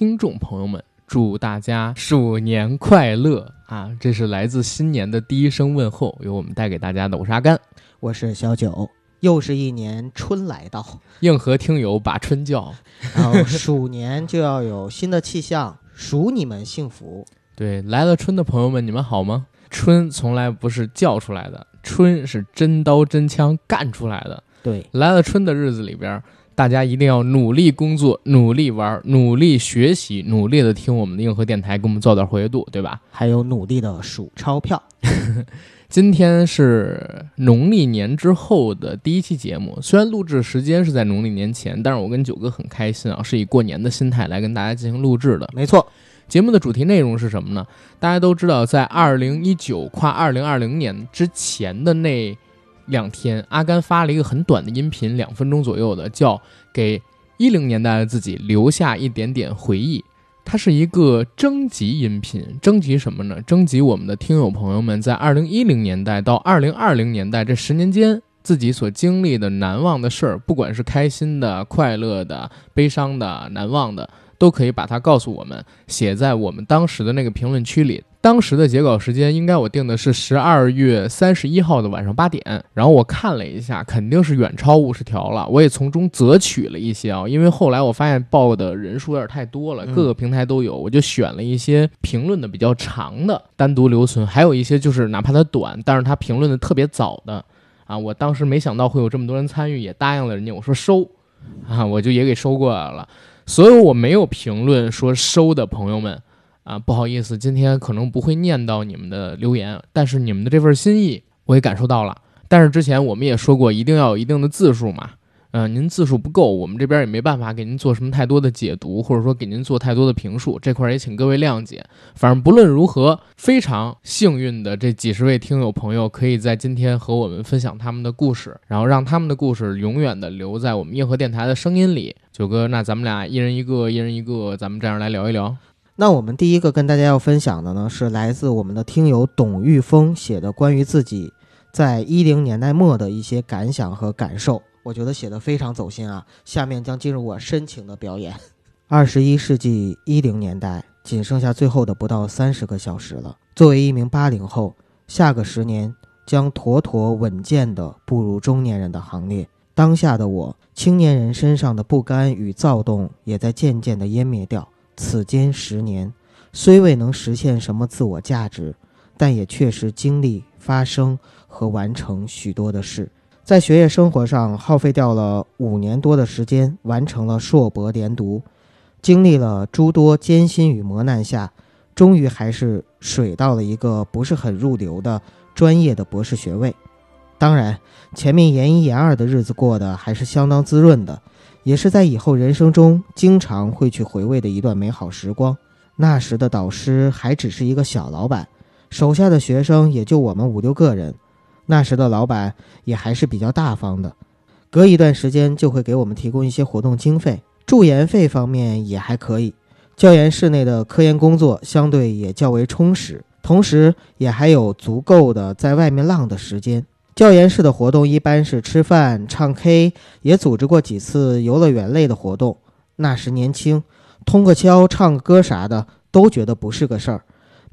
听众朋友们，祝大家鼠年快乐啊！这是来自新年的第一声问候，由我们带给大家的。我是阿甘，我是小九，又是一年春来到，硬核听友把春叫，然后鼠年就要有新的气象，鼠你们幸福。对，来了春的朋友们，你们好吗？春从来不是叫出来的，春是真刀真枪干出来的。对，来了春的日子里边。大家一定要努力工作，努力玩，努力学习，努力的听我们的硬核电台，给我们造点活跃度，对吧？还有努力的数钞票。今天是农历年之后的第一期节目，虽然录制时间是在农历年前，但是我跟九哥很开心啊，是以过年的心态来跟大家进行录制的。没错，节目的主题内容是什么呢？大家都知道，在二零一九跨二零二零年之前的那。两天，阿甘发了一个很短的音频，两分钟左右的，叫“给一零年代的自己留下一点点回忆”。它是一个征集音频，征集什么呢？征集我们的听友朋友们在二零一零年代到二零二零年代这十年间自己所经历的难忘的事儿，不管是开心的、快乐的、悲伤的、难忘的。都可以把它告诉我们，写在我们当时的那个评论区里。当时的截稿时间应该我定的是十二月三十一号的晚上八点。然后我看了一下，肯定是远超五十条了。我也从中择取了一些啊，因为后来我发现报的人数有点太多了，各个平台都有，我就选了一些评论的比较长的单独留存，还有一些就是哪怕它短，但是它评论的特别早的啊。我当时没想到会有这么多人参与，也答应了人家，我说收啊，我就也给收过来了。所有我没有评论说收的朋友们，啊，不好意思，今天可能不会念到你们的留言，但是你们的这份心意我也感受到了。但是之前我们也说过，一定要有一定的字数嘛。嗯，您字数不够，我们这边也没办法给您做什么太多的解读，或者说给您做太多的评述，这块也请各位谅解。反正不论如何，非常幸运的这几十位听友朋友，可以在今天和我们分享他们的故事，然后让他们的故事永远的留在我们硬核电台的声音里。九哥，那咱们俩一人一个，一人一个，咱们这样来聊一聊。那我们第一个跟大家要分享的呢，是来自我们的听友董玉峰写的关于自己在一零年代末的一些感想和感受。我觉得写的非常走心啊！下面将进入我深情的表演。二十一世纪一零年代，仅剩下最后的不到三十个小时了。作为一名八零后，下个十年将妥妥稳健地步入中年人的行列。当下的我，青年人身上的不甘与躁动也在渐渐地湮灭掉。此间十年，虽未能实现什么自我价值，但也确实经历、发生和完成许多的事。在学业生活上耗费掉了五年多的时间，完成了硕博连读，经历了诸多艰辛与磨难下，终于还是水到了一个不是很入流的专业的博士学位。当然，前面研一研二的日子过得还是相当滋润的，也是在以后人生中经常会去回味的一段美好时光。那时的导师还只是一个小老板，手下的学生也就我们五六个人。那时的老板也还是比较大方的，隔一段时间就会给我们提供一些活动经费，助研费方面也还可以。教研室内的科研工作相对也较为充实，同时也还有足够的在外面浪的时间。教研室的活动一般是吃饭、唱 K，也组织过几次游乐园类的活动。那时年轻，通个宵、唱个歌啥的都觉得不是个事儿，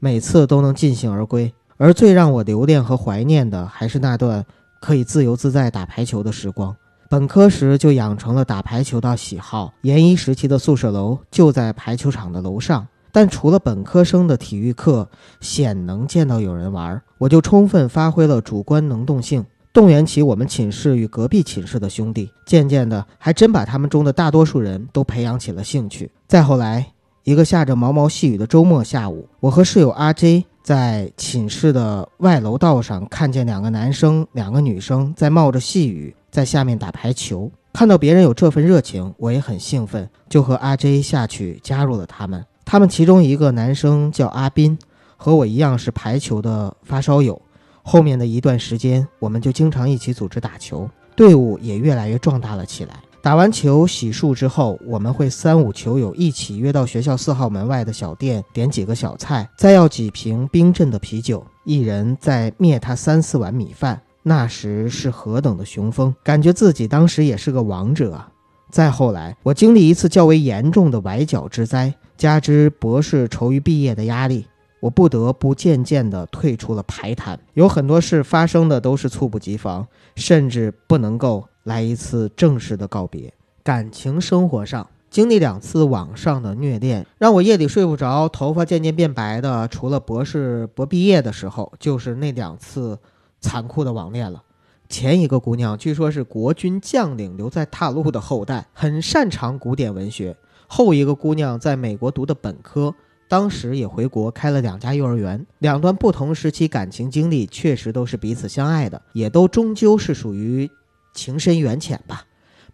每次都能尽兴而归。而最让我留恋和怀念的，还是那段可以自由自在打排球的时光。本科时就养成了打排球的喜好，研一时期的宿舍楼就在排球场的楼上。但除了本科生的体育课鲜能见到有人玩，我就充分发挥了主观能动性，动员起我们寝室与隔壁寝室的兄弟。渐渐的，还真把他们中的大多数人都培养起了兴趣。再后来，一个下着毛毛细雨的周末下午，我和室友阿 J。在寝室的外楼道上，看见两个男生、两个女生在冒着细雨在下面打排球。看到别人有这份热情，我也很兴奋，就和阿 J 下去加入了他们。他们其中一个男生叫阿斌，和我一样是排球的发烧友。后面的一段时间，我们就经常一起组织打球，队伍也越来越壮大了起来。打完球洗漱之后，我们会三五球友一起约到学校四号门外的小店，点几个小菜，再要几瓶冰镇的啤酒，一人再灭他三四碗米饭。那时是何等的雄风，感觉自己当时也是个王者。再后来，我经历一次较为严重的崴脚之灾，加之博士愁于毕业的压力，我不得不渐渐地退出了排坛。有很多事发生的都是猝不及防，甚至不能够来一次正式的告别。感情生活上。经历两次网上的虐恋，让我夜里睡不着，头发渐渐变白的，除了博士博毕业的时候，就是那两次残酷的网恋了。前一个姑娘据说是国军将领留在大陆的后代，很擅长古典文学；后一个姑娘在美国读的本科，当时也回国开了两家幼儿园。两段不同时期感情经历，确实都是彼此相爱的，也都终究是属于情深缘浅吧。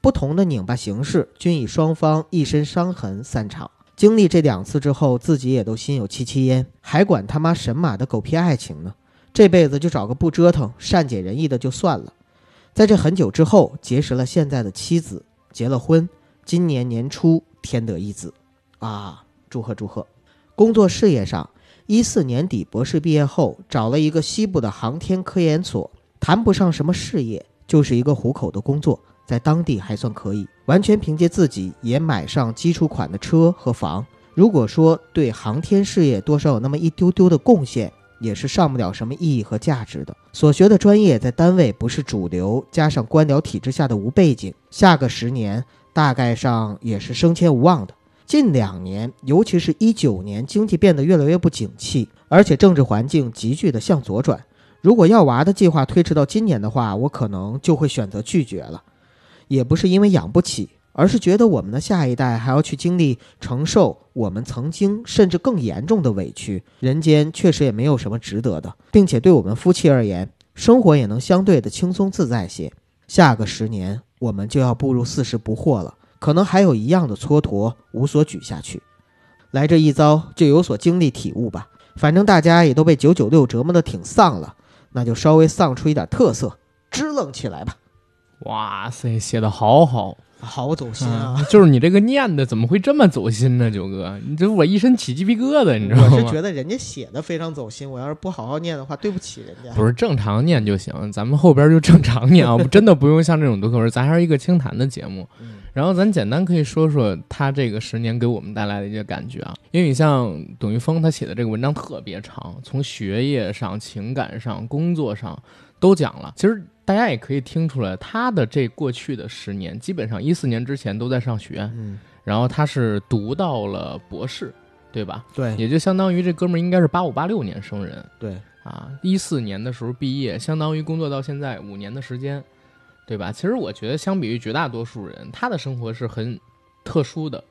不同的拧巴形式，均以双方一身伤痕散场。经历这两次之后，自己也都心有戚戚焉，还管他妈神马的狗屁爱情呢？这辈子就找个不折腾、善解人意的就算了。在这很久之后，结识了现在的妻子，结了婚，今年年初天得一子，啊，祝贺祝贺！工作事业上，一四年底博士毕业后，找了一个西部的航天科研所，谈不上什么事业，就是一个糊口的工作。在当地还算可以，完全凭借自己也买上基础款的车和房。如果说对航天事业多少有那么一丢丢的贡献，也是上不了什么意义和价值的。所学的专业在单位不是主流，加上官僚体制下的无背景，下个十年大概上也是升迁无望的。近两年，尤其是一九年，经济变得越来越不景气，而且政治环境急剧的向左转。如果要娃的计划推迟到今年的话，我可能就会选择拒绝了。也不是因为养不起，而是觉得我们的下一代还要去经历承受我们曾经甚至更严重的委屈。人间确实也没有什么值得的，并且对我们夫妻而言，生活也能相对的轻松自在些。下个十年，我们就要步入四十不惑了，可能还有一样的蹉跎无所举下去。来这一遭，就有所经历体悟吧。反正大家也都被九九六折磨的挺丧了，那就稍微丧出一点特色，支棱起来吧。哇塞，写的好好，好走心啊！就是你这个念的怎么会这么走心呢，九哥？你这我一身起鸡皮疙瘩，你知道吗？我是觉得人家写的非常走心，我要是不好好念的话，对不起人家。不是正常念就行，咱们后边就正常念啊，真的不用像这种读课文，咱还是一个清谈的节目。然后咱简单可以说说他这个十年给我们带来的一些感觉啊，因为你像董玉峰他写的这个文章特别长，从学业上、情感上、工作上都讲了，其实。大家也可以听出来，他的这过去的十年，基本上一四年之前都在上学，嗯，然后他是读到了博士，对吧？对，也就相当于这哥们儿应该是八五八六年生人，对，啊，一四年的时候毕业，相当于工作到现在五年的时间，对吧？其实我觉得，相比于绝大多数人，他的生活是很特殊的，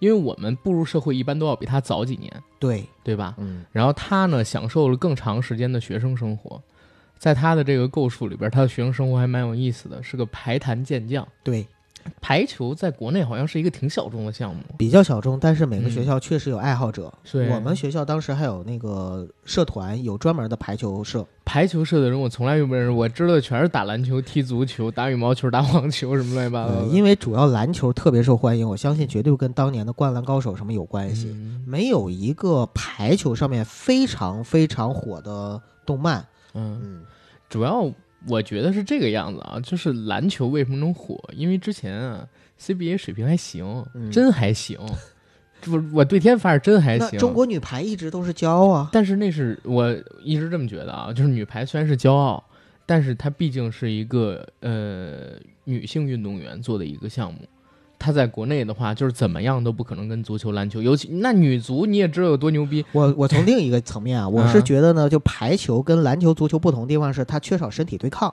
因为我们步入社会一般都要比他早几年，对，对吧？嗯，然后他呢，享受了更长时间的学生生活。在他的这个构述里边，他的学生生活还蛮有意思的，是个排坛健将。对，排球在国内好像是一个挺小众的项目，比较小众，但是每个学校确实有爱好者。对，我们学校当时还有那个社团，有专门的排球社。排球社的人我从来就不认识，我知道的全是打篮球、踢足球、打羽毛球、打网球什么乱七八糟的。因为主要篮球特别受欢迎，我相信绝对跟当年的《灌篮高手》什么有关系。没有一个排球上面非常非常火的动漫。嗯嗯。主要我觉得是这个样子啊，就是篮球为什么能火？因为之前啊，CBA 水平还行，真还行。我，我对天发誓真还行。中国女排一直都是骄傲啊。但是那是我一直这么觉得啊，就是女排虽然是骄傲，但是它毕竟是一个呃女性运动员做的一个项目。他在国内的话，就是怎么样都不可能跟足球、篮球，尤其那女足你也知道有多牛逼。我我从另一个层面啊，我是觉得呢，就排球跟篮球、足球不同的地方是，它缺少身体对抗。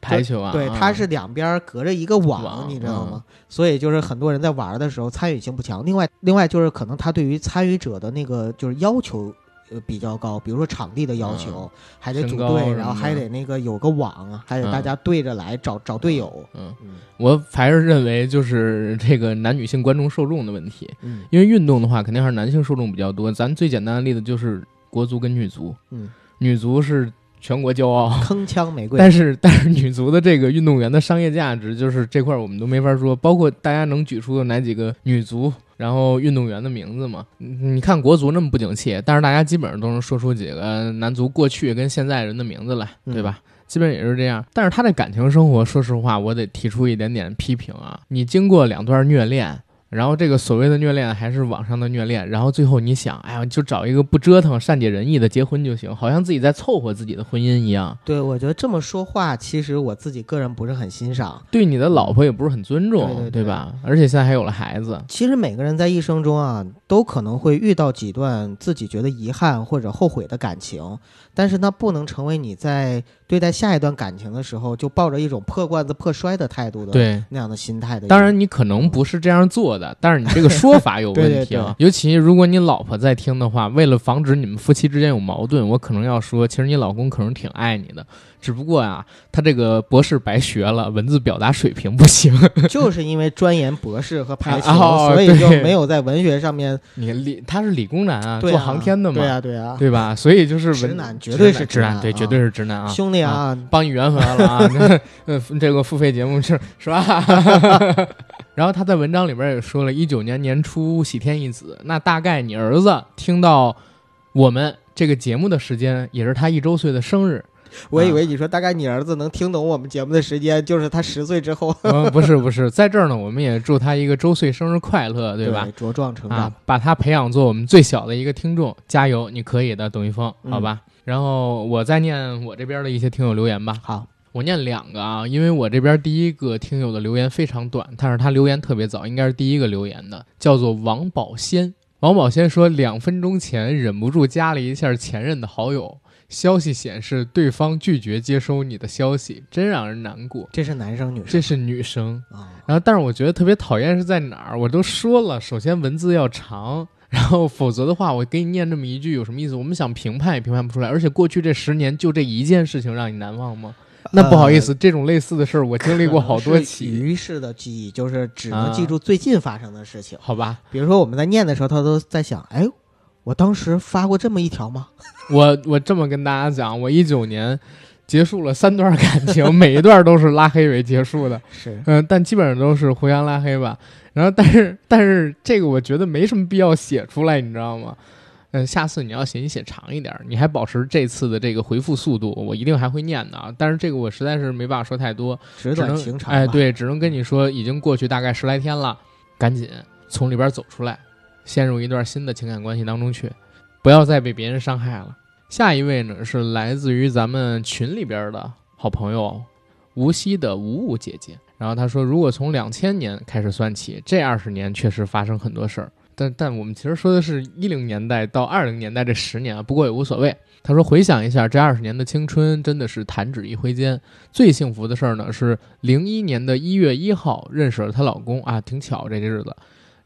排球啊，对，它是两边隔着一个网，你知道吗？所以就是很多人在玩的时候参与性不强。另外，另外就是可能他对于参与者的那个就是要求。呃，比较高，比如说场地的要求，还得组队，然后还得那个有个网，还得大家对着来找找队友。嗯，我还是认为就是这个男女性观众受众的问题。嗯，因为运动的话，肯定还是男性受众比较多。咱最简单的例子就是国足跟女足。嗯，女足是全国骄傲，铿锵玫瑰。但是但是女足的这个运动员的商业价值，就是这块我们都没法说。包括大家能举出的哪几个女足？然后运动员的名字嘛，你看国足那么不景气，但是大家基本上都能说出几个男足过去跟现在人的名字来，对吧？基本也是这样。但是他的感情生活，说实话，我得提出一点点批评啊。你经过两段虐恋，然后这个所谓的虐恋还是网上的虐恋，然后最后你想，哎呀，就找一个不折腾、善解人意的结婚就行，好像自己在凑合自己的婚姻一样，对，我觉得这么说话，其实我自己个人不是很欣赏。对你的老婆也不是很尊重，对对对吧？而且现在还有了孩子，其实每个人在一生中啊，都可能会遇到几段自己觉得遗憾或者后悔的感情，但是那不能成为你在对待下一段感情的时候就抱着一种破罐子破摔的态度的对。那样的心态的。当然，你可能不是这样做的，但是你这个说法有问题啊。对对尤其如果你老婆在听的话，为了防止你们夫妻之间有矛盾，我可能要说，其实你老公可能挺爱你的，只不过啊，他这个博士白学了，文字表达水平不行。就是因为钻研博士和排球，哦所以就没有在文学上面 你理他是理工男啊，对啊做航天的嘛，对啊对啊，对吧？所以就是文直男绝对是直直男对，啊绝对是直男啊，兄弟啊，帮你圆回来了啊！这个付费节目是是吧？然后他在文章里边也说了，一九年年初喜天一子，那大概你儿子听到我们这个节目的时间，也是他一周岁的生日。我以为你说大概你儿子能听懂我们节目的时间，就是他十岁之后，嗯，不是不是，在这儿呢，我们也祝他一个周岁生日快乐，对吧？茁壮成啊长。，把他培养做我们最小的一个听众，加油，你可以的，董一峰，嗯好吧？然后我再念我这边的一些听友留言吧。好，我念两个啊，因为我这边第一个听友的留言非常短，但是他留言特别早，应该是第一个留言的，叫做王宝先。王宝先说，两分钟前忍不住加了一下前任的好友，消息显示对方拒绝接收你的消息，真让人难过。这是男生女生这是女生，啊？然后但是我觉得特别讨厌是在哪儿？我都说了，首先文字要长。然后，否则的话，我给你念这么一句有什么意思？我们想评判也评判不出来。而且过去这十年，就这一件事情让你难忘吗？那不好意思，这种类似的事儿我经历过好多起。于是起，鱼式的记忆，就是只能啊记住最近发生的事情。好吧？比如说我们在念的时候，他都在想，哎，我当时发过这么一条吗？我我这么跟大家讲，我一九年结束了三段感情，每一段都是拉黑为结束的，是嗯、但基本上都是互相拉黑吧。然后，但是但是这个我觉得没什么必要写出来，你知道吗？嗯，下次你要写，你写长一点儿，你还保持这次的这个回复速度，我一定还会念的啊。但是这个我实在是没办法说太多，只能短情长。哎，，对，只能跟你说，已经过去大概十来天了，赶紧从里边走出来，陷入一段新的情感关系当中去，不要再被别人伤害了。下一位呢是来自于咱们群里边的好朋友无锡的无误姐姐，然后她说，如果从两千年开始算起，这二十年确实发生很多事儿。但但我们其实说的是一零年代到二零年代这十年啊，不过也无所谓。她说回想一下这二十年的青春，真的是弹指一挥间。最幸福的事儿呢是零一年的一月一号认识了她老公啊，挺巧这日子。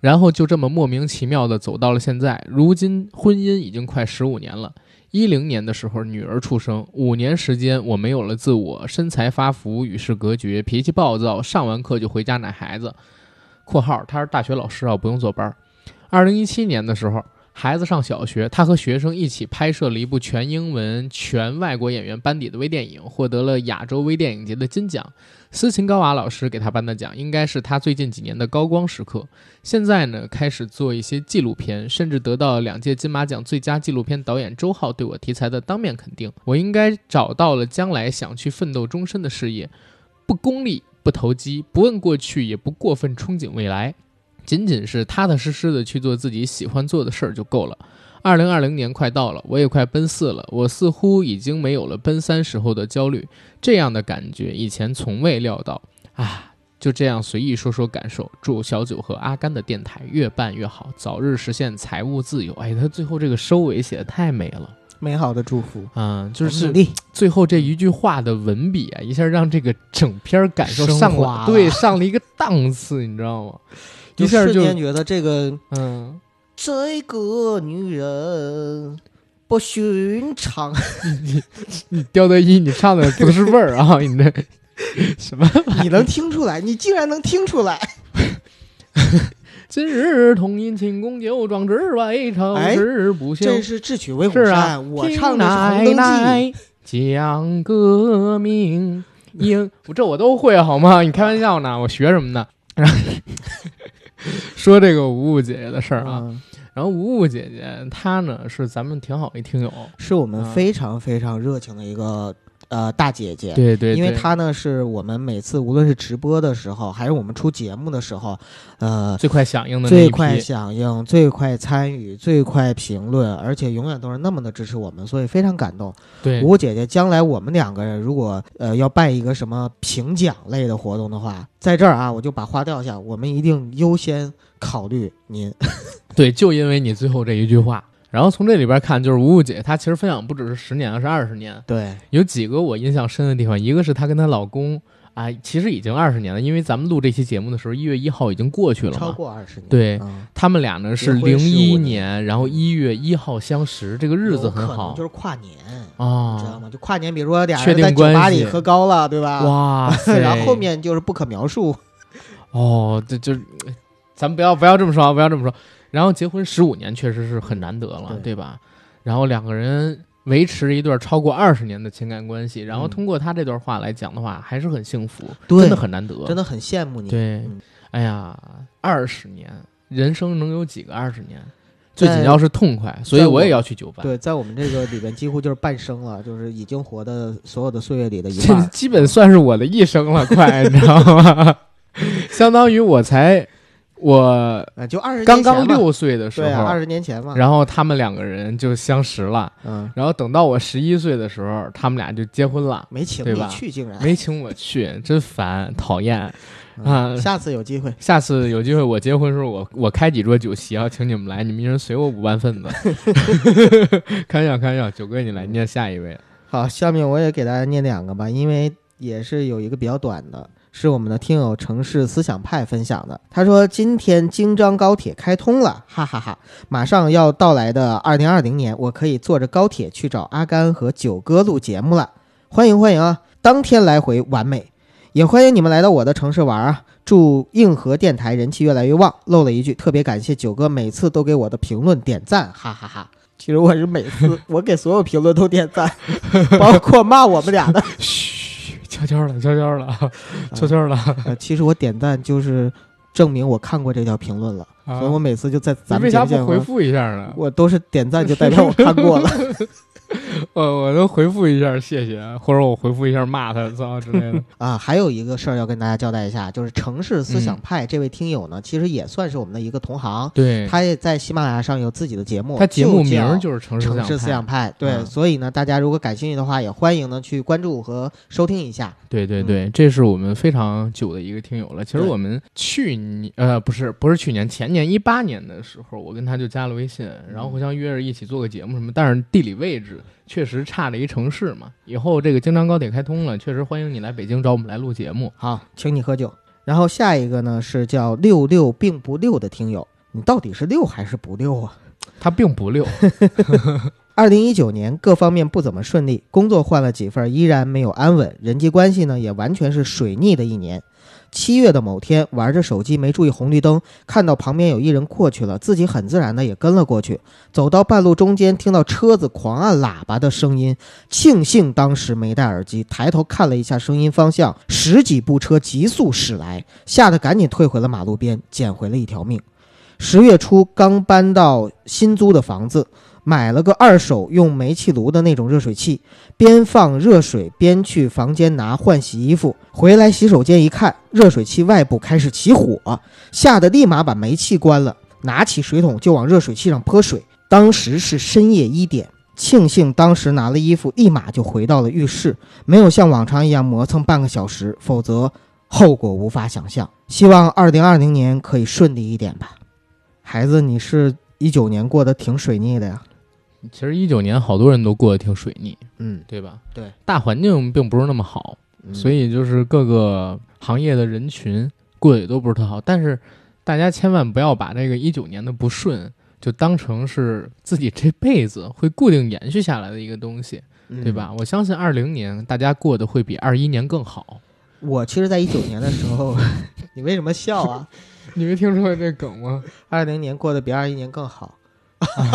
然后就这么莫名其妙的走到了现在，如今婚姻已经快十五年了。一零年的时候，女儿出生，五年时间我没有了自我，身材发福，与世隔绝，脾气暴躁，上完课就回家奶孩子。（括号他是大学老师啊，不用坐班。）二零一七年的时候，孩子上小学，他和学生一起拍摄了一部全英文、全外国演员班底的微电影，获得了亚洲微电影节的金奖。斯琴高娃老师给他颁的奖，应该是他最近几年的高光时刻。现在呢，开始做一些纪录片，甚至得到两届金马奖最佳纪录片导演周浩对我题材的当面肯定。我应该找到了将来想去奋斗终身的事业，不功利，不投机，不问过去，也不过分憧憬未来，仅仅是踏踏实实的去做自己喜欢做的事儿就够了。二零二零年快到了，我也快奔四了，我似乎已经没有了奔三时候的焦虑，这样的感觉以前从未料到啊。就这样随意说说感受，祝小九和阿甘的电台越办越好，早日实现财务自由。哎，他最后这个收尾写的太美了，美好的祝福，嗯，就是最后这一句话的文笔啊，一下让这个整篇感受上了，对，上了一个档次，你知道吗？一就下就瞬间觉得这个嗯，这个女人不寻常。你调的一，你唱的不是味儿啊，你这什么？你能听出来？你竟然能听出来？今日同饮庆功酒，壮志未酬哎志不休。这是智取威虎山，啊，我唱的红灯记》。奶讲革命，英我这我都会好吗？你开玩笑呢？我学什么呢？然后说这个吴吴姐姐的事儿啊，嗯。然后吴吴姐姐她呢是咱们挺好一听友，是我们啊。非常非常热情的一个呃大姐姐。对对，因为她呢是我们每次无论是直播的时候，还是我们出节目的时候，呃，最快响应的最快，响应、最快参与、最快评论，而且永远都是那么的支持我们，所以非常感动。对吴姐姐，将来我们两个人如果呃要办一个什么评奖类的活动的话，在这儿啊，我就把话撂下，我们一定优先考虑您。对，就因为你最后这一句话。然后从这里边看，就是吴吴姐她其实分享不只是十年，而是二十年。对，有几个我印象深的地方，一个是她跟她老公啊，其实已经二十年了，因为咱们录这期节目的时候，一月一号已经过去了超。过二十年。对嗯、他们俩呢是零一年，然后一月一号相识，这个日子很好就是跨年，知道啊。吗？就跨年，比如说俩确定人在酒吧关系里喝高了，对吧？哇！然后后面就是不可描述。哦，这就咱们不要不要这么说，啊，不要这么说。然后结婚十五年确实是很难得了，对对吧？然后两个人维持一段超过二十年的情感关系，然后嗯通过他这段话来讲的话，还是很幸福，真的很难得，真的很羡慕你。对嗯哎呀，二十年，人生能有几个二十年？最紧要是痛快，所以我我也要去酒吧。对，在我们这个里边，几乎就是半生了，就是已经活的所有的岁月里的一半这。基本算是我的一生了，快，你知道吗？相当于我才我呃，就二十刚刚六岁的时对啊，二候，十年前嘛。然后他们两个人就相识了，嗯，然后等到我十一岁的时候，他们俩就结婚了，没请对吧你去，竟然没请我去，真烦，讨厌。嗯啊下次有机会。下次有机会我结婚的时候，我我开几桌酒席，要请你们来，你们一人随我五万份子。开玩笑，开玩笑，九哥你来念下一位。好，下面我也给大家念两个吧，因为也是有一个比较短的，是我们的听友城市思想派分享的。他说：“今天京张高铁开通了，哈哈哈马上要到来的二零二零年，我可以坐着高铁去找阿甘和九哥录节目了。欢迎欢迎啊！当天来回完美，也欢迎你们来到我的城市玩啊！祝硬核电台人气越来越旺。漏了一句，特别感谢九哥每次都给我的评论点赞，哈哈哈其实我是每次我给所有评论都点赞，包括骂我们俩的。嘘，悄悄的，悄悄的，悄悄的。呃，其实我点赞就是证明我看过这条评论了，啊所以我每次就在咱们你为啥节目现场不回复一下呢？我都是点赞就代表我 看过了。我，我都回复一下，谢谢，或者我回复一下骂他，操之类的。啊，还有一个事儿要跟大家交代一下，就是城市思想嗯派这位听友呢，其实也算是我们的一个同行，对，他也在喜马拉雅上有自己的节目，他节目名就就是城市城市思想派。派。对，嗯所以呢，大家如果感兴趣的话，也欢迎呢去关注和收听一下。对对对，这是我们非常久的一个听友了。其实我们去年呃不是不是去年前年一八年的时候，我跟他就加了微信，然后互相约着一起做个节目什么。但是地理位置确实差了一城市嘛。以后这个京张高铁开通了，确实欢迎你来北京找我们来录节目。好，请你喝酒。然后下一个呢是叫六六并不六的听友，你到底是六还是不六啊？他并不六，二零一九年各方面不怎么顺利，工作换了几份，依然没有安稳，人际关系呢也完全是水逆的一年。七月的某天，玩着手机没注意红绿灯，看到旁边有一人过去了，自己很自然的也跟了过去。走到半路中间，听到车子狂按喇叭的声音，庆幸当时没戴耳机，抬头看了一下声音方向，十几部车急速驶来，吓得赶紧退回了马路边，捡回了一条命。十月初刚搬到新租的房子，买了个二手用煤气炉的那种热水器，边放热水边去房间拿换洗衣服。回来洗手间一看，热水器外部开始起火，吓得立马把煤气关了，拿起水桶就往热水器上泼水。当时是深夜一点，庆幸当时拿了衣服，立马就回到了浴室，没有像往常一样磨蹭半个小时，否则后果无法想象。希望二零二零年可以顺利一点吧。孩子，你是一九年过得挺水逆的呀？其实一九年好多人都过得挺水逆，嗯，对吧？对，大环境并不是那么好，嗯所以就是各个行业的人群过得也都不是特好。但是大家千万不要把这个一九年的不顺就当成是自己这辈子会固定延续下来的一个东西，嗯对吧？我相信二零年大家过得会比二一年更好。我其实，在一九年的时候，你为什么笑啊？你没听说这梗吗？二零年过得比二一年更好。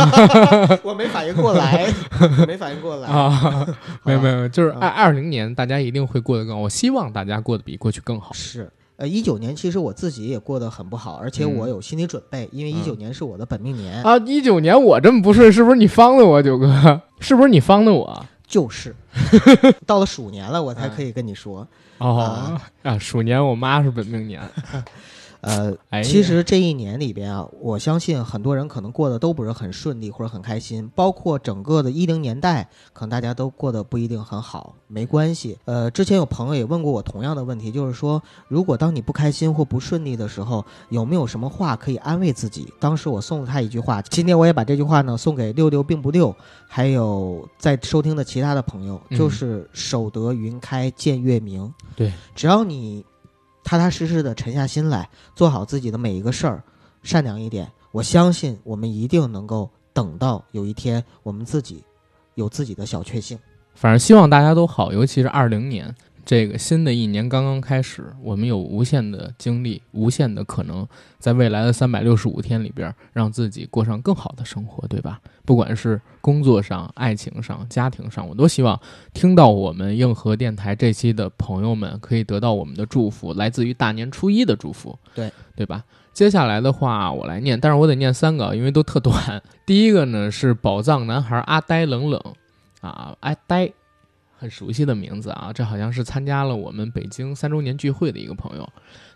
我没反应过来，没反应过来。啊，没有没有，就是啊二二零年大家一定会过得更好。我希望大家过得比过去更好。是。呃，一九年其实我自己也过得很不好，而且嗯我有心理准备，因为一九嗯年是我的本命年。啊，一九年我这么不顺，是不是你方的我九哥？是不是你方的我？就是，到了鼠年了，我才可以跟你说。哦啊，鼠年我妈是本命年，呃，哎，其实这一年里边啊，我相信很多人可能过得都不是很顺利或者很开心，包括整个的一零年代，可能大家都过得不一定很好，没关系。呃，之前有朋友也问过我同样的问题，就是说，如果当你不开心或不顺利的时候，有没有什么话可以安慰自己？当时我送了他一句话，今天我也把这句话呢送给六六并不六，还有在收听的其他的朋友，嗯就是守得云开见月明。对，只要你踏踏实实的沉下心来，做好自己的每一个事儿，善良一点，我相信我们一定能够等到有一天我们自己有自己的小确幸。反正希望大家都好，尤其是二零年这个新的一年刚刚开始，我们有无限的精力、无限的可能，在未来的三百六十五天里边，让自己过上更好的生活，对吧？不管是工作上、爱情上、家庭上，我都希望听到我们硬核电台这期的朋友们可以得到我们的祝福，来自于大年初一的祝福，对对吧？接下来的话，我来念，但是我得念三个，因为都特短。第一个呢是宝藏男孩阿呆冷冷，啊，阿呆，很熟悉的名字啊，这好像是参加了我们北京三周年聚会的一个朋友。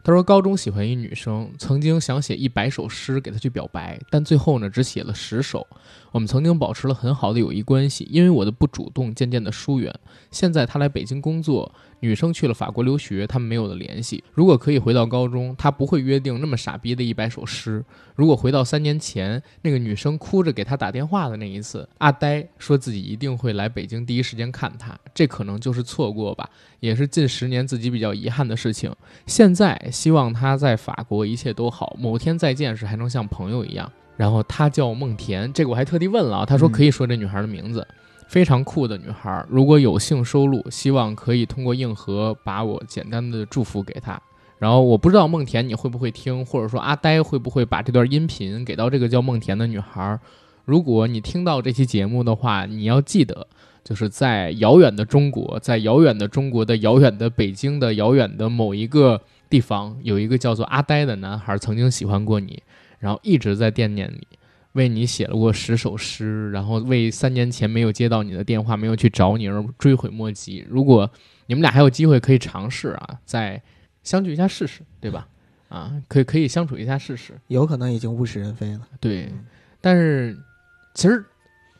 他说，高中喜欢一女生，曾经想写一百首诗给她去表白，但最后呢，只写了十首。我们曾经保持了很好的友谊关系，因为我的不主动，渐渐的疏远。现在她来北京工作，女生去了法国留学，他们没有了联系。如果可以回到高中，他不会约定那么傻逼的一百首诗。如果回到三年前，那个女生哭着给他打电话的那一次，阿呆说自己一定会来北京第一时间看他，这可能就是错过吧，也是近十年自己比较遗憾的事情。现在希望他在法国一切都好，某天再见时还能像朋友一样。然后他叫梦田，这个我还特地问了啊，他说可以说这女孩的名字。非常酷的女孩，如果有幸收录，希望可以通过硬核把我简单的祝福给她。然后我不知道梦田你会不会听，或者说阿呆会不会把这段音频给到这个叫梦田的女孩。如果你听到这期节目的话，你要记得，就是在遥远的中国，在遥远的中国的遥远的北京的遥远的某一个地方，有一个叫做阿呆的男孩曾经喜欢过你，然后一直在惦念你。为你写了过十首诗，然后为三年前没有接到你的电话、没有去找你而追悔莫及。如果你们俩还有机会，可以尝试啊，再相聚一下试试，对吧？啊，可以可以相处一下试试。有可能已经物是人非了。对，但是其实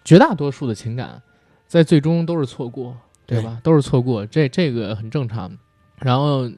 绝大多数的情感在最终都是错过，对吧？都是错过，这这个很正常。然后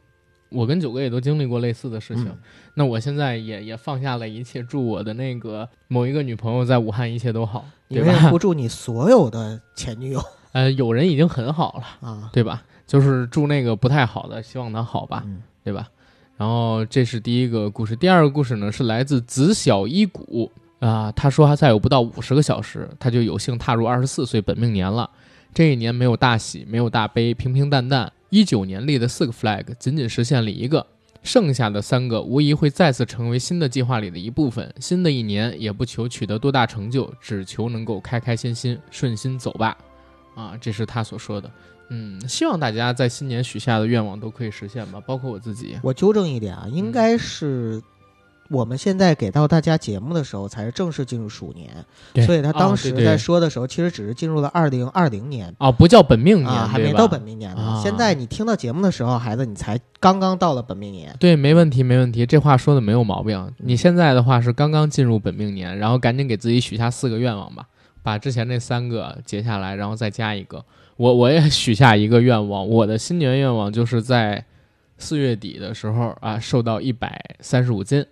我跟九哥也都经历过类似的事情。嗯那我现在也也放下了一切，祝我的那个某一个女朋友在武汉一切都好，对吧？不祝你所有的前女友 呃，有人已经很好了，啊？对吧？就是祝那个不太好的，希望他好吧，嗯对吧？然后这是第一个故事，第二个故事呢是来自子小一谷啊、他说他再有不到五十个小时，他就有幸踏入二十四岁本命年了。这一年没有大喜，没有大悲，平平淡淡。一九年立的四个 flag，仅仅实现了一个，剩下的三个无疑会再次成为新的计划里的一部分。新的一年也不求取得多大成就，只求能够开开心心、顺心走吧。啊，这是他所说的。嗯，希望大家在新年许下的愿望都可以实现吧，包括我自己。我纠正一点啊，应该是我们现在给到大家节目的时候，才是正式进入鼠年，所以他当时在说的时候，其实只是进入了二零二零年。哦，不叫本命年，啊，还没到本命年呢。啊现在你听到节目的时候，孩子，你才刚刚到了本命年。对，没问题，没问题，这话说的没有毛病。你现在的话是刚刚进入本命年，然后赶紧给自己许下四个愿望吧，把之前那三个截下来，然后再加一个。我我也许下一个愿望，我的新年愿望就是在四月底的时候啊，瘦到一百三十五斤。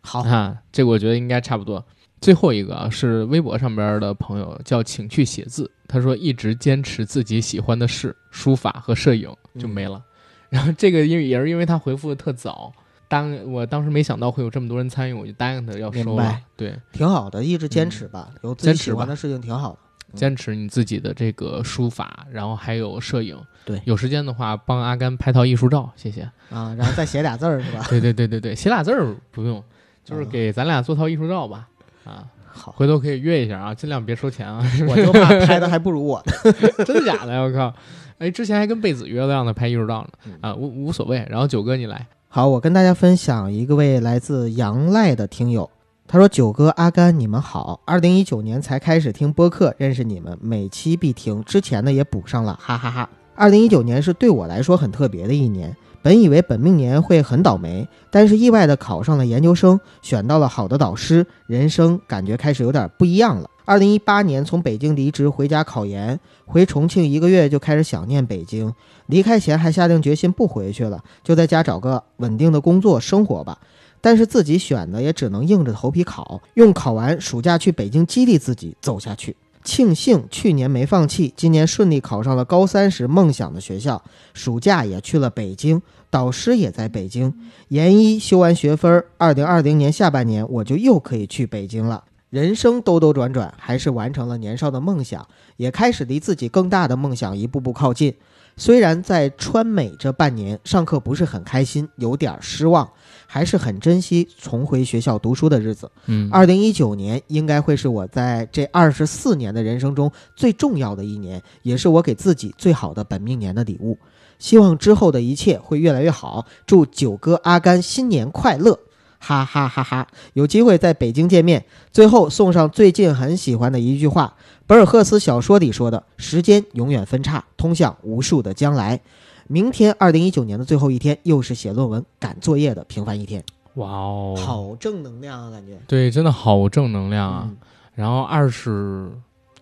好，啊，这个我觉得应该差不多。最后一个啊，是微博上边的朋友叫请去写字，他说一直坚持自己喜欢的事，书法和摄影就没了。然后这个因为也是因为他回复的特早，当我当时没想到会有这么多人参与，我就答应他要收了。对，挺好的，一直坚持吧，有自己喜欢的事情挺好的。坚持你自己的这个书法，然后还有摄影。对有时间的话帮阿甘拍套艺术照，谢谢。啊，然后再写俩字儿是吧？对对对对对，写俩字儿不用，就是嗯给咱俩做套艺术照吧。啊，好，回头可以约一下啊，尽量别收钱啊。我就怕拍的还不如我呢。真的假的？我靠！哎，之前还跟贝子约了让他拍艺术照呢嗯，啊，无无所谓。然后九哥你来，好，我跟大家分享一个位来自杨赖的听友，他说：“九哥、阿甘，你们好！二零一九年才开始听播客，认识你们，每期必听。之前呢也补上了，哈哈哈二零一九年是对我来说很特别的一年。本以为本命年会很倒霉，但是意外的考上了研究生，选到了好的导师，人生感觉开始有点不一样了。二零一八年从北京离职回家考研，回重庆一个月就开始想念北京。离开前还下定决心不回去了，就在家找个稳定的工作生活吧。”但是自己选的也只能硬着头皮考，用考完暑假去北京激励自己走下去。庆幸去年没放弃，今年顺利考上了高三时梦想的学校，暑假也去了北京，导师也在北京。研一修完学分，二零二零年下半年我就又可以去北京了。人生兜兜转转，还是完成了年少的梦想，也开始离自己更大的梦想一步步靠近。虽然在川美这半年上课不是很开心，有点失望。还是很珍惜重回学校读书的日子。嗯，二零一九年应该会是我在这二十四年的人生中最重要的一年，也是我给自己最好的本命年的礼物。希望之后的一切会越来越好。祝九哥阿甘新年快乐！哈哈哈哈！有机会在北京见面。最后送上最近很喜欢的一句话：博尔赫斯小说里说的“时间永远分叉，通向无数的将来”。明天，二零一九年的最后一天，又是写论文、赶作业的平凡一天。哇哦，好正能量啊，感觉。对，真的好正能量啊。嗯然后二十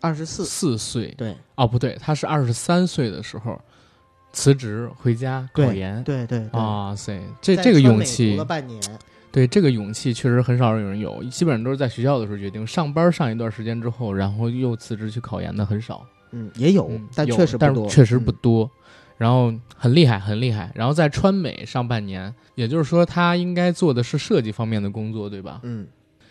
二十四，四岁，对哦不对，他是二十三岁的时候辞职回家考研。对对对。哇塞，这这个勇气读了，半年，对这个勇气确实很少有人有，基本上都是在学校的时候决定，上班上一段时间之后，然后又辞职去考研的很少。嗯，也有，嗯但确实不多，但确实不嗯多。然后很厉害，很厉害。然后在川美上半年，也就是说他应该做的是设计方面的工作，对吧？嗯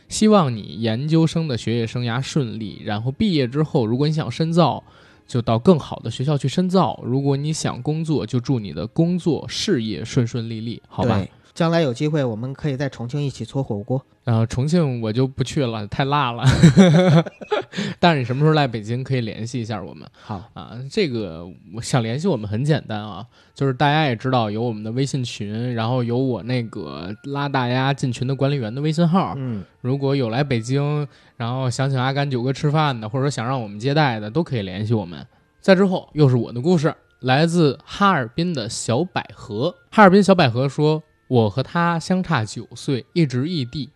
希望你研究生的学业生涯顺利，然后毕业之后，如果你想深造，就到更好的学校去深造；如果你想工作，就祝你的工作事业顺顺利利，好吧？对将来有机会，我们可以在重庆一起搓火锅。然后重庆我就不去了，太辣了。但是你什么时候来北京，可以联系一下我们好，啊。这个我想联系我们很简单啊，就是大家也知道有我们的微信群，然后有我那个拉大家进群的管理员的微信号。嗯，如果有来北京，然后想请阿甘九哥吃饭的，或者说想让我们接待的，都可以联系我们。再之后又是我的故事，来自哈尔滨的小百合。哈尔滨小百合说：“我和他相差九岁，一直异地。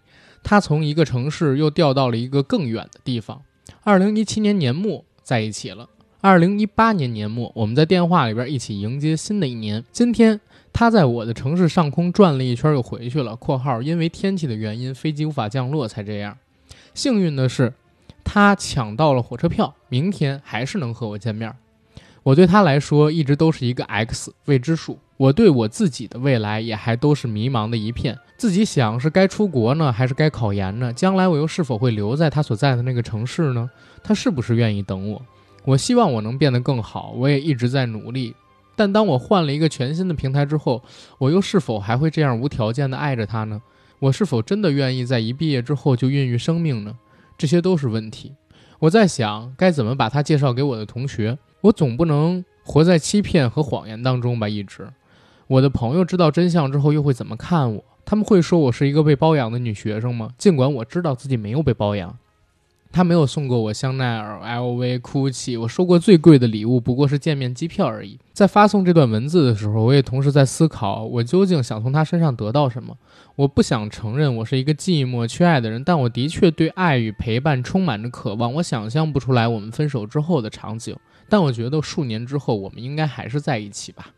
他从一个城市又调到了一个更远的地方。二零一七年年末在一起了。二零一八年年末，我们在电话里边一起迎接新的一年。今天他在我的城市上空转了一圈又回去了（括号因为天气的原因，飞机无法降落才这样）。幸运的是，他抢到了火车票，明天还是能和我见面。我对他来说一直都是一个 X 未知数，我对我自己的未来也还都是迷茫的一片。自己想是该出国呢，还是该考研呢？将来我又是否会留在他所在的那个城市呢？他是不是愿意等我？我希望我能变得更好，我也一直在努力。但当我换了一个全新的平台之后，我又是否还会这样无条件的爱着他呢？我是否真的愿意在一毕业之后就孕育生命呢？这些都是问题。我在想该怎么把他介绍给我的同学。我总不能活在欺骗和谎言当中吧？一直，我的朋友知道真相之后又会怎么看我？他们会说我是一个被包养的女学生吗？尽管我知道自己没有被包养。他没有送过我香奈儿、LV、GUCCI，我收过最贵的礼物不过是见面机票而已。在发送这段文字的时候，我也同时在思考，我究竟想从他身上得到什么。我不想承认我是一个寂寞缺爱的人，但我的确对爱与陪伴充满着渴望。我想象不出来我们分手之后的场景，但我觉得数年之后我们应该还是在一起吧。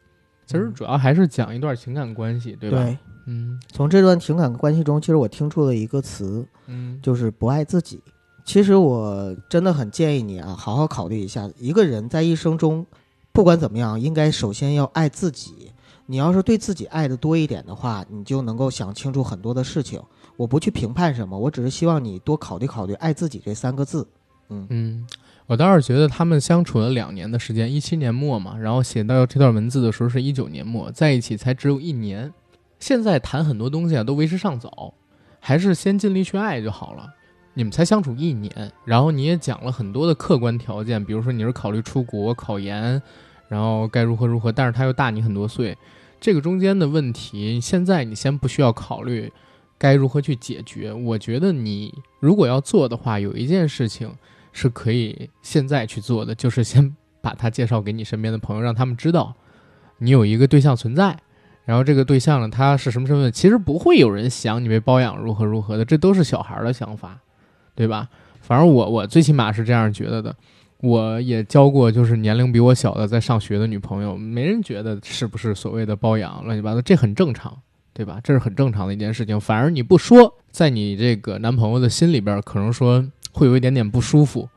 其实主要还是讲一段情感关系，对吧？对，嗯从这段情感关系中，其实我听出了一个词，嗯，就是不爱自己。其实我真的很建议你啊，好好考虑一下，一个人在一生中，不管怎么样，应该首先要爱自己。你要是对自己爱的多一点的话，你就能够想清楚很多的事情。我不去评判什么，我只是希望你多考虑考虑“爱自己”这三个字。嗯，我倒是觉得他们相处了两年的时间，一七年末嘛，然后写到这段文字的时候是一九年末，在一起才只有一年。现在谈很多东西啊，都为时尚早，还是先尽力去爱就好了。你们才相处一年，然后你也讲了很多的客观条件，比如说你是考虑出国、考研，然后该如何如何，但是他又大你很多岁，这个中间的问题，现在你先不需要考虑，该如何去解决。我觉得你如果要做的话，有一件事情是可以现在去做的，就是先把他介绍给你身边的朋友，让他们知道你有一个对象存在。然后这个对象呢，他是什么身份？其实不会有人想你被包养如何如何的，这都是小孩的想法，对吧？反正我我最起码是这样觉得的。我也交过就是年龄比我小的在上学的女朋友，没人觉得是不是所谓的包养乱七八糟，这很正常，对吧？这是很正常的一件事情。反而你不说，在你这个男朋友的心里边，可能说会有一点点不舒服，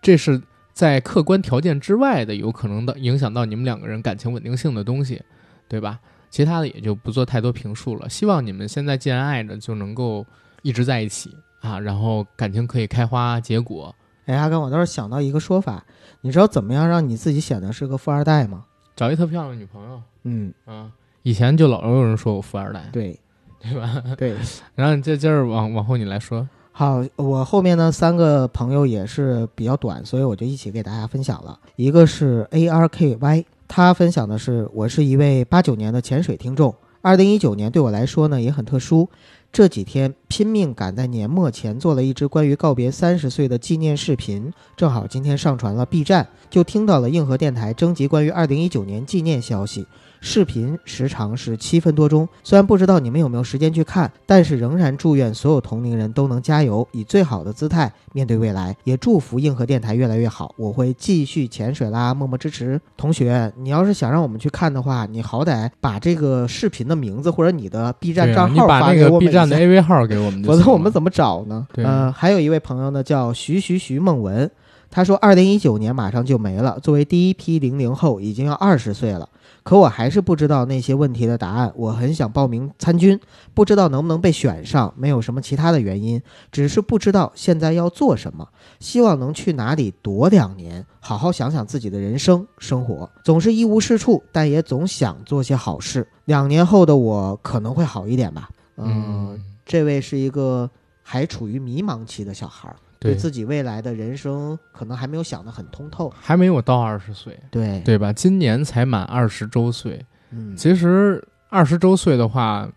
这是在客观条件之外的，有可能的影响到你们两个人感情稳定性的东西，对吧？其他的也就不做太多评述了。希望你们现在既然爱着，就能够一直在一起啊，然后感情可以开花结果。哎，阿刚，我倒是想到一个说法，你知道怎么样让你自己显得是个富二代吗？找一特漂亮的女朋友。嗯啊，以前就老有人说我富二代，对，对吧？对。然后这今儿往往后你来说。好，我后面呢三个朋友也是比较短，所以我就一起给大家分享了。一个是 A R K Y，他分享的是我是一位八九年的潜水听众，二零一九年对我来说呢也很特殊。这几天拼命赶在年末前做了一支关于告别三十岁的纪念视频，正好今天上传了 B 站，就听到了硬核电台征集关于二零一九年纪念消息。视频时长是七分多钟，虽然不知道你们有没有时间去看，但是仍然祝愿所有同龄人都能加油，以最好的姿态面对未来，也祝福硬核电台越来越好。我会继续潜水啦，默默支持。同学，你要是想让我们去看的话，你好歹把这个视频的名字或者你的 B 站账号发给我们。B 站的 AV 号给我们，否则我们怎么找呢？呃，还有一位朋友呢，叫徐徐徐梦文，他说，二零一九年马上就没了，作为第一批零零后，已经要二十岁了。可我还是不知道那些问题的答案。我很想报名参军，不知道能不能被选上。没有什么其他的原因，只是不知道现在要做什么。希望能去哪里躲两年，好好想想自己的人生生活。总是一无是处，但也总想做些好事。两年后的我可能会好一点吧。嗯，这位是一个还处于迷茫期的小孩儿。对。自己未来的人生可能还没有想得很通透，还没有到二十岁，对。对吧？今年才满二十周岁，嗯，其实二十周岁的话，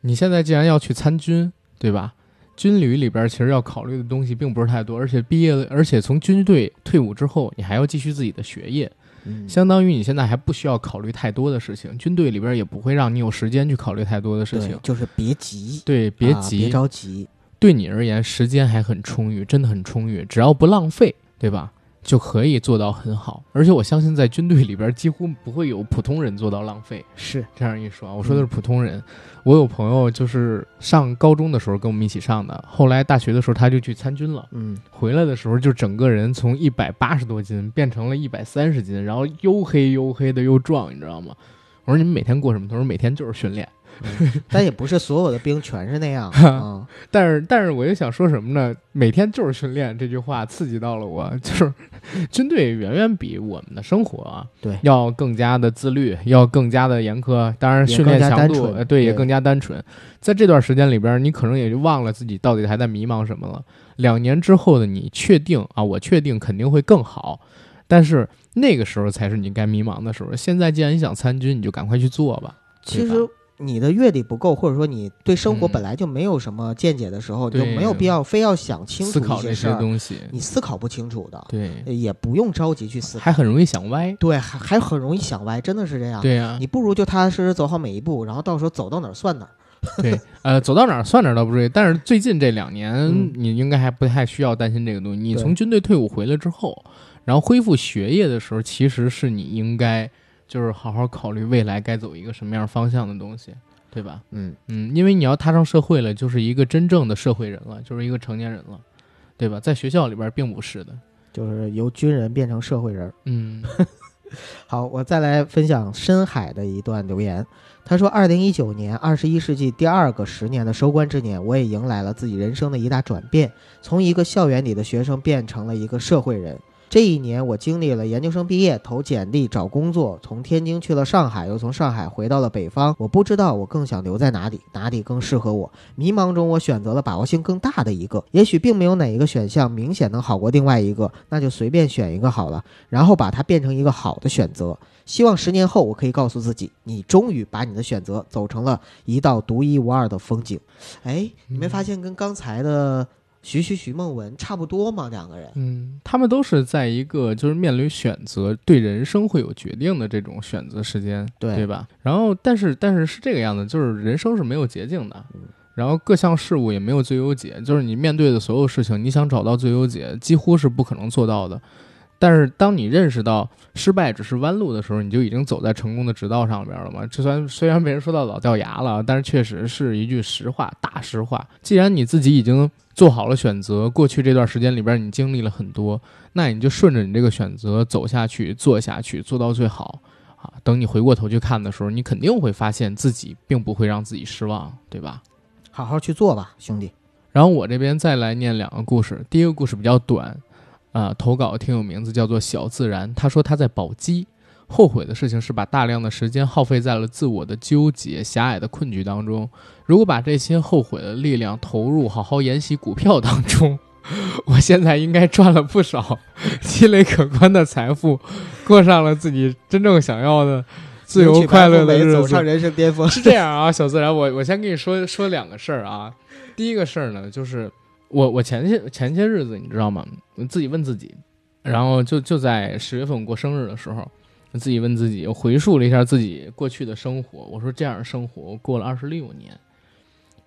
你现在既然要去参军，对吧？军旅里边其实要考虑的东西并不是太多，而且毕业了，而且从军队退伍之后，你还要继续自己的学业，嗯，相当于你现在还不需要考虑太多的事情，军队里边也不会让你有时间去考虑太多的事情，就是别急，对，别急，别着急。对你而言，时间还很充裕，真的很充裕，只要不浪费，对吧？就可以做到很好。而且我相信，在军队里边，几乎不会有普通人做到浪费。是这样一说，我说的是普通人。我有朋友就是上高中的时候跟我们一起上的，后来大学的时候他就去参军了。嗯，回来的时候就整个人从一百八十多斤变成了一百三十斤，然后又黑又黑的又壮，你知道吗？我说你们每天过什么？他说每天就是训练。但也不是所有的兵全是那样啊。但是，但是我就想说什么呢？每天就是训练这句话刺激到了我，就是军队远远比我们的生活啊，对，要更加的自律，要更加的严苛。当然，训练强度对也更加单纯。在这段时间里边，你可能也就忘了自己到底还在迷茫什么了。两年之后的你，确定啊？我确定肯定会更好。但是那个时候才是你该迷茫的时候。现在既然你想参军，你就赶快去做吧。其实。你的阅历不够，或者说你对生活本来就没有什么见解的时候，就没有必要非要想清楚一些事儿。你思考不清楚的，对，也不用着急去思考，还很容易想歪。对，还还很容易想歪，真的是这样。对呀，你不如就踏踏实实走好每一步，然后到时候走到哪儿算哪儿。对，呃，走到哪儿算哪儿倒不至于，但是最近这两年，你应该还不太需要担心这个东西。你从军队退伍回来之后，然后恢复学业的时候，其实是你应该就是好好考虑未来该走一个什么样方向的东西。对吧？嗯嗯，因为你要踏上社会了，就是一个真正的社会人了，就是一个成年人了，对吧？在学校里边并不是的，就是由军人变成社会人。嗯，好，我再来分享深海的一段留言。他说：“二零一九年，二十一世纪第二个十年的收官之年，我也迎来了自己人生的一大转变，从一个校园里的学生变成了一个社会人。这一年我经历了研究生毕业、投简历、找工作，从天津去了上海，又从上海回到了北方。我不知道我更想留在哪里，哪里更适合我。迷茫中，我选择了把握性更大的一个。也许并没有哪一个选项明显能好过另外一个，那就随便选一个好了，然后把它变成一个好的选择。希望十年后，我可以告诉自己，你终于把你的选择走成了一道独一无二的风景。哎，你没发现跟刚才的？徐徐徐梦文差不多嘛？两个人，嗯，他们都是在一个就是面临选择，对人生会有决定的这种选择时间，对对吧？然后，但是但是是这个样子，就是人生是没有捷径的，然后各项事物也没有最优解，就是你面对的所有事情，你想找到最优解，几乎是不可能做到的。但是当你认识到失败只是弯路的时候，你就已经走在成功的直道上边了嘛？这虽然虽然被人说到老掉牙了，但是确实是一句实话，大实话。既然你自己已经做好了选择，过去这段时间里边你经历了很多，那你就顺着你这个选择走下去，做下去，做到最好啊！等你回过头去看的时候，你肯定会发现自己并不会让自己失望，对吧？好好去做吧，兄弟。然后我这边再来念两个故事，第一个故事比较短。啊，投稿挺有名字，叫做小自然。他说他在宝鸡，后悔的事情是把大量的时间耗费在了自我的纠结、狭隘的困局当中。如果把这些后悔的力量投入好好研习股票当中，我现在应该赚了不少，积累可观的财富，过上了自己真正想要的自由快乐的日子，走上人生巅峰。是这样啊，小自然，我我先跟你说说两个事儿啊。第一个事儿呢，就是。我我前些前些日子你知道吗？我自己问自己，然后就就在十月份过生日的时候，自己问自己，我回溯了一下自己过去的生活。我说这样的生活过了二十六年，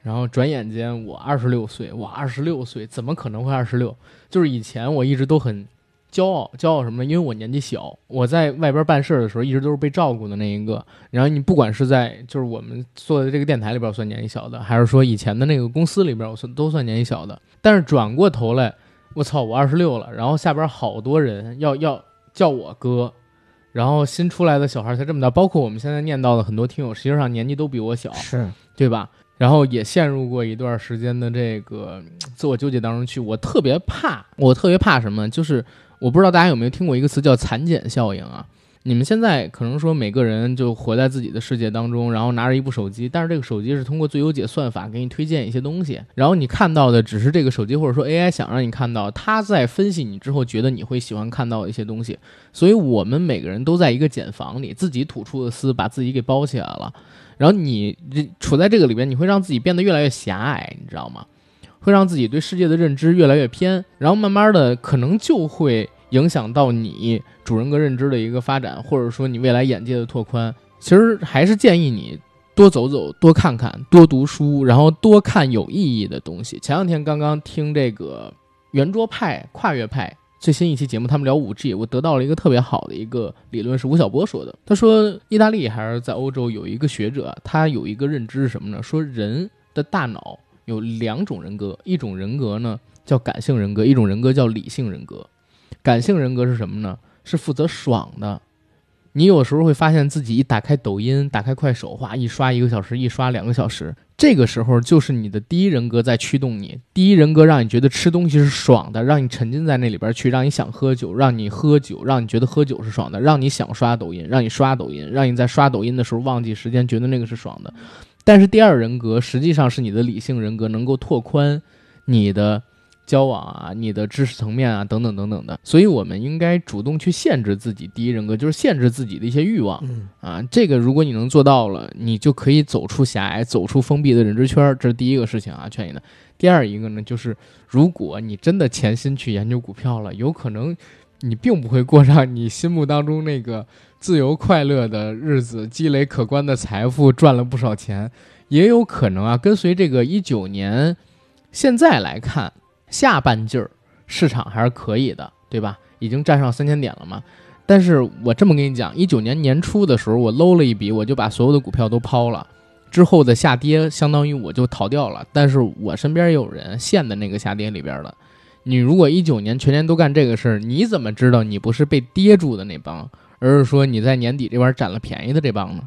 然后转眼间我二十六岁，我二十六岁怎么可能会二十六？就是以前我一直都很。骄傲，骄傲什么呢？因为我年纪小，我在外边办事的时候，一直都是被照顾的那一个。然后你不管是在就是我们做的这个电台里边算年纪小的，还是说以前的那个公司里边，我算都算年纪小的。但是转过头来，我操，我二十六了，然后下边好多人要要叫我哥，然后新出来的小孩才这么大，包括我们现在念到的很多听友，实际上年纪都比我小，是对吧？然后也陷入过一段时间的这个自我纠结当中去。我特别怕，我特别怕什么？就是。我不知道大家有没有听过一个词叫“蚕茧效应”啊？你们现在可能说每个人就活在自己的世界当中，然后拿着一部手机，但是这个手机是通过最优解算法给你推荐一些东西，然后你看到的只是这个手机或者说 AI 想让你看到，它在分析你之后觉得你会喜欢看到的一些东西。所以我们每个人都在一个茧房里，自己吐出的丝把自己给包起来了，然后你处在这个里边，你会让自己变得越来越狭隘，你知道吗？会让自己对世界的认知越来越偏，然后慢慢的可能就会影响到你主人格认知的一个发展，或者说你未来眼界的拓宽。其实还是建议你多走走，多看看，多读书，然后多看有意义的东西。前两天刚刚听这个圆桌派跨越派最新一期节目，他们聊五 G，我得到了一个特别好的一个理论，是吴晓波说的。他说，意大利还是在欧洲有一个学者，他有一个认知是什么呢？说人的大脑。有两种人格，一种人格呢叫感性人格，一种人格叫理性人格。感性人格是什么呢？是负责爽的。你有时候会发现自己一打开抖音、打开快手，哇，一刷一个小时，一刷两个小时，这个时候就是你的第一人格在驱动你。第一人格让你觉得吃东西是爽的，让你沉浸在那里边去，让你想喝酒，让你喝酒，让你觉得喝酒是爽的，让你想刷抖音，让你刷抖音，让你在刷抖音的时候忘记时间，觉得那个是爽的。但是第二人格实际上是你的理性人格，能够拓宽你的交往啊、你的知识层面啊等等等等的。所以，我们应该主动去限制自己第一人格，就是限制自己的一些欲望。啊，这个如果你能做到了，你就可以走出狭隘，走出封闭的认知圈。这是第一个事情啊，劝你的。第二一个呢，就是如果你真的潜心去研究股票了，有可能你并不会过上你心目当中那个。自由快乐的日子，积累可观的财富，赚了不少钱，也有可能啊。跟随这个一九年，现在来看，下半季儿市场还是可以的，对吧？已经站上三千点了嘛。但是我这么跟你讲，一九年年初的时候，我搂了一笔，我就把所有的股票都抛了，之后的下跌相当于我就逃掉了。但是我身边也有人陷在那个下跌里边了。你如果一九年全年都干这个事儿，你怎么知道你不是被跌住的那帮？而是说你在年底这边占了便宜的这帮呢，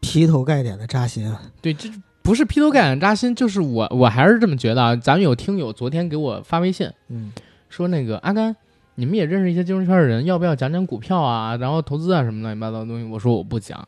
劈头盖脸的扎心啊！对，这不是劈头盖脸扎心，就是我我还是这么觉得啊。咱们有听友昨天给我发微信，嗯，说那个阿甘，你们也认识一些金融圈的人，要不要讲讲股票啊，然后投资啊什么乱七八糟的东西？我说我不讲，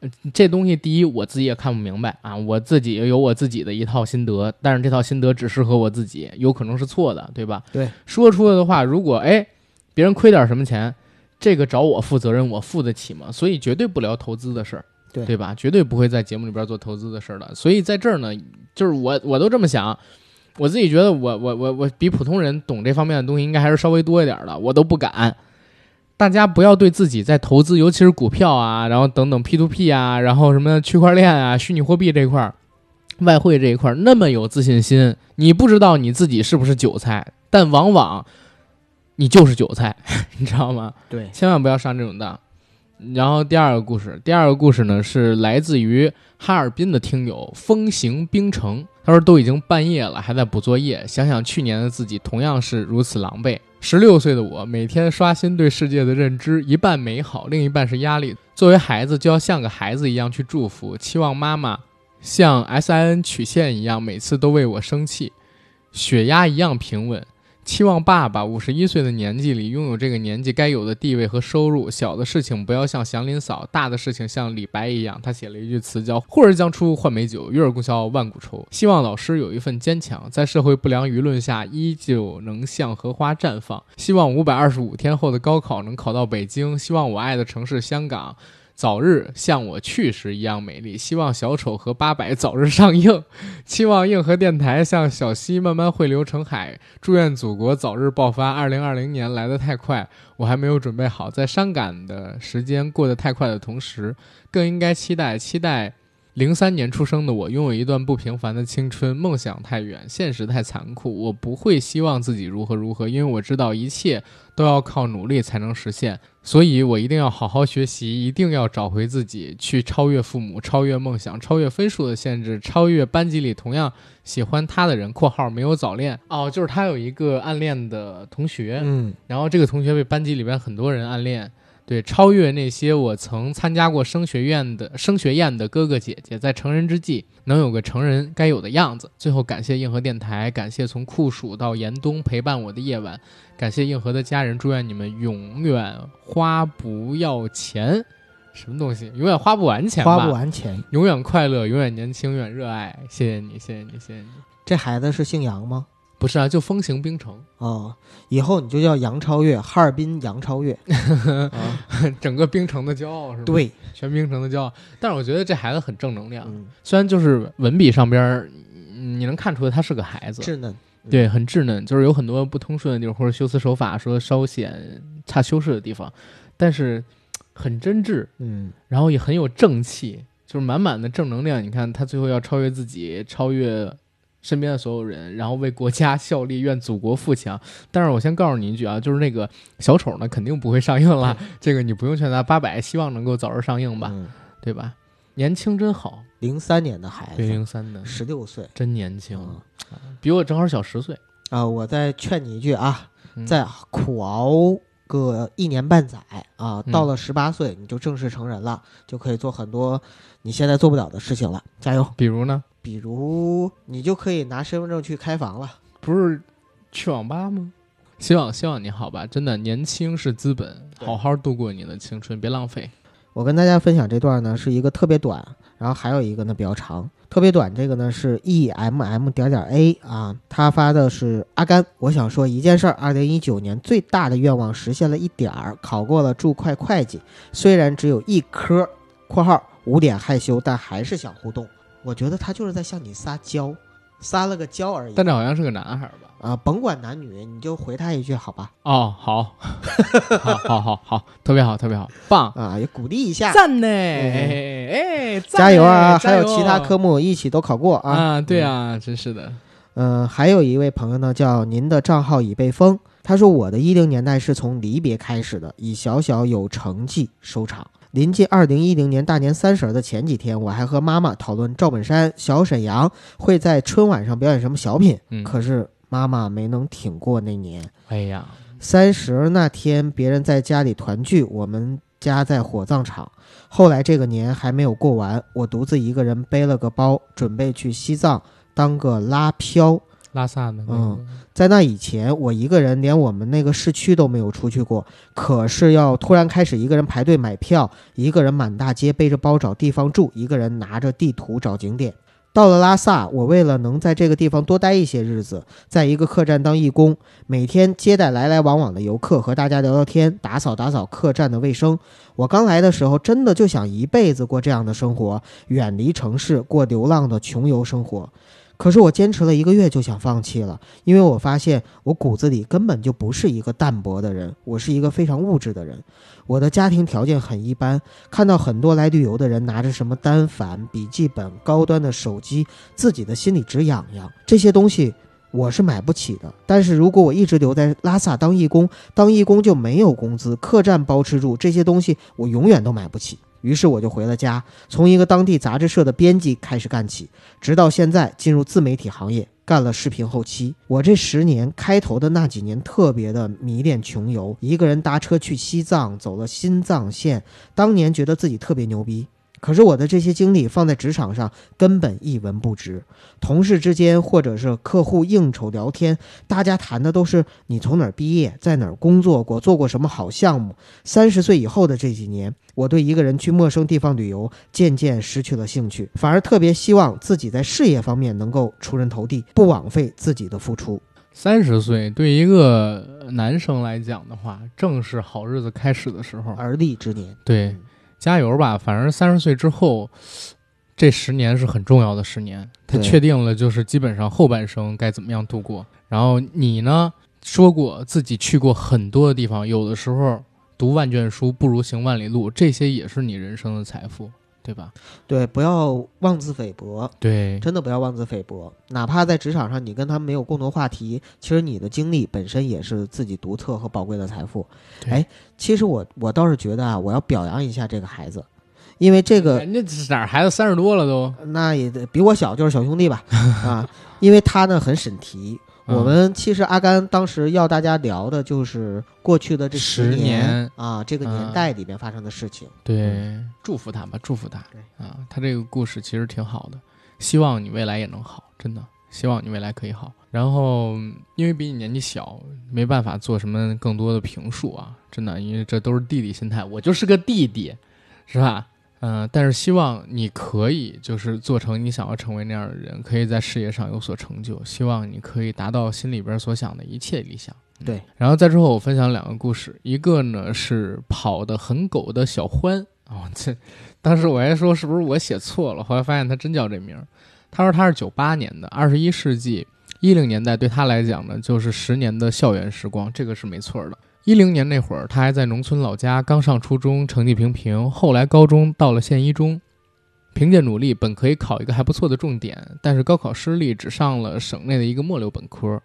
呃这东西第一我自己也看不明白啊，我自己有我自己的一套心得，但是这套心得只适合我自己，有可能是错的，对吧？对，说出来的话，如果哎别人亏点什么钱，这个找我负责任，我负得起吗？所以绝对不聊投资的事儿。对对吧？绝对不会在节目里边做投资的事儿的。所以在这儿呢，就是我我都这么想，我自己觉得我我我我比普通人懂这方面的东西应该还是稍微多一点的，我都不敢。大家不要对自己在投资，尤其是股票啊，然后等等 P to P 啊，然后什么区块链啊、虚拟货币这一块儿、外汇这一块儿那么有自信心。你不知道你自己是不是韭菜，但往往你就是韭菜，你知道吗？对，千万不要上这种当。然后第二个故事，第二个故事呢是来自于哈尔滨的听友风行冰城，他说都已经半夜了，还在补作业，想想去年的自己同样是如此狼狈。十六岁的我每天刷新对世界的认知，一半美好，另一半是压力。作为孩子，就要像个孩子一样去祝福，期望妈妈像 S I N 曲线一样，每次都为我生气，血压一样平稳。期望爸爸五十一岁的年纪里拥有这个年纪该有的地位和收入。小的事情不要像祥林嫂，大的事情像李白一样。他写了一句词叫“呼儿将出换美酒，与尔共销万古愁”。希望老师有一份坚强，在社会不良舆论下依旧能像荷花绽放。希望五百二十五天后的高考能考到北京。希望我爱的城市香港。早日像我去时一样美丽，希望小丑和八百早日上映，期望硬核电台像小溪慢慢汇流成海，祝愿祖国早日爆发。二零二零年来得太快，我还没有准备好，在伤感的时间过得太快的同时，更应该期待期待。零三年出生的我，拥有一段不平凡的青春。梦想太远，现实太残酷。我不会希望自己如何如何，因为我知道一切都要靠努力才能实现。所以我一定要好好学习，一定要找回自己，去超越父母，超越梦想，超越分数的限制，超越班级里同样喜欢他的人（括号没有早恋）。哦，就是他有一个暗恋的同学，嗯，然后这个同学被班级里边很多人暗恋。对，超越那些我曾参加过升学院的升学宴的哥哥姐姐，在成人之际能有个成人该有的样子。最后，感谢硬核电台，感谢从酷暑到严冬陪伴我的夜晚，感谢硬核的家人，祝愿你们永远花不要钱，什么东西？永远花不完钱吧，花不完钱。永远快乐，永远年轻，永远热爱。谢谢你，谢谢你，谢谢你。这孩子是姓杨吗？不是啊，就风行冰城，哦，以后你就叫杨超越，哈尔滨杨超越。啊，整个冰城的骄傲是吧？对，全冰城的骄傲。但是我觉得这孩子很正能量，嗯，虽然就是文笔上边你能看出来他是个孩子，稚嫩。对，很稚嫩，就是有很多不通顺的地方，或者修辞手法说稍显差修饰的地方，但是很真挚，嗯，然后也很有正气，就是满满的正能量。你看他最后要超越自己，超越身边的所有人，然后为国家效力，愿祖国富强。但是我先告诉你一句啊，就是那个小丑呢，肯定不会上映了，这个你不用劝他。八百希望能够早日上映吧，嗯对吧？年轻真好，零三年的孩对子，零三的十六岁。真年轻，嗯比我正好小十岁。啊，我再劝你一句啊，嗯再苦熬个一年半载啊，嗯到了十八岁你就正式成人了，就可以做很多你现在做不了的事情了。加油！比如呢，比如你就可以拿身份证去开房了。不是去网吧吗？希望希望你好吧，真的年轻是资本，好好度过你的青春，别浪费。我跟大家分享这段呢，是一个特别短，然后还有一个呢比较长。特别短这个呢是 e m m 点点 a 啊，他发的是阿甘。我想说一件事儿，二零一九年最大的愿望实现了一点儿，考过了注会会计，虽然只有一科（括号五点害羞），但还是想互动。我觉得他就是在向你撒娇，撒了个娇而已。但这好像是个男孩吧？啊，甭管男女，你就回他一句好吧？哦，好，好，好，好，好，特别好，特别好，棒，啊，也鼓励一下，赞呢，哎，哎加油啊！还有其他科目目一起都考过啊。啊，对啊，真是的，嗯、还有一位朋友呢，叫您的账号已被封。他说我的一零年代是从离别开始的，以小小有成绩收场。临近二零一零年大年三十儿的前几天，我还和妈妈讨论赵本山、小沈阳会在春晚上表演什么小品，嗯，可是妈妈没能挺过那年。哎呀，三十那天，别人在家里团聚，我们家在火葬场。后来这个年还没有过完，我独自一个人背了个包，准备去西藏当个拉漂。拉萨的，嗯，在那以前，我一个人连我们那个市区都没有出去过。可是要突然开始一个人排队买票，一个人满大街背着包找地方住，一个人拿着地图找景点。到了拉萨，我为了能在这个地方多待一些日子，在一个客栈当义工，每天接待来来往往的游客，和大家聊聊天，打扫打扫客栈的卫生。我刚来的时候，真的就想一辈子过这样的生活，远离城市，过流浪的穷游生活。可是我坚持了一个月就想放弃了，因为我发现我骨子里根本就不是一个淡泊的人，我是一个非常物质的人。我的家庭条件很一般，看到很多来旅游的人拿着什么单反、笔记本、高端的手机，自己的心里直痒痒。这些东西我是买不起的。但是如果我一直留在拉萨当义工，当义工就没有工资，客栈包吃住，这些东西我永远都买不起。于是我就回了家，从一个当地杂志社的编辑开始干起，直到现在进入自媒体行业，干了视频后期。我这十年开头的那几年特别的迷恋穷游，一个人搭车去西藏，走了新藏线，当年觉得自己特别牛逼。可是我的这些经历放在职场上根本一文不值，同事之间或者是客户应酬聊天，大家谈的都是你从哪儿毕业，在哪儿工作过，做过什么好项目。三十岁以后的这几年，我对一个人去陌生地方旅游渐渐失去了兴趣，反而特别希望自己在事业方面能够出人头地，不枉费自己的付出。三十岁对一个男生来讲的话，正是好日子开始的时候，而立之年。对。加油吧！反正三十岁之后，这十年是很重要的十年，他确定了就是基本上后半生该怎么样度过。然后你呢，说过自己去过很多的地方，有的时候读万卷书不如行万里路，这些也是你人生的财富，对吧？对，不要妄自菲薄。对，真的不要妄自菲薄。哪怕在职场上你跟他们没有共同话题，其实你的经历本身也是自己独特和宝贵的财富。哎。其实我我倒是觉得啊，我要表扬一下这个孩子，因为这个人家哪孩子三十多了都，那也得比我小，就是小兄弟吧 啊，因为他呢很审题。我们其实阿甘当时要大家聊的就是过去的这十年啊，这个年代里面发生的事情。对，祝福他吧，祝福他。啊，他这个故事其实挺好的，希望你未来也能好，真的。希望你未来可以好，然后因为比你年纪小，没办法做什么更多的评述啊，真的，因为这都是弟弟心态，我就是个弟弟，是吧？嗯，但是希望你可以就是做成你想要成为那样的人，可以在事业上有所成就，希望你可以达到心里边所想的一切理想。对，然后在之后我分享两个故事，一个呢是跑得很狗的小欢哦，这当时我还说是不是我写错了，后来发现他真叫这名。他说他是九八年的，二十一世纪一零年代对他来讲呢，就是十年的校园时光，这个是没错的。一零年那会儿，他还在农村老家，刚上初中，成绩平平。后来高中到了县一中，凭借努力，本可以考一个还不错的重点，但是高考失利，只上了省内的一个末流本科。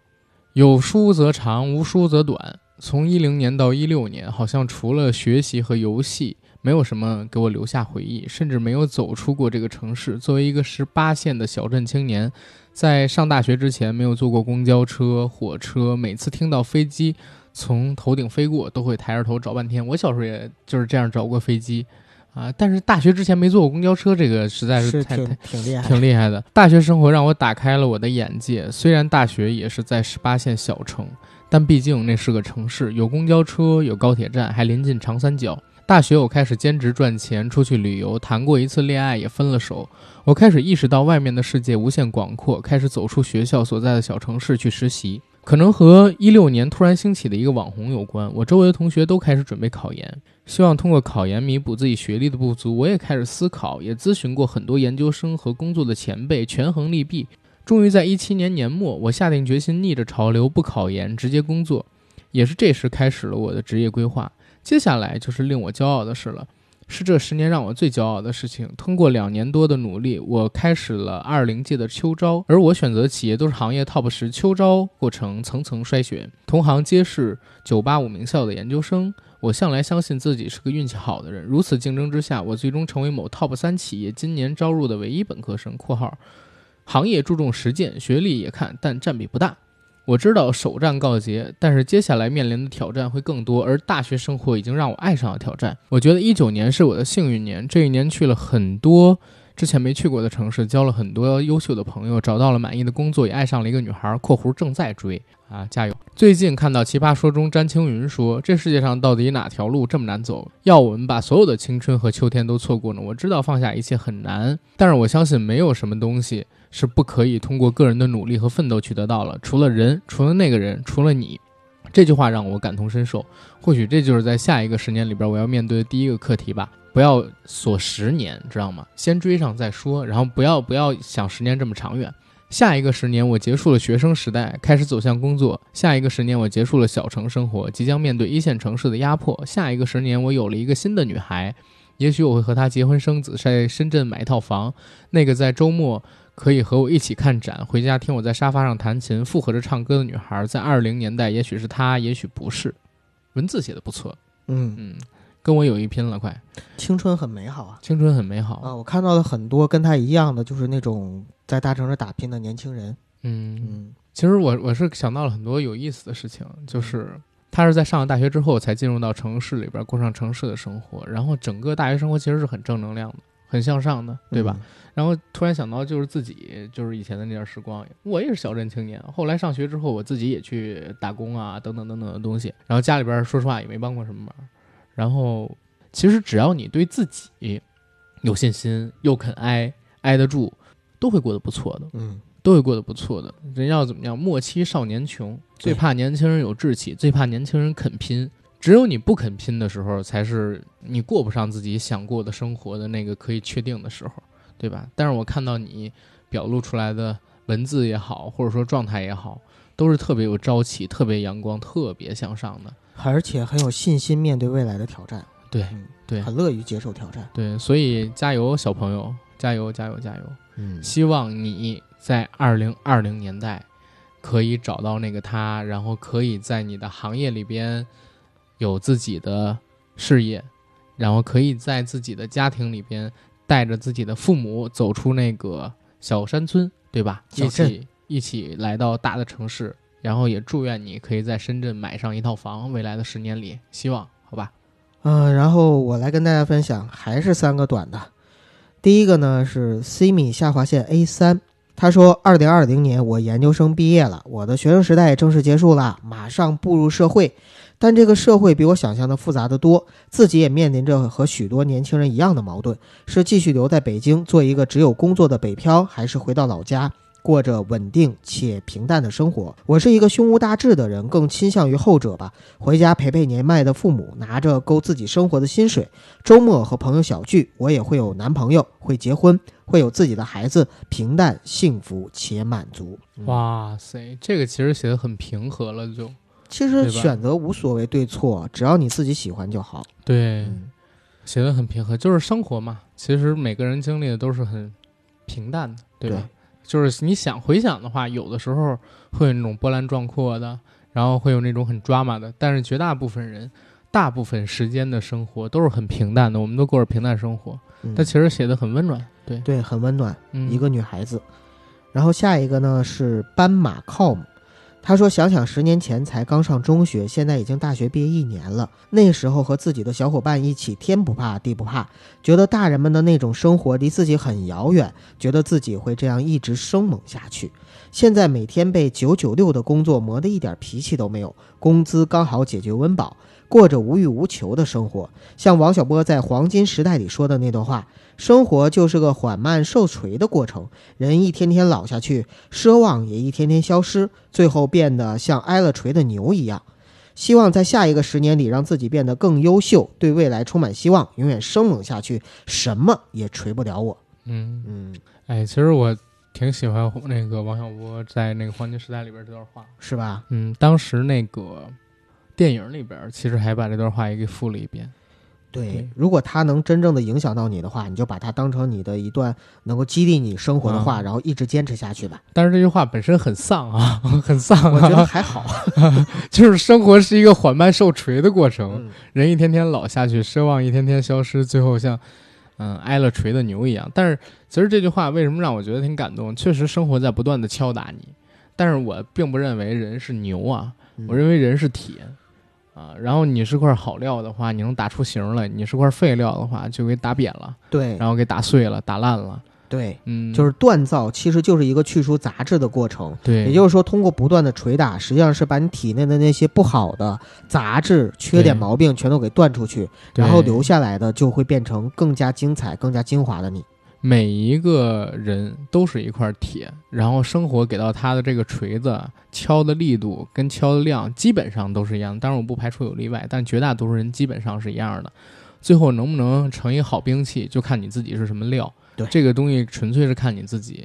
有书则长，无书则短。从一零年到一六年，好像除了学习和游戏。没有什么给我留下回忆，甚至没有走出过这个城市。作为一个十八线的小镇青年，在上大学之前没有坐过公交车、火车。每次听到飞机从头顶飞过，都会抬着头找半天。我小时候也就是这样找过飞机，啊！但是大学之前没坐过公交车，这个实在是太挺厉害，挺厉害的。大学生活让我打开了我的眼界。虽然大学也是在十八线小城，但毕竟那是个城市，有公交车，有高铁站，还临近长三角。大学，我开始兼职赚钱，出去旅游，谈过一次恋爱，也分了手。我开始意识到外面的世界无限广阔，开始走出学校所在的小城市去实习。可能和一六年突然兴起的一个网红有关。我周围的同学都开始准备考研，希望通过考研弥补自己学历的不足。我也开始思考，也咨询过很多研究生和工作的前辈，权衡利弊。终于在一七年年末，我下定决心逆着潮流不考研，直接工作。也是这时开始了我的职业规划。接下来就是令我骄傲的事了，是这十年让我最骄傲的事情。通过两年多的努力，我开始了二零届的秋招，而我选择的企业都是行业 TOP 十。秋招过程层层筛选，同行皆是九八五名校的研究生。我向来相信自己是个运气好的人。如此竞争之下，我最终成为某 TOP 三企业今年招入的唯一本科生（括号行业注重实践，学历也看，但占比不大）。我知道首战告捷，但是接下来面临的挑战会更多。而大学生活已经让我爱上了挑战。我觉得一九年是我的幸运年，这一年去了很多之前没去过的城市，交了很多优秀的朋友，找到了满意的工作，也爱上了一个女孩（括弧正在追啊，加油！）最近看到《奇葩说》中詹青云说：“这世界上到底哪条路这么难走？要我们把所有的青春和秋天都错过呢？”我知道放下一切很难，但是我相信没有什么东西是不可以通过个人的努力和奋斗去得到了。除了人，除了那个人，除了你。这句话让我感同身受。或许这就是在下一个十年里边我要面对的第一个课题吧。不要锁十年，知道吗？先追上再说，然后不要不要想十年这么长远。下一个十年，我结束了学生时代，开始走向工作；下一个十年，我结束了小城生活，即将面对一线城市的压迫；下一个十年，我有了一个新的女孩，也许我会和她结婚生子，在深圳买一套房。那个在周末可以和我一起看展，回家听我在沙发上弹琴，附和着唱歌的女孩，在二零年代，也许是她，也许不是。文字写的不错，嗯嗯。跟我有一拼了，快！青春很美好啊，青春很美好啊！我看到了很多跟他一样的，就是那种在大城市打拼的年轻人。嗯嗯，其实我我是想到了很多有意思的事情，就是他是在上了大学之后才进入到城市里边过上城市的生活，然后整个大学生活其实是很正能量的，很向上的，对吧？然后突然想到就是自己就是以前的那段时光，我也是小镇青年，后来上学之后我自己也去打工啊，等等等等的东西，然后家里边说实话也没帮过什么忙。然后，其实只要你对自己有信心，又肯挨挨得住，都会过得不错的。嗯，都会过得不错的。人要怎么样？莫欺少年穷，最怕年轻人有志气，最怕年轻人肯拼。只有你不肯拼的时候，才是你过不上自己想过的生活的那个可以确定的时候，对吧？但是我看到你表露出来的文字也好，或者说状态也好，都是特别有朝气、特别阳光、特别向上的。而且很有信心面对未来的挑战，对，对，很乐于接受挑战，对，所以加油，小朋友，加油，加油，加油！嗯，希望你在二零二零年代可以找到那个他，然后可以在你的行业里边有自己的事业，然后可以在自己的家庭里边带着自己的父母走出那个小山村，对吧？一起一起来到大的城市。然后也祝愿你可以在深圳买上一套房，未来的十年里，希望好吧。嗯，然后我来跟大家分享，还是三个短的。第一个呢是 C 米下划线 A 三，他说：二零二零年我研究生毕业了，我的学生时代正式结束了，马上步入社会，但这个社会比我想象的复杂的多，自己也面临着和许多年轻人一样的矛盾：是继续留在北京做一个只有工作的北漂，还是回到老家？过着稳定且平淡的生活。我是一个胸无大志的人，更倾向于后者吧。回家陪陪年迈的父母，拿着够自己生活的薪水，周末和朋友小聚。我也会有男朋友，会结婚，会有自己的孩子，平淡幸福且满足。哇塞，这个其实写的很平和了，就其实选择无所谓对错，只要你自己喜欢就好。对，写的很平和，就是生活嘛。其实每个人经历的都是很平淡的，对吧？就是你想回想的话，有的时候会有那种波澜壮阔的，然后会有那种很抓马的，但是绝大部分人，大部分时间的生活都是很平淡的，我们都过着平淡生活。但其实写的很温暖，对对，很温暖。一个女孩子，然后下一个呢是斑马 com。他说：“想想十年前才刚上中学，现在已经大学毕业一年了。那时候和自己的小伙伴一起，天不怕地不怕，觉得大人们的那种生活离自己很遥远，觉得自己会这样一直生猛下去。现在每天被九九六的工作磨得一点脾气都没有，工资刚好解决温饱。”过着无欲无求的生活，像王小波在《黄金时代》里说的那段话：“生活就是个缓慢受锤的过程，人一天天老下去，奢望也一天天消失，最后变得像挨了锤的牛一样。希望在下一个十年里，让自己变得更优秀，对未来充满希望，永远生猛下去，什么也锤不了我。”嗯嗯，哎，其实我挺喜欢那个王小波在那个《黄金时代》里边这段话，是吧？嗯，当时那个。电影里边其实还把这段话也给复了一遍。对，如果它能真正的影响到你的话，你就把它当成你的一段能够激励你生活的话，然后一直坚持下去吧。但是这句话本身很丧啊，很丧。我觉得还好，就是生活是一个缓慢受锤的过程，人一天天老下去，奢望一天天消失，最后像嗯挨了锤的牛一样。但是其实这句话为什么让我觉得挺感动？确实生活在不断的敲打你，但是我并不认为人是牛啊，我认为人是铁。啊。然后你是块好料的话，你能打出形来；你是块废料的话，就给打扁了，对然后给打碎了、打烂了。对，嗯，就是锻造，其实就是一个去除杂质的过程。对，也就是说，通过不断的捶打，实际上是把你体内的那些不好的杂质、缺点、毛病全都给断出去，然后留下来的就会变成更加精彩、更加精华的你。每一个人都是一块铁，然后生活给到他的这个锤子敲的力度跟敲的量基本上都是一样的，当然我不排除有例外，但绝大多数人基本上是一样的。最后能不能成一好兵器，就看你自己是什么料。对这个东西纯粹是看你自己。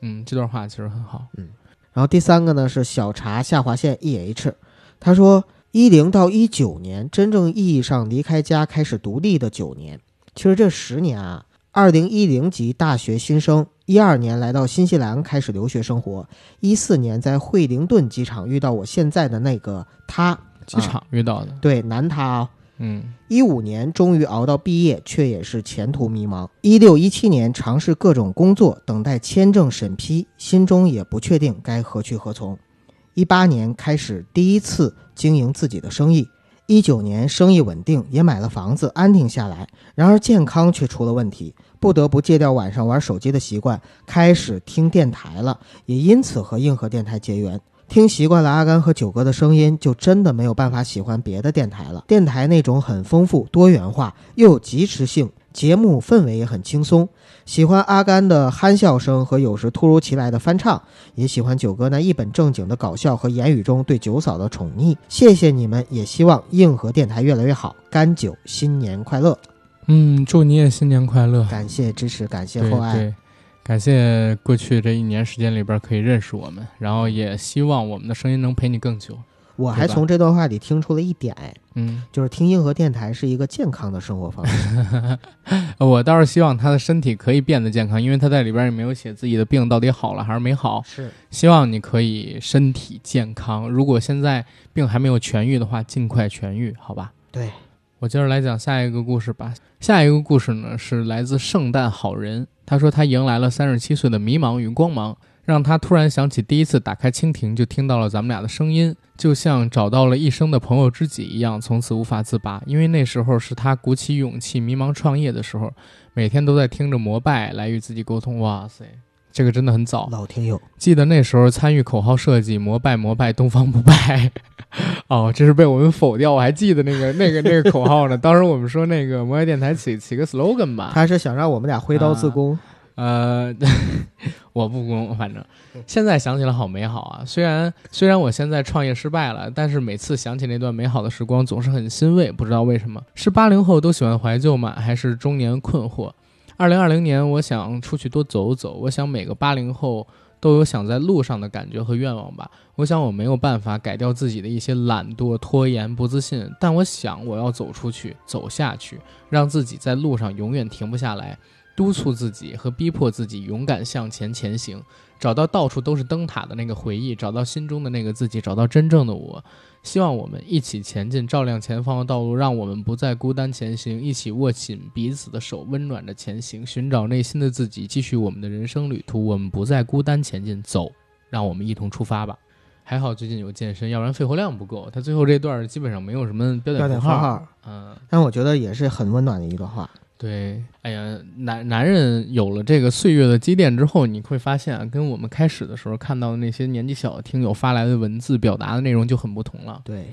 嗯，这段话其实很好。嗯然后第三个呢是小茶下划线 E H，他说一零到一九年真正意义上离开家开始独立的九年，其实这十年啊，二零一零级大学新生，一二年来到新西兰开始留学生活，一四年在惠灵顿机场遇到我现在的那个他，机场遇到的，对男他哦。嗯一五年终于熬到毕业，却也是前途迷茫。一六一七年尝试各种工作，等待签证审批，心中也不确定该何去何从。一八年开始第一次经营自己的生意，一九年生意稳定，也买了房子，安定下来。然而健康却出了问题，不得不戒掉晚上玩手机的习惯，开始听电台了，也因此和硬核电台结缘。听习惯了阿甘和九哥的声音，就真的没有办法喜欢别的电台了。电台那种很丰富、多元化又有及时性，节目氛围也很轻松。喜欢阿甘的憨笑声和有时突如其来的翻唱，也喜欢九哥那一本正经的搞笑和言语中对九嫂的宠溺。谢谢你们，也希望硬核电台越来越好。甘九新年快乐！嗯，祝你也新年快乐。感谢支持，感谢厚爱。对，感谢过去这一年时间里边可以认识我们，然后也希望我们的声音能陪你更久。我还从这段话里听出了一点，哎，嗯，就是听硬核电台是一个健康的生活方式。呃 我倒是希望他的身体可以变得健康，因为他在里边也没有写自己的病到底好了还是没好。是，希望你可以身体健康，如果现在病还没有痊愈的话，尽快痊愈，好吧？对，我接着来讲下一个故事吧。下一个故事呢是来自圣诞好人，他说他迎来了三十七岁的迷茫与光芒，让他突然想起第一次打开蜻蜓就听到了咱们俩的声音，就像找到了一生的朋友知己一样，从此无法自拔。因为那时候是他鼓起勇气迷茫创业的时候，每天都在听着膜拜来与自己沟通。哇塞，这个真的很早。老听友，记得那时候参与口号设计，膜拜膜拜，东方不败。哦，这是被我们否掉。我还记得那个那个那个口号呢。当时我们说那个摩拜电台起起个 slogan 吧。他是想让我们俩挥刀自宫。呃，我不攻，反正现在想起来好美好啊。虽然虽然我现在创业失败了，但是每次想起那段美好的时光，总是很欣慰。不知道为什么，是八零后都喜欢怀旧吗？还是中年困惑？二零二零年，我想出去多走走。我想每个八零后都有想在路上的感觉和愿望吧。我想我没有办法改掉自己的一些懒惰、拖延、不自信，但我想我要走出去，走下去，让自己在路上永远停不下来。督促自己和逼迫自己勇敢向前前行，找到到处都是灯塔的那个回忆，找到心中的那个自己，找到真正的我。希望我们一起前进，照亮前方的道路，让我们不再孤单前行，一起握紧彼此的手，温暖着前行，寻找内心的自己，继续我们的人生旅途。我们不再孤单前进，走，让我们一同出发吧。还好最近有健身，要不然肺活量不够。他最后这段基本上没有什么标点符号，嗯。但我觉得也是很温暖的一段话。对，哎呀，男男人有了这个岁月的积淀之后，你会发现啊，跟我们开始的时候看到的那些年纪小的听友发来的文字表达的内容就很不同了。对，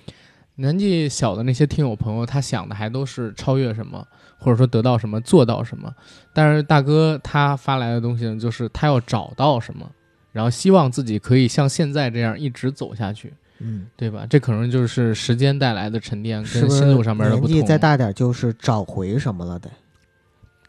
年纪小的那些听友朋友，他想的还都是超越什么，或者说得到什么，做到什么。但是大哥他发来的东西呢，就是他要找到什么，然后希望自己可以像现在这样一直走下去，嗯，对吧？这可能就是时间带来的沉淀跟心路上面的不同。年纪再大点就是找回什么了得。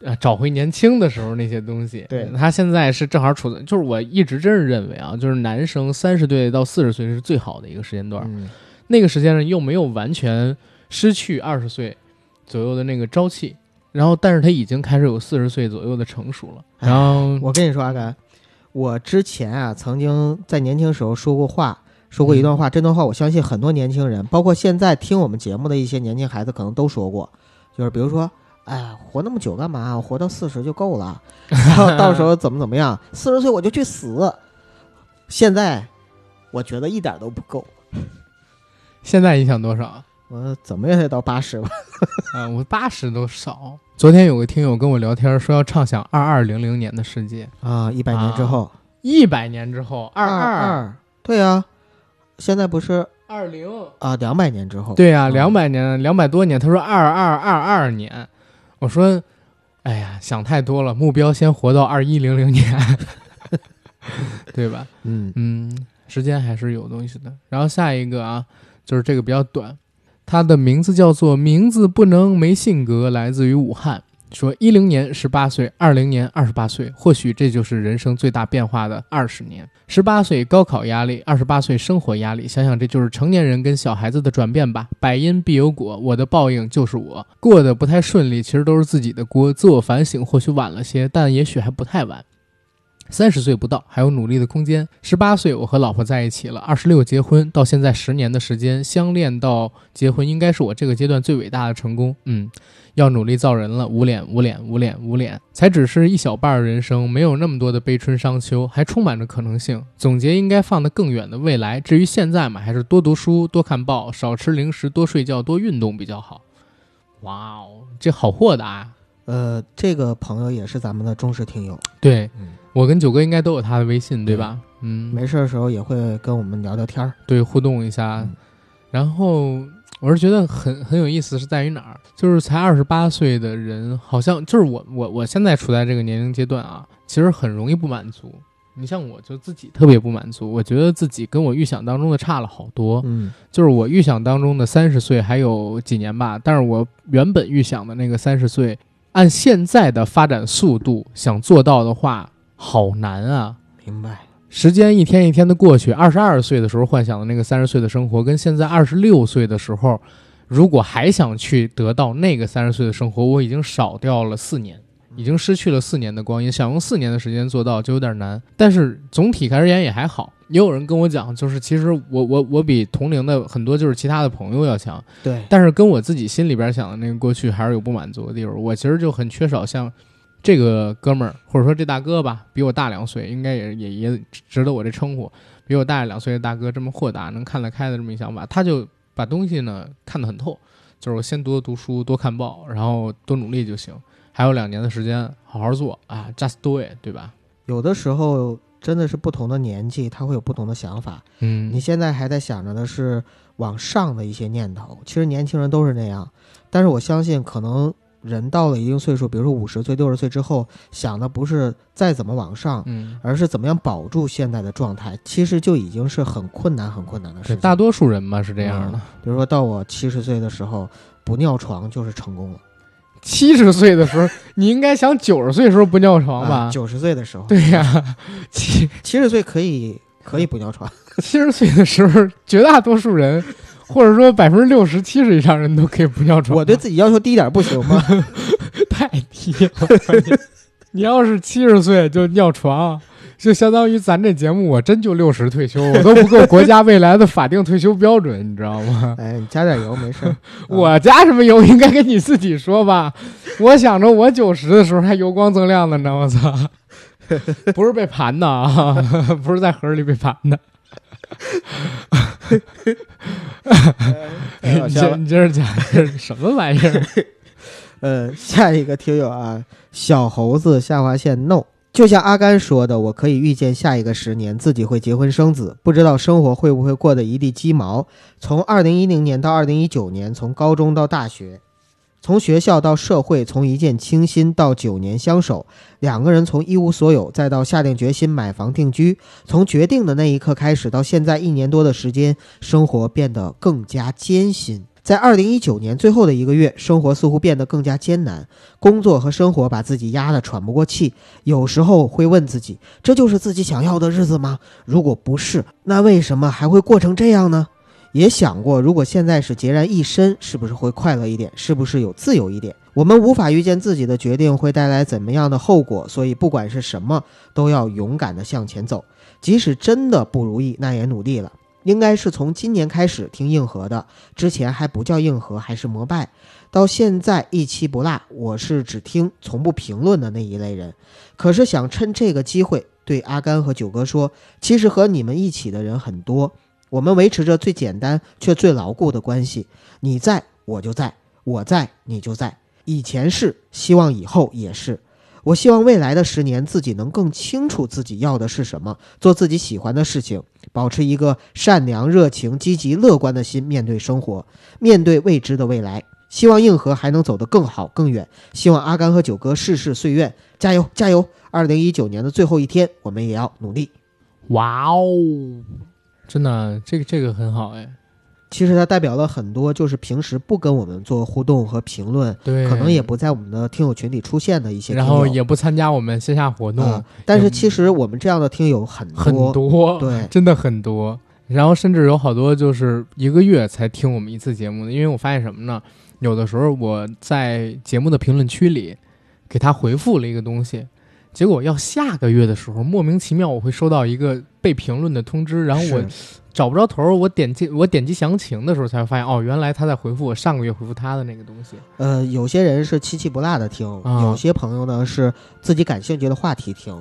呃，找回年轻的时候那些东西。对他现在是正好处在，就是我一直真是认为啊，就是男生三十岁到四十岁是最好的一个时间段，嗯，那个时间呢又没有完全失去二十岁左右的那个朝气，然后但是他已经开始有四十岁左右的成熟了，哎然后我跟你说，阿甘，我之前啊曾经在年轻时候说过话，说过一段话，这段话我相信很多年轻人，包括现在听我们节目的一些年轻孩子，可能都说过，就是比如说。哎呀，活那么久干嘛？我活到四十就够了，然后到时候怎么怎么样？四十岁我就去死。现在我觉得一点都不够。现在你想多少？我怎么也得到八十吧。啊，我八十都少。昨天有个听友跟我聊天，说要畅想二二零零年的世界，啊，一百年之后，一百年之后，二二二，对呀，现在不是二零啊，两百年之后，对呀，嗯两百年，两百多年。他说二二二二年，我说，哎呀，想太多了，目标先活到二一零零年，对吧？嗯嗯，时间还是有东西的。然后下一个啊，就是这个比较短，它的名字叫做“名字不能没性格”，来自于武汉。说一零年十八岁，二零年二十八岁，或许这就是人生最大变化的二十年。十八岁高考压力，二十八岁生活压力，想想这就是成年人跟小孩子的转变吧。百因必有果，我的报应就是我过得不太顺利，其实都是自己的锅。自我反省或许晚了些，但也许还不太晚。三十岁不到，还有努力的空间。十八岁，我和老婆在一起了；二十六结婚，到现在十年的时间，相恋到结婚，应该是我这个阶段最伟大的成功。嗯，要努力造人了，捂脸，捂脸，捂脸，捂脸，才只是一小半儿人生，没有那么多的悲春伤秋，还充满着可能性。总结应该放得更远的未来。至于现在嘛，还是多读书，多看报，少吃零食，多睡觉，多运动比较好。哇哦，这好豁达啊！呃，这个朋友也是咱们的忠实听友，对嗯，我跟九哥应该都有他的微信，对吧？嗯，没事的时候也会跟我们聊聊天儿。对，互动一下。嗯然后我是觉得很很有意思，是在于哪儿？就是才二十八岁的人，好像就是我我我现在处在这个年龄阶段啊，其实很容易不满足。你像我就自己特别不满足，我觉得自己跟我预想当中的差了好多。嗯就是我预想当中的三十岁还有几年吧，但是我原本预想的那个三十岁，按现在的发展速度想做到的话，好难啊！明白。时间一天一天的过去，二十二岁的时候幻想的那个三十岁的生活，跟现在二十六岁的时候，如果还想去得到那个三十岁的生活，我已经少掉了四年，已经失去了四年的光阴。想用四年的时间做到就有点难，但是总体而言也还好。也有人跟我讲，就是其实我我我比同龄的很多就是其他的朋友要强，对，但是跟我自己心里边想的那个过去还是有不满足的地方。我其实就很缺少像这个哥们儿，或者说这大哥吧，比我大两岁，应该也也也值得我这称呼。比我大两岁的大哥这么豁达，能看得开的这么一想法，他就把东西呢看得很透，就是我先多读书，多看报，然后多努力就行。还有两年的时间，好好做啊，just do it，对吧？有的时候真的是不同的年纪，他会有不同的想法。嗯，你现在还在想着的是往上的一些念头，其实年轻人都是那样。但是我相信，可能人到了一定岁数，比如说五十岁、六十岁之后，想的不是再怎么往上，嗯，而是怎么样保住现在的状态，其实就已经是很困难、很困难的事，情。大多数人嘛是这样的。比如说到我七十岁的时候，不尿床就是成功了，七十岁的时候，你应该想九十岁的时候不尿床吧？啊九十岁的时候，对呀、七七十岁可以可以不尿床。七十岁的时候，绝大多数人，或者说百分之六十、七十以上人都可以不尿床。我对自己要求低一点不行吗？太低了。你要是七十岁就尿床，就相当于咱这节目，我真就六十退休，我都不够国家未来的法定退休标准，你知道吗？哎，你加点油没事。我加什么油应该跟你自己说吧。我想着我九十的时候还油光锃亮的呢，我操！不是被盘的啊，不是在盒里被盘的。你笑了接你接着讲，这是什么玩意儿？呃，下一个听友啊，小猴子下划线 no，就像阿甘说的，我可以预见下一个十年自己会结婚生子，不知道生活会不会过得一地鸡毛。从二零一零年到二零一九年，从高中到大学，从学校到社会，从一见倾心到九年相守，两个人从一无所有再到下定决心买房定居，从决定的那一刻开始到现在一年多的时间，生活变得更加艰辛。在二零一九年最后的一个月，生活似乎变得更加艰难，工作和生活把自己压得喘不过气。有时候会问自己，这就是自己想要的日子吗？如果不是，那为什么还会过成这样呢？也想过，如果现在是孑然一身，是不是会快乐一点？是不是有自由一点？我们无法预见自己的决定会带来怎么样的后果，所以不管是什么，都要勇敢地向前走。即使真的不如意，那也努力了。应该是从今年开始听硬核的，之前还不叫硬核，还是摩拜，到现在一期不落。我是只听从不评论的那一类人，可是想趁这个机会对阿甘和九哥说，其实和你们一起的人很多。我们维持着最简单却最牢固的关系。你在我就在，我在你就在。以前是，希望以后也是。我希望未来的十年，自己能更清楚自己要的是什么，做自己喜欢的事情，保持一个善良、热情、积极、乐观的心，面对生活，面对未知的未来。希望硬核还能走得更好、更远。希望阿甘和九哥事事遂愿，加油加油！二零一九年的最后一天，我们也要努力。哇哦，真的，这个这个很好哎。其实它代表了很多，就是平时不跟我们做互动和评论，对，可能也不在我们的听友群里出现的一些，然后也不参加我们线下活动。但是其实我们这样的听友很多，很多，对，真的很多。然后甚至有好多就是一个月才听我们一次节目的，因为我发现什么呢？有的时候我在节目的评论区里给他回复了一个东西，结果要下个月的时候，莫名其妙我会收到一个被评论的通知，然后我。找不着头儿，我点击我点击详情的时候才发现，哦，原来他在回复我上个月回复他的那个东西。呃，有些人是七七不落的听，有些朋友呢是自己感兴趣的话题听，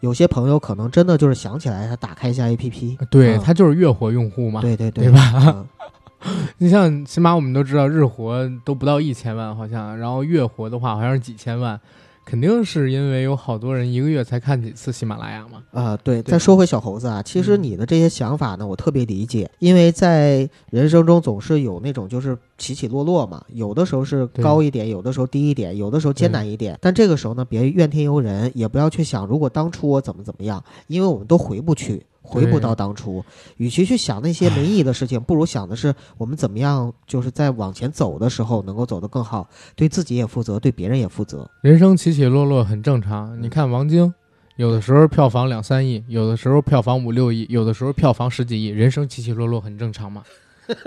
有些朋友可能真的就是想起来他打开一下 APP，对他就是月活用户嘛，对对对，对吧？你像起码我们都知道日活都不到一千万好像，然后月活的话好像是几千万。肯定是因为有好多人一个月才看几次喜马拉雅嘛？啊，对。再说回小猴子啊，其实你的这些想法呢，我特别理解，因为在人生中总是有那种就是起起落落嘛，有的时候是高一点，有的时候低一点，有的时候艰难一点。但这个时候呢，别怨天尤人，也不要去想如果当初我怎么怎么样，因为我们都回不去。回不到当初，与其去想那些没意义的事情，不如想的是我们怎么样，就是在往前走的时候能够走得更好，对自己也负责，对别人也负责。人生起起落落很正常。你看王晶，有的时候票房两三亿，有的时候票房五六亿，有的时候票房十几亿，人生起起落落很正常嘛，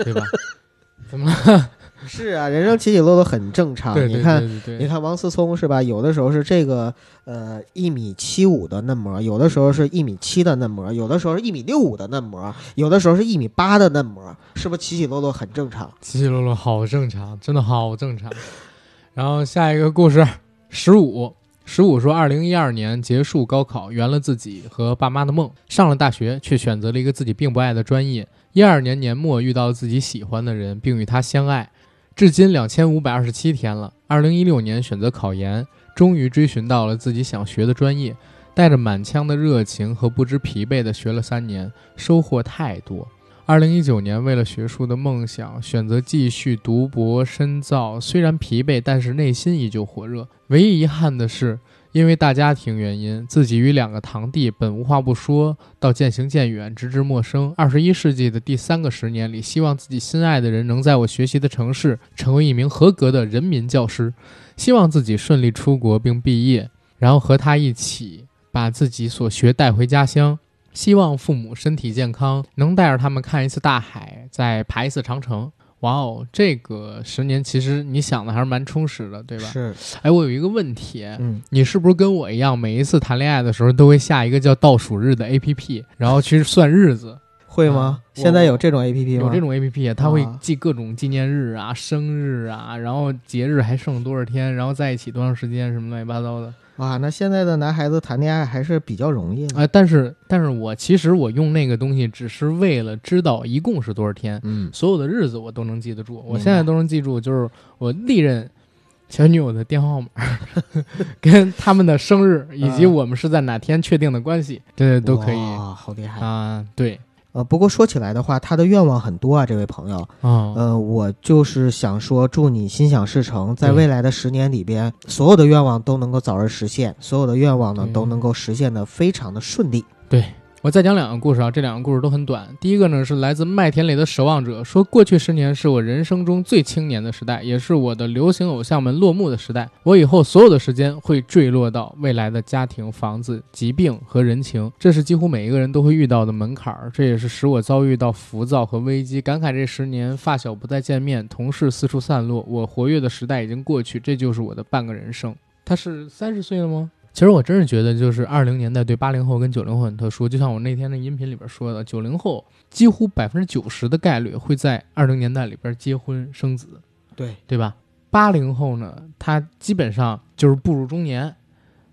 对吧？怎么了？是啊，人生起起落落很正常。你看，你看王思聪是吧？有的时候是这个呃一米七五的嫩模，有的时候是一米七的嫩模，有的时候是一米六五的嫩模，有的时候是一米八的嫩模，是不是起起落落很正常？起起落落好正常，真的好正常。然后下一个故事，十五，十五说，二零一二年结束高考，圆了自己和爸妈的梦，上了大学，却选择了一个自己并不爱的专业。一二年年末遇到了自己喜欢的人，并与他相爱。至今两千五百二十七天了。二零一六年选择考研，终于追寻到了自己想学的专业，带着满腔的热情和不知疲惫的学了三年，收获太多。二零一九年为了学术的梦想，选择继续读博深造，虽然疲惫，但是内心依旧火热。唯一遗憾的是。因为大家庭原因，自己与两个堂弟本无话不说，到渐行渐远，直至陌生。二十一世纪的第三个十年里，希望自己心爱的人能在我学习的城市成为一名合格的人民教师，希望自己顺利出国并毕业，然后和他一起把自己所学带回家乡。希望父母身体健康，能带着他们看一次大海，再爬一次长城。哇哦，这个十年其实你想的还是蛮充实的，对吧？是。哎，我有一个问题，嗯，你是不是跟我一样，每一次谈恋爱的时候都会下一个叫倒数日的 A P P，然后去算日子？会吗？现在有这种 A P P 吗？有这种 A P P，它会记各种纪念日啊、生日啊，然后节日还剩多少天，然后在一起多长时间，什么乱七八糟的。哇，那现在的男孩子谈恋爱还是比较容易啊！但是，但是我其实我用那个东西只是为了知道一共是多少天，嗯，所有的日子我都能记得住。我现在都能记住，就是我历任前女友的电话号码，跟他们的生日，以及我们是在哪天确定的关系，这都可以。哇，好厉害啊！对。呃，不过说起来的话，他的愿望很多啊，这位朋友。嗯，呃，我就是想说，祝你心想事成，在未来的十年里边，所有的愿望都能够早日实现，所有的愿望呢都能够实现的非常的顺利。对。我再讲两个故事啊，这两个故事都很短。第一个呢是来自麦田里的守望者，说过去十年是我人生中最青年的时代，也是我的流行偶像们落幕的时代。我以后所有的时间会坠落到未来的家庭、房子、疾病和人情，这是几乎每一个人都会遇到的门槛儿。这也是使我遭遇到浮躁和危机，感慨这十年发小不再见面，同事四处散落，我活跃的时代已经过去，这就是我的半个人生。他是三十岁了吗？其实我真是觉得，就是二零年代对八零后跟九零后很特殊。就像我那天的音频里边说的，九零后几乎百分之九十的概率会在二零年代里边结婚生子，对对吧？八零后呢，他基本上就是步入中年，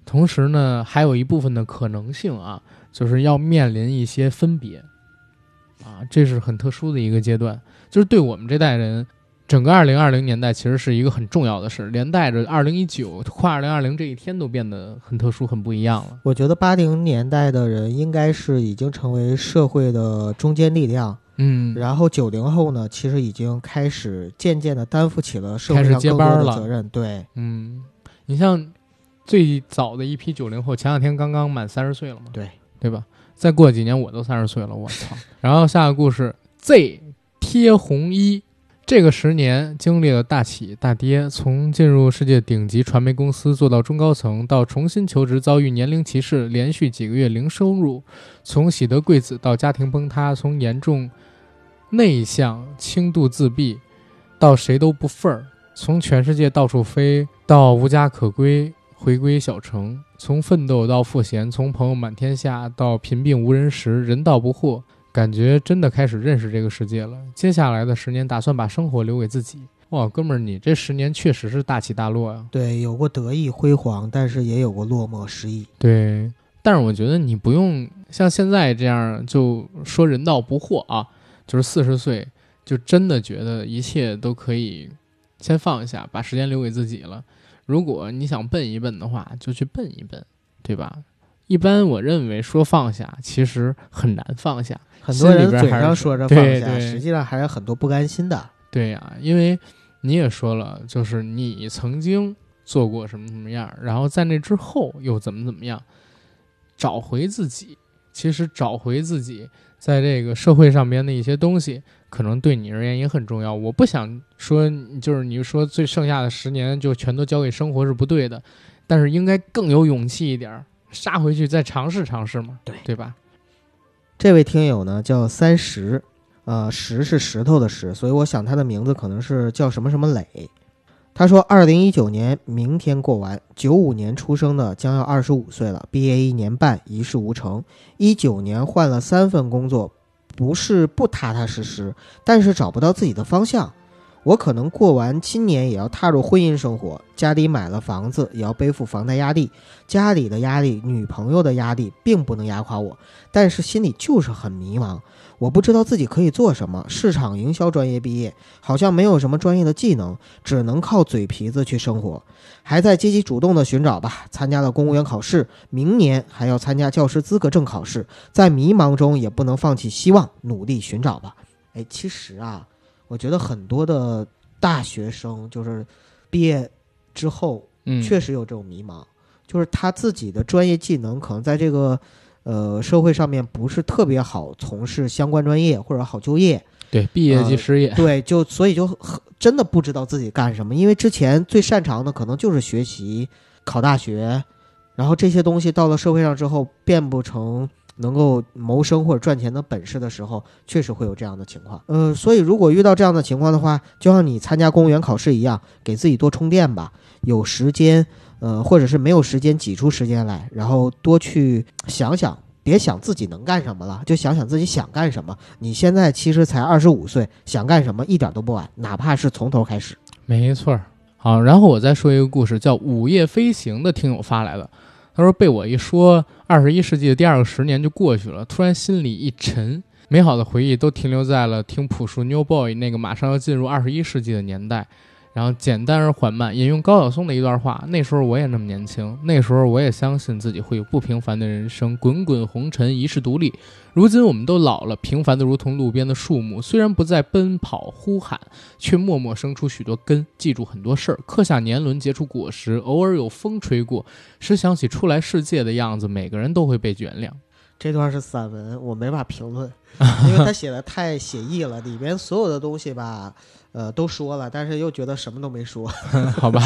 同时呢，还有一部分的可能性啊，就是要面临一些分别。啊，这是很特殊的一个阶段，就是对我们这代人，整个二零二零年代其实是一个很重要的事，连带着二零一九跨二零二零这一天都变得很特殊、很不一样了。我觉得八零年代的人应该是已经成为社会的中坚力量，嗯，然后九零后呢，其实已经开始渐渐的担负起了社会开始接上更多班了的责任。对，嗯，你像最早的一批九零后，前两天刚刚满三十岁了嘛，对对吧？再过几年我都三十岁了，我操！然后下个故事，Z 贴红衣。这个十年经历了大起大跌，从进入世界顶级传媒公司做到中高层，到重新求职遭遇年龄歧视，连续几个月零收入，从喜得贵子到家庭崩塌，从严重内向轻度自闭到谁都不份儿，从全世界到处飞到无家可归，回归小城，从奋斗到赋闲，从朋友满天下到贫病无人识，人道不惑，感觉真的开始认识这个世界了。接下来的十年，打算把生活留给自己。哇，哥们儿，你这十年确实是大起大落呀、对，有过得意辉煌，但是也有过落寞失意。对，但是我觉得你不用像现在这样就说人道不惑啊，就是四十岁就真的觉得一切都可以先放下，把时间留给自己了。如果你想奔一奔的话，就去奔一奔，对吧？一般我认为说放下，其实很难放下。很多人嘴上说着放下，对对实际上还有很多不甘心的。对呀、因为你也说了，就是你曾经做过什么什么样，然后在那之后又怎么怎么样，找回自己。其实找回自己在这个社会上边的一些东西，可能对你而言也很重要。我不想说，就是你说最剩下的十年就全都交给生活是不对的，但是应该更有勇气一点儿，杀回去再尝试尝试嘛，对对吧？这位听友呢叫三十，呃，石是石头的石，所以我想他的名字可能是叫什么什么磊。他说，二零一九年明天过完，九五年出生的将要二十五岁了，毕业一年半，一事无成。一九年换了三份工作，不是不踏踏实实，但是找不到自己的方向。我可能过完今年也要踏入婚姻生活，家里买了房子，也要背负房贷压力，家里的压力、女朋友的压力，并不能压垮我。但是心里就是很迷茫，我不知道自己可以做什么。市场营销专业毕业，好像没有什么专业的技能，只能靠嘴皮子去生活。还在积极主动的寻找吧。参加了公务员考试，明年还要参加教师资格证考试，在迷茫中也不能放弃希望，努力寻找吧。哎，其实啊，我觉得很多的大学生就是毕业之后嗯，确实有这种迷茫，就是他自己的专业技能可能在这个呃社会上面不是特别好从事相关专业或者好就业，对，毕业即呃失业，对，就所以就很真的不知道自己干什么，因为之前最擅长的可能就是学习、考大学，然后这些东西到了社会上之后变不成。能够谋生或者赚钱的本事的时候，确实会有这样的情况。呃，所以如果遇到这样的情况的话，就像你参加公务员考试一样，给自己多充电吧。有时间，呃，或者是没有时间，挤出时间来，然后多去想想，别想自己能干什么了，就想想自己想干什么。你现在其实才二十五岁，想干什么一点都不晚，哪怕是从头开始。没错。好，然后我再说一个故事，叫《午夜飞行》的听友发来的。他说被我一说，二十一世纪的第二个十年就过去了，突然心里一沉，美好的回忆都停留在了听朴树《New Boy》那个马上要进入二十一世纪的年代。然后简单而缓慢，引用高晓松的一段话：那时候我也那么年轻，那时候我也相信自己会有不平凡的人生，滚滚红尘，一世独立。如今我们都老了，平凡的如同路边的树木，虽然不再奔跑呼喊，却默默生出许多根，记住很多事儿，刻下年轮，结出果实。偶尔有风吹过，时想起初来世界的样子，每个人都会被原谅。这段是散文，我没法评论，因为他写的太写意了，里边所有的东西吧，呃，都说了，但是又觉得什么都没说，好吧，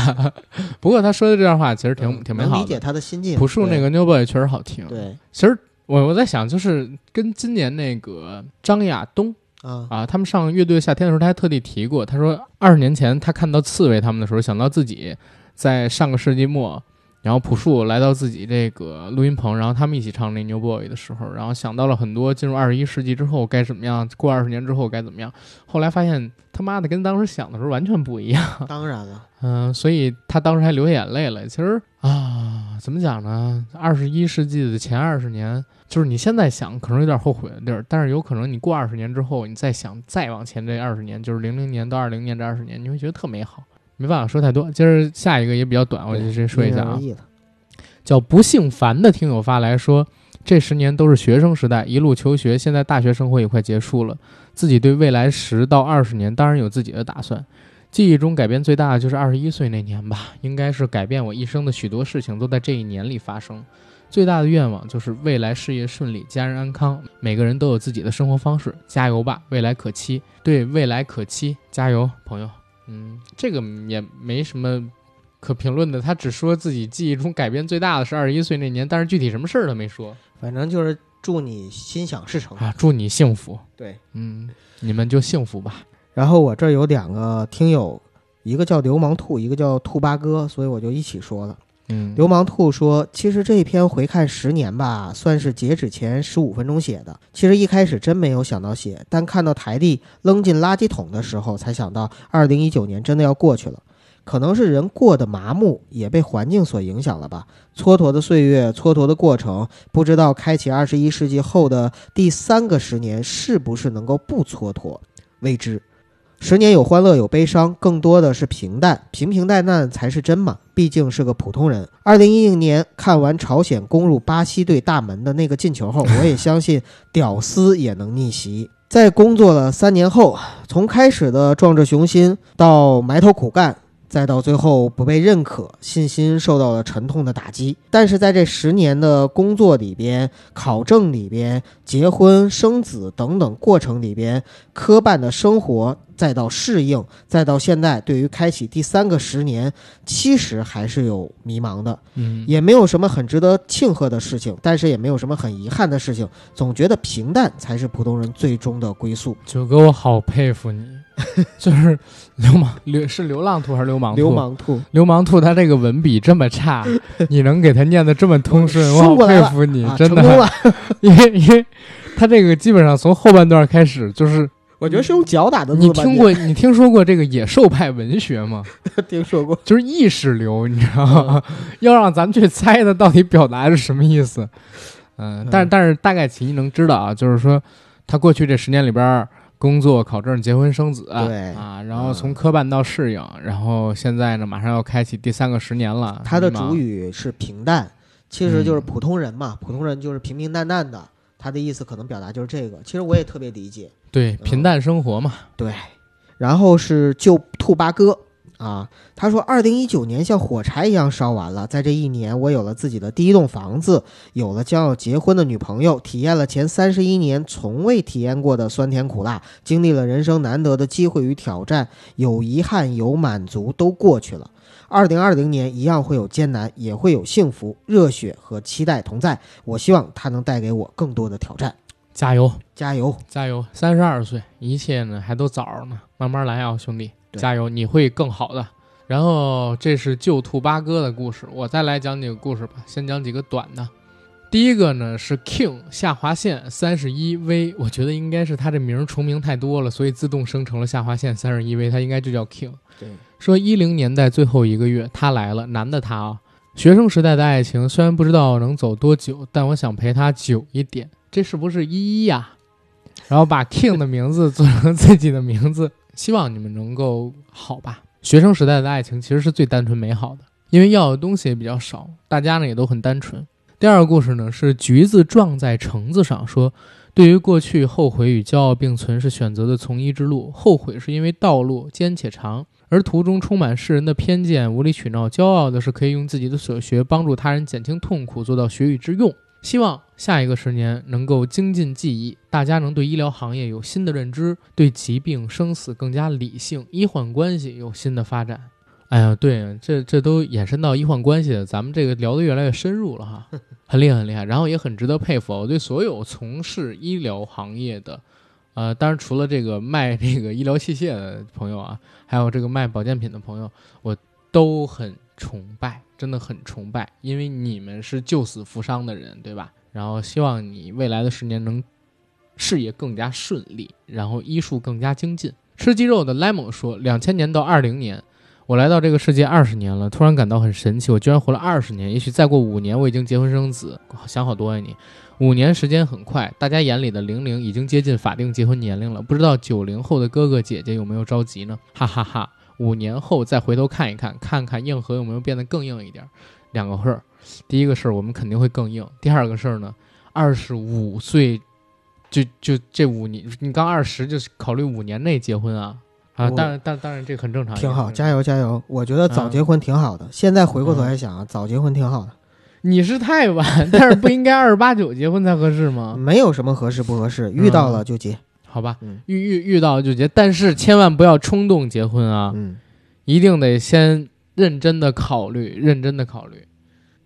不过他说的这段话其实挺、嗯挺美好的理解。他的心境。朴树那个 New Boy 确实好听。对，对其实我我在想，就是跟今年那个张亚东啊，啊，他们上乐队夏天的时候，他还特地提过，他说二十年前他看到刺猬他们的时候，想到自己在上个世纪末然后朴树来到自己这个录音棚，然后他们一起唱那《New Boy》的时候，然后想到了很多进入二十一世纪之后该怎么样，过二十年之后该怎么样。后来发现他妈的跟当时想的时候完全不一样。当然了，嗯、所以他当时还流眼泪了。其实啊，怎么讲呢？二十一世纪的前二十年，就是你现在想可能有点后悔的地儿，但是有可能你过二十年之后，你再想再往前这二十年，就是零零年到二零年这二十年，你会觉得特美好。没办法说太多，今儿下一个也比较短，我就直接说一下啊叫不姓樊的听友发来说，这十年都是学生时代，一路求学，现在大学生活也快结束了，自己对未来十到二十年当然有自己的打算。记忆中改变最大的就是二十一岁那年吧，应该是改变我一生的许多事情都在这一年里发生。最大的愿望就是未来事业顺利，家人安康，每个人都有自己的生活方式，加油吧，未来可期。对未来可期，加油，朋友。嗯，这个也没什么可评论的，他只说自己记忆中改变最大的是二十一岁那年，但是具体什么事儿他没说反正就是祝你心想事成。啊。祝你幸福，对，嗯，你们就幸福吧。然后我这儿有两个听友，一个叫流氓兔，一个叫兔八哥，所以我就一起说了。嗯，流氓兔说：“其实这一篇回看十年吧，算是截止前十五分钟写的。其实一开始真没有想到写，但看到台历扔进垃圾桶的时候，才想到二零一九年真的要过去了。可能是人过得麻木，也被环境所影响了吧。蹉跎的岁月，蹉跎的过程，不知道开启二十一世纪后的第三个十年是不是能够不蹉跎，未知。”十年有欢乐有悲伤，更多的是平淡，平平淡淡才是真嘛。毕竟是个普通人。二零一零年看完朝鲜攻入巴西队大门的那个进球后，我也相信屌丝也能逆袭。在工作了三年后，从开始的壮志雄心到埋头苦干，再到最后不被认可，信心受到了沉痛的打击。但是在这十年的工作里边、考证里边、结婚、生子等等过程里边，磕绊的生活，再到适应，再到现在，对于开启第三个十年，其实还是有迷茫的，嗯，也没有什么很值得庆贺的事情，但是也没有什么很遗憾的事情，总觉得平淡才是普通人最终的归宿。九哥，我好佩服你，就是流氓流是流浪兔还是流氓兔？流氓兔，流氓兔，他这个文笔这么差，你能给他念得这么通顺，我好佩服你，啊，真的。因为因为他这个基本上从后半段开始就是，我觉得是用脚打的。你听过你听说过这个野兽派文学吗？听说过？就是意识流，你知道吗？要让咱们去猜它到底表达是什么意思。嗯，但是但是大概其能知道啊，就是说他过去这十年里边儿工作、考证、结婚、生子，对啊，然后从科办到适应，然后现在呢马上要开启第三个十年了。他的主语是平淡，其实就是嗯普通人嘛，普通人就是平平淡淡的。他的意思可能表达就是这个，其实我也特别理解。对平淡生活嘛，对，然后是救兔八哥啊，他说，二零一九年像火柴一样烧完了，在这一年，我有了自己的第一栋房子，有了将要结婚的女朋友，体验了前三十一年从未体验过的酸甜苦辣，经历了人生难得的机会与挑战，有遗憾，有满足，都过去了。二零二零年一样会有艰难，也会有幸福、热血和期待同在。我希望它能带给我更多的挑战。加油加油！加油！三十二岁，一切呢还都早呢，慢慢来啊，兄弟，对加油，你会更好的。然后这是救兔八哥的故事，我再来讲几个故事吧，先讲几个短的。第一个呢是 King 下划线三十一 V，我觉得应该是他这名儿重名太多了，所以自动生成了下划线三十一 V，他应该就叫 King。对，说一零年代最后一个月，他来了，男的他啊。学生时代的爱情虽然不知道能走多久，但我想陪他久一点。这是不是依依呀？然后把 King 的名字做成自己的名字，希望你们能够好吧。学生时代的爱情其实是最单纯美好的，因为要的东西也比较少，大家呢也都很单纯。第二个故事呢是橘子撞在橙子上，说对于过去，后悔与骄傲并存是选择的从一之路。后悔是因为道路艰且长，而途中充满世人的偏见、无理取闹；骄傲的是可以用自己的所学帮助他人减轻痛苦，做到学以致用。希望下一个十年能够精进技艺，大家能对医疗行业有新的认知，对疾病生死更加理性，医患关系有新的发展。哎呀，对，这这都延伸到医患关系了，咱们这个聊得越来越深入了哈，很厉害很厉害，然后也很值得佩服。我对所有从事医疗行业的，呃，当然除了这个卖这个医疗器械的朋友啊，还有这个卖保健品的朋友，我都很崇拜，真的很崇拜，因为你们是救死扶伤的人，对吧？然后希望你未来的十年能事业更加顺利，然后医术更加精进。吃鸡肉的 lemon 说，两千年到二零年，我来到这个世界二十年了，突然感到很神奇，我居然活了二十年。也许再过五年，我已经结婚生子，想好多呀你。五年时间很快，大家眼里的零零已经接近法定结婚年龄了，不知道九零后的哥哥姐姐有没有着急呢？哈哈哈！五年后再回头看一看，看看硬核有没有变得更硬一点。两个事儿，第一个事儿我们肯定会更硬，第二个事儿呢，二十五岁。就就这五年，你刚二十，就是考虑五年内结婚啊啊！当然，当当然这很正常，挺好，加油加油！我觉得早结婚挺好的。现在回过头来想啊，早结婚挺好的。你是太晚，但是不应该二十八九结婚才合适吗？没有什么合适不合适，遇到了就结，好吧？遇遇遇到就结，但是千万不要冲动结婚啊！嗯，一定得先认真的考虑，认真的考虑。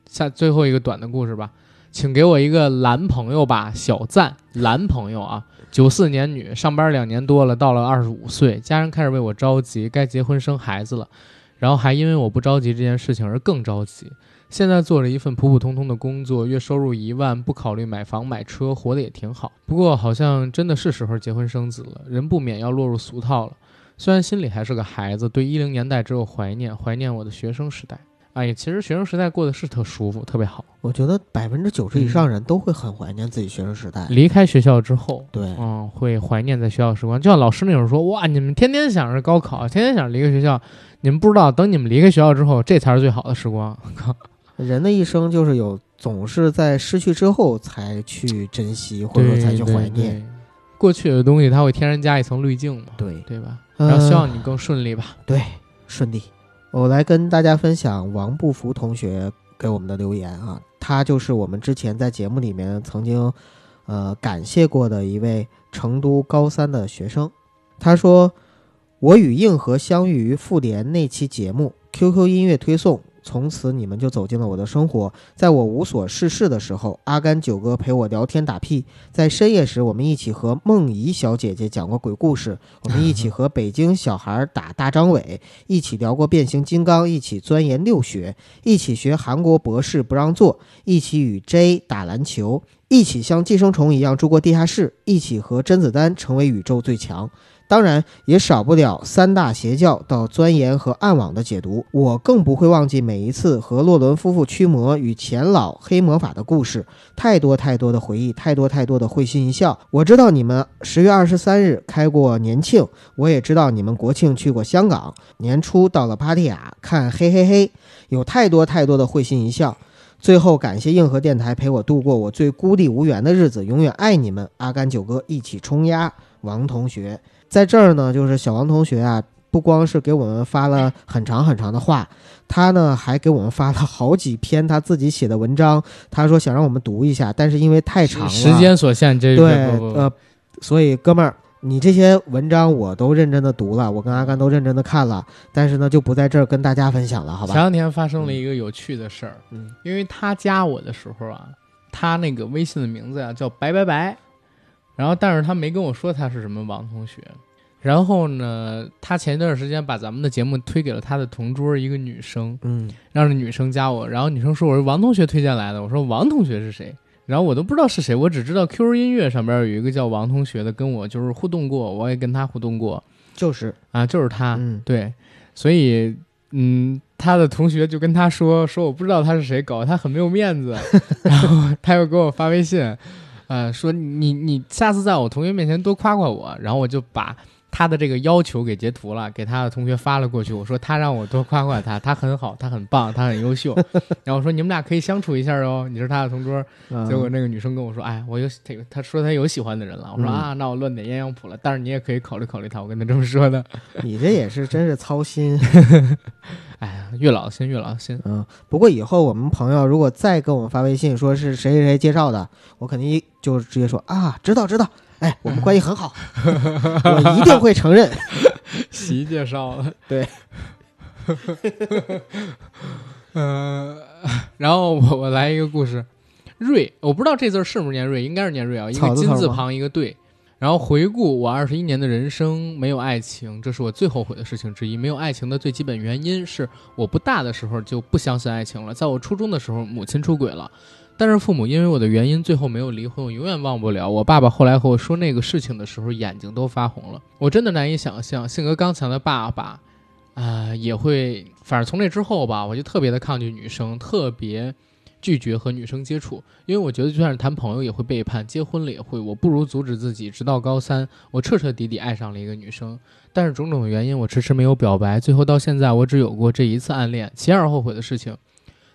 下最后一个短的故事吧。请给我一个男朋友吧，小赞，男朋友啊，九四年女，上班两年多了，到了二十五岁，家人开始为我着急，该结婚生孩子了，然后还因为我不着急这件事情而更着急。现在做着一份普普通通的工作，月收入一万，不考虑买房买车，活得也挺好。不过好像真的是时候结婚生子了，人不免要落入俗套了。虽然心里还是个孩子，对一零年代只有怀念，怀念我的学生时代。哎，其实学生时代过得是特舒服，特别好。我觉得百分之九十以上人都会很怀念自己学生时代。离开学校之后，对，嗯，会怀念在学校时光。就像老师那会儿说：“哇，你们天天想着高考，天天想着离开学校，你们不知道，等你们离开学校之后，这才是最好的时光。”人的一生就是有，总是在失去之后才去珍惜，或者说才去怀念过去的东西，它会天然加一层滤镜嘛？对，对吧？然后希望你更顺利吧。对，顺利。我来跟大家分享王不服同学给我们的留言啊，他就是我们之前在节目里面曾经，呃，感谢过的一位成都高三的学生。他说：“我与硬核相遇于复联那期节目，QQ 音乐推送。”从此你们就走进了我的生活。在我无所事事的时候，阿甘九哥陪我聊天打屁；在深夜时，我们一起和梦怡小姐姐讲过鬼故事；我们一起和北京小孩打大张伟，一起聊过变形金刚，一起钻研六学，一起学韩国博士不让做，一起与 J 打篮球，一起像寄生虫一样住过地下室，一起和甄子丹成为宇宙最强。当然也少不了三大邪教到钻研和暗网的解读，我更不会忘记每一次和洛伦夫妇驱魔与钱老黑魔法的故事，太多太多的回忆，太多太多的会心一笑。我知道你们十月二十三日开过年庆，我也知道你们国庆去过香港，年初到了芭提雅看嘿嘿嘿，有太多太多的会心一笑。最后感谢硬核电台陪我度过我最孤立无援的日子，永远爱你们，阿甘九哥一起冲呀，王同学。在这儿呢，就是小王同学啊，不光是给我们发了很长很长的话，他呢还给我们发了好几篇他自己写的文章。他说想让我们读一下，但是因为太长了，时间所限，这对呃，所以哥们儿，你这些文章我都认真的读了，我跟阿甘都认真的看了，但是呢就不在这儿跟大家分享了，好吧？前两天发生了一个有趣的事儿，嗯，因为他加我的时候啊，他那个微信的名字呀叫白白白。然后，但是他没跟我说他是什么王同学。然后呢，他前一段时间把咱们的节目推给了他的同桌一个女生，嗯，让那女生加我。然后女生说我是王同学推荐来的。我说王同学是谁？然后我都不知道是谁，我只知道 QQ 音乐上边有一个叫王同学的，跟我就是互动过，我也跟他互动过，就是啊，就是他，嗯，对。所以，嗯，他的同学就跟他说说我不知道他是谁，搞得他很没有面子。然后他又给我发微信。呃，说你你下次在我同学面前多夸夸我，然后我就把他的这个要求给截图了，给他的同学发了过去。我说他让我多夸夸他，他很好，他很棒，他很优秀。然后我说你们俩可以相处一下哦，你是他的同桌。结果那个女生跟我说，哎，我有这个，他说他有喜欢的人了。我说啊，那我乱点鸳鸯谱了。但是你也可以考虑考虑他，我跟他这么说的。你这也是真是操心。哎呀，越老心越老心。嗯，不过以后我们朋友如果再给我们发微信说是谁谁谁介绍的，我肯定就直接说啊，知道知道。哎，我们关系很好，我一定会承认。习介绍了，对。嗯，然后我我来一个故事，瑞，我不知道这字是不是念瑞，应该是念瑞啊，一个金字旁一个对。然后回顾我二十一年的人生，没有爱情，这是我最后悔的事情之一。没有爱情的最基本原因是，我不大的时候就不相信爱情了。在我初中的时候，母亲出轨了，但是父母因为我的原因最后没有离婚。我永远忘不了我爸爸后来和我说那个事情的时候，眼睛都发红了。我真的难以想象，性格刚强的爸爸，啊、也会，反正从那之后吧，我就特别的抗拒女生，特别。拒绝和女生接触，因为我觉得就算是谈朋友也会背叛，结婚了也会。我不如阻止自己，直到高三，我彻彻底底爱上了一个女生。但是种种原因，我迟迟没有表白。最后到现在，我只有过这一次暗恋。其二后悔的事情，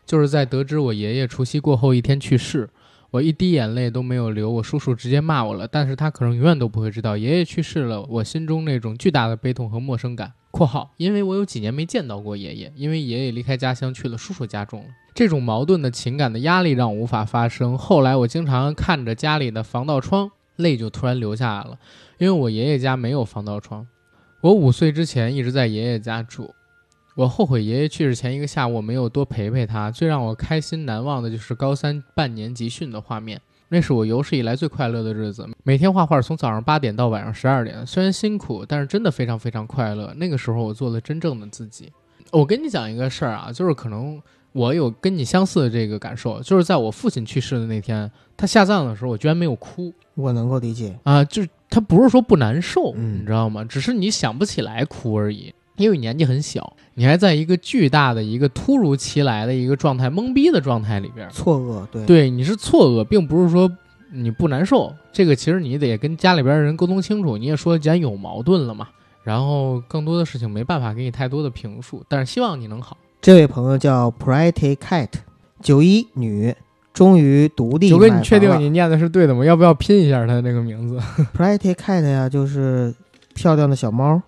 就是在得知我爷爷除夕过后一天去世，我一滴眼泪都没有流。我叔叔直接骂我了，但是他可能永远都不会知道，爷爷去世了，我心中那种巨大的悲痛和陌生感。（括号）因为我有几年没见到过爷爷，因为爷爷离开家乡去了叔叔家中了。这种矛盾的情感的压力让我无法发声。后来我经常看着家里的防盗窗，泪就突然流下来了，因为我爷爷家没有防盗窗。我五岁之前一直在爷爷家住，我后悔爷爷去世前一个下午我没有多陪陪他。最让我开心难忘的就是高三半年集训的画面，那是我有史以来最快乐的日子。每天画画从早上八点到晚上十二点，虽然辛苦，但是真的非常非常快乐。那个时候我做了真正的自己。我跟你讲一个事儿啊，就是可能。我有跟你相似的这个感受，就是在我父亲去世的那天，他下葬的时候，我居然没有哭。我能够理解啊，就是他不是说不难受，嗯你知道吗？只是你想不起来哭而已，因为你年纪很小，你还在一个巨大的一个突如其来的一个状态，懵逼的状态里边。错愕，对对，你是错愕，并不是说你不难受。这个其实你得跟家里边人沟通清楚。你也说既然有矛盾了嘛，然后更多的事情没办法给你太多的评述，但是希望你能好。这位朋友叫 Pretty Cat，九一女，终于独立九哥，你确定你念的是对的吗？要不要拼一下他那个名字？Pretty Cat 呀，就是漂亮的小猫。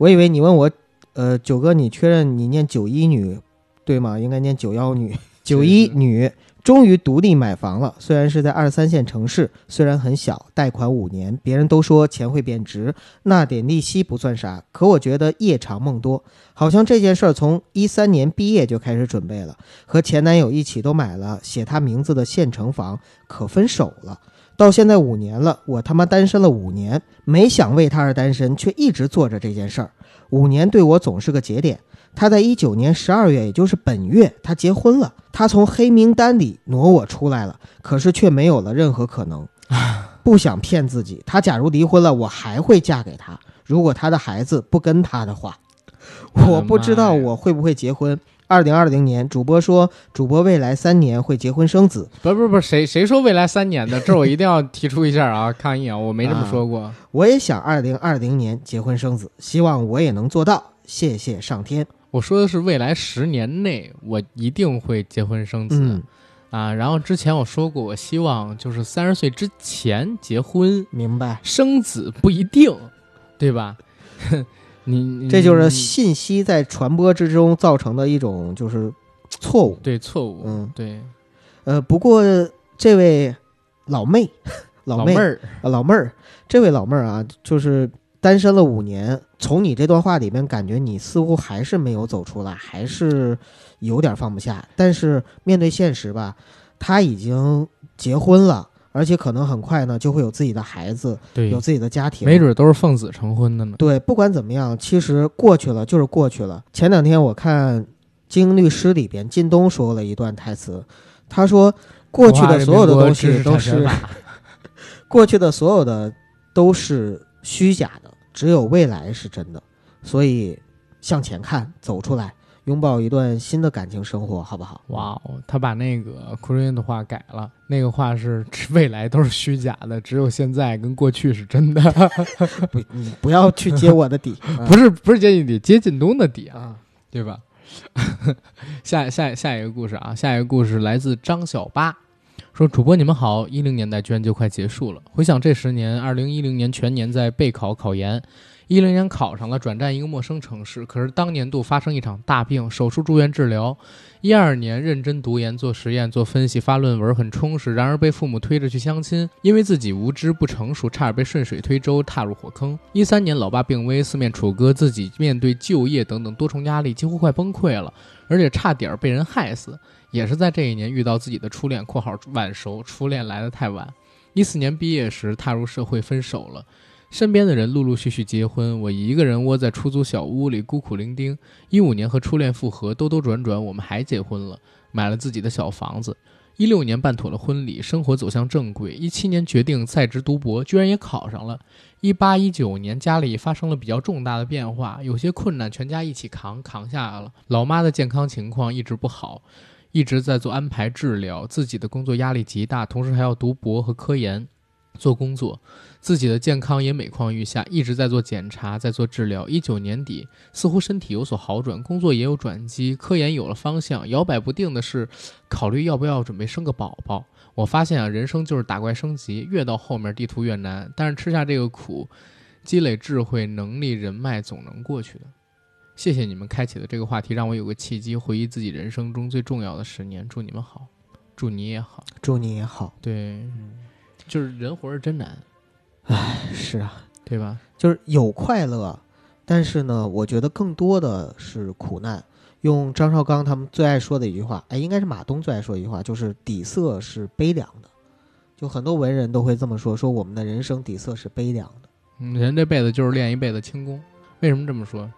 我以为你问我，呃，九哥，你确认你念九一女对吗？应该念九幺女。九一女终于独立买房了，虽然是在二三线城市，虽然很小，贷款五年，别人都说钱会贬值，那点利息不算啥，可我觉得夜长梦多，好像这件事儿从一三年毕业就开始准备了，和前男友一起都买了写他名字的县城房，可分手了。到现在五年了，我他妈单身了五年，没想为他而单身，却一直做着这件事儿。五年对我总是个节点。他在一九年十二月，也就是本月，他结婚了。他从黑名单里挪我出来了，可是却没有了任何可能。不想骗自己，他假如离婚了，我还会嫁给他。如果他的孩子不跟他的话，我不知道我会不会结婚。二零二零年，主播说主播未来三年会结婚生子，不不不，谁谁说未来三年的？这我一定要提出一下啊，抗议啊！我没这么说过。我也想二零二零年结婚生子，希望我也能做到。谢谢上天。我说的是未来十年内我一定会结婚生子、嗯，啊。然后之前我说过，我希望就是三十岁之前结婚明白。生子不一定，对吧？你你这就是信息在传播之中造成的一种就是错误。对错误，嗯对呃，不过这位老妹，老妹妹儿，呃老妹儿，这位老妹儿啊，就是单身了五年。从你这段话里面，感觉你似乎还是没有走出来，还是有点放不下。但是面对现实吧，她已经结婚了，而且可能很快呢就会有自己的孩子，对有，自己的家庭。没准都是奉子成婚的呢。对，不管怎么样，其实过去了就是过去了。前两天我看《精英律师》里边，靳东说了一段台词，他说：“过去的所有的东西都是 过去的所有的都是虚假的，只有未来是真的。所以向前看，走出来，拥抱一段新的感情生活，好不好？哇哦，他把那个库瑞恩的话改了，那个话是未来都是虚假的，只有现在跟过去是真的。不，你不要去揭我的底，不是不是接近底，接近东的底啊，啊。对吧？下下下一个故事啊，下一个故事来自张小八，说主播你们好，一零年代居然就快结束了。回想这十年，二零一零年全年在备考考研，一零年考上了，转战一个陌生城市。可是当年度发生一场大病，手术住院治疗。一二年认真读研、做实验、做分析、发论文，很充实。然而被父母推着去相亲，因为自己无知不成熟，差点被顺水推舟，踏入火坑。一三年老爸病危，四面楚歌，自己面对就业等等多重压力，几乎快崩溃了，而且差点被人害死。也是在这一年遇到自己的初恋（括号晚熟，初恋来的太晚）。一四年毕业时踏入社会，分手了，身边的人陆陆续续结婚，我一个人窝在出租小屋里孤苦伶仃。一五年和初恋复合，兜兜转转，我们还结婚了，买了自己的小房子。一六年办妥了婚礼，生活走向正轨。一七年决定在职读博，居然也考上了。一八一九年家里发生了比较重大的变化，有些困难全家一起扛，扛下来了。老妈的健康情况一直不好，一直在做安排治疗，自己的工作压力极大，同时还要读博和科研。做工作，自己的健康也每况愈下，一直在做检查，在做治疗。一九年底，似乎身体有所好转，工作也有转机，科研有了方向。摇摆不定的是，考虑要不要准备生个宝宝。我发现啊，人生就是打怪升级，越到后面地图越难。但是吃下这个苦，积累智慧、能力、人脉，总能过去的。谢谢你们开启的这个话题，让我有个契机回忆自己人生中最重要的十年。祝你们好，祝你也好，祝你也好。对。就是人活着真难，唉，是啊，对吧？就是有快乐，但是呢，我觉得更多的是苦难。用张绍刚他们最爱说的一句话，哎，应该是马东最爱说的一句话，就是底色是悲凉的。就很多文人都会这么说，说我们的人生底色是悲凉的。嗯，人这辈子就是练一辈子轻功。为什么这么说？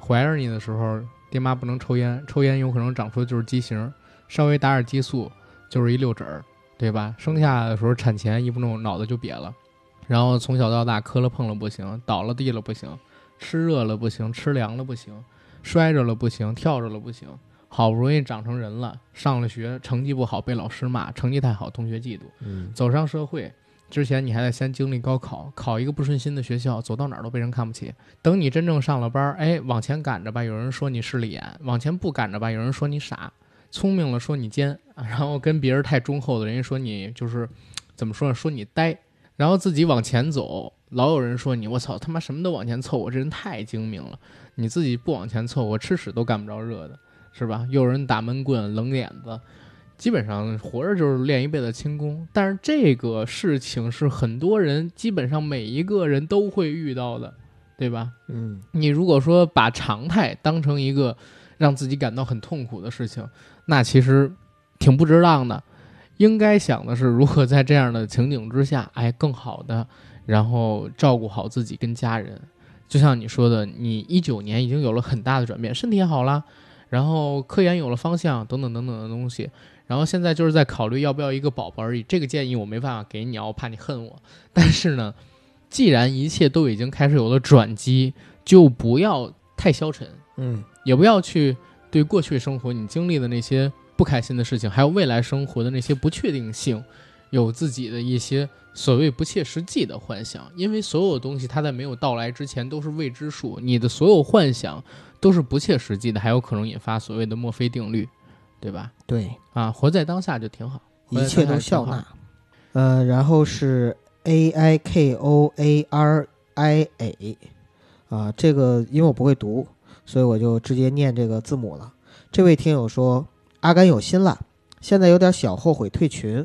怀着你的时候，爹妈不能抽烟，抽烟有可能长出的就是畸形，稍微打点激素就是一六指儿。对吧？生下的时候产前一不弄脑子就瘪了，然后从小到大磕了碰了不行，倒了地了不行，吃热了不行，吃凉了不行，摔着了不行，跳着了不行，好不容易长成人了，上了学成绩不好被老师骂，成绩太好同学嫉妒。嗯，走上社会之前你还得先经历高考，考一个不顺心的学校，走到哪儿都被人看不起。等你真正上了班，哎，往前赶着吧，有人说你势利眼；往前不赶着吧，有人说你傻。聪明了说你奸，然后跟别人太忠厚的人家说你就是怎么说呢？说你呆，然后自己往前走，老有人说你我操他妈什么都往前凑，我这人太精明了。你自己不往前凑，我吃屎都干不着热的，是吧？又有人打闷棍、冷脸子，基本上活着就是练一辈子轻功。但是这个事情是很多人基本上每一个人都会遇到的，对吧？嗯，你如果说把常态当成一个。让自己感到很痛苦的事情，那其实挺不值当的。应该想的是如何在这样的情景之下，哎，更好的，然后照顾好自己跟家人。就像你说的，你一九年已经有了很大的转变，身体也好了，然后科研有了方向，等等等等的东西。然后现在就是在考虑要不要一个宝宝而已。这个建议我没办法给你啊，我怕你恨我。但是呢，既然一切都已经开始有了转机，就不要太消沉。嗯。也不要去对过去生活你经历的那些不开心的事情，还有未来生活的那些不确定性，有自己的一些所谓不切实际的幻想。因为所有东西它在没有到来之前都是未知数，你的所有幻想都是不切实际的，还有可能引发所谓的墨菲定律，对吧？对，啊，活在当下就挺好，一切都笑纳。呃，然后是 A I K O A R I A，啊，这个因为我不会读。所以我就直接念这个字母了。这位听友说：“阿甘有心了，现在有点小后悔退群，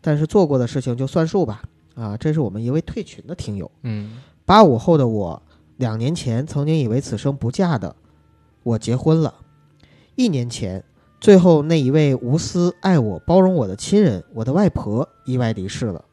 但是做过的事情就算数吧。”啊，这是我们一位退群的听友。嗯，八五后的我，两年前曾经以为此生不嫁的我结婚了。一年前，最后那一位无私爱我、包容我的亲人，我的外婆意外离世了。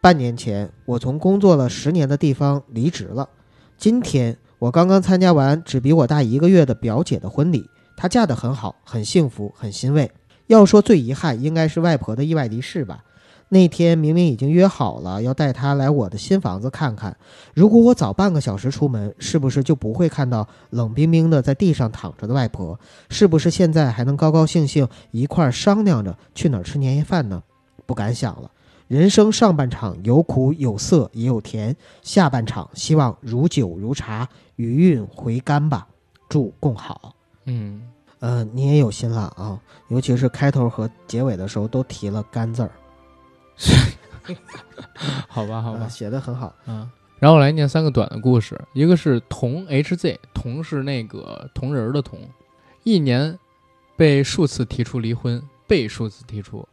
半年前，我从工作了十年的地方离职了。今天。我刚刚参加完只比我大一个月的表姐的婚礼，她嫁得很好，很幸福，很欣慰。要说最遗憾，应该是外婆的意外离世吧。那天明明已经约好了要带她来我的新房子看看，如果我早半个小时出门，是不是就不会看到冷冰冰的在地上躺着的外婆？是不是现在还能高高兴兴一块儿商量着去哪儿吃年夜饭呢？不敢想了。人生上半场有苦有涩也有甜，下半场希望如酒如茶，余韵回甘吧。祝共好。嗯，呃，你也有心了啊，尤其是开头和结尾的时候都提了“干”字儿。好吧，好吧，写的很好。嗯，然后我来念三个短的故事，一个是同 HZ，同是那个同人的同，一年被数次提出离婚，被数次提出。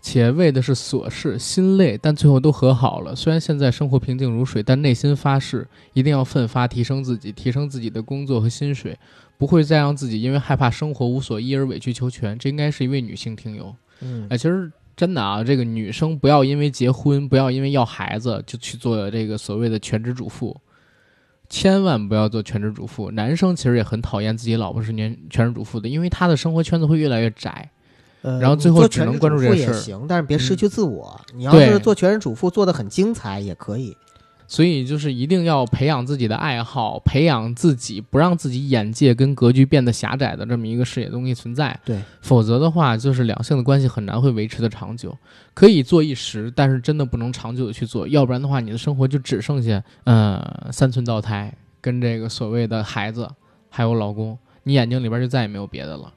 且为的是琐事，心累，但最后都和好了。虽然现在生活平静如水，但内心发誓一定要奋发提升自己，提升自己的工作和薪水，不会再让自己因为害怕生活无所依而委曲求全。这应该是一位女性听友。嗯，哎，其实真的啊，这个女生不要因为结婚，不要因为要孩子就去做这个所谓的全职主妇，千万不要做全职主妇。男生其实也很讨厌自己老婆是年全职主妇的，因为他的生活圈子会越来越窄。呃，然后最后只能关注这个事儿行，但是别失嗯去自我。你要对是做全职主妇做的很精彩也可以。所以就是一定要培养自己的爱好，培养自己不让自己眼界跟格局变得狭窄的这么一个视野东西存在。对，否则的话，就是两性的关系很难会维持的长久。可以做一时，但是真的不能长久的去做，要不然的话，你的生活就只剩下呃三寸道台跟这个所谓的孩子还有老公，你眼睛里边就再也没有别的了。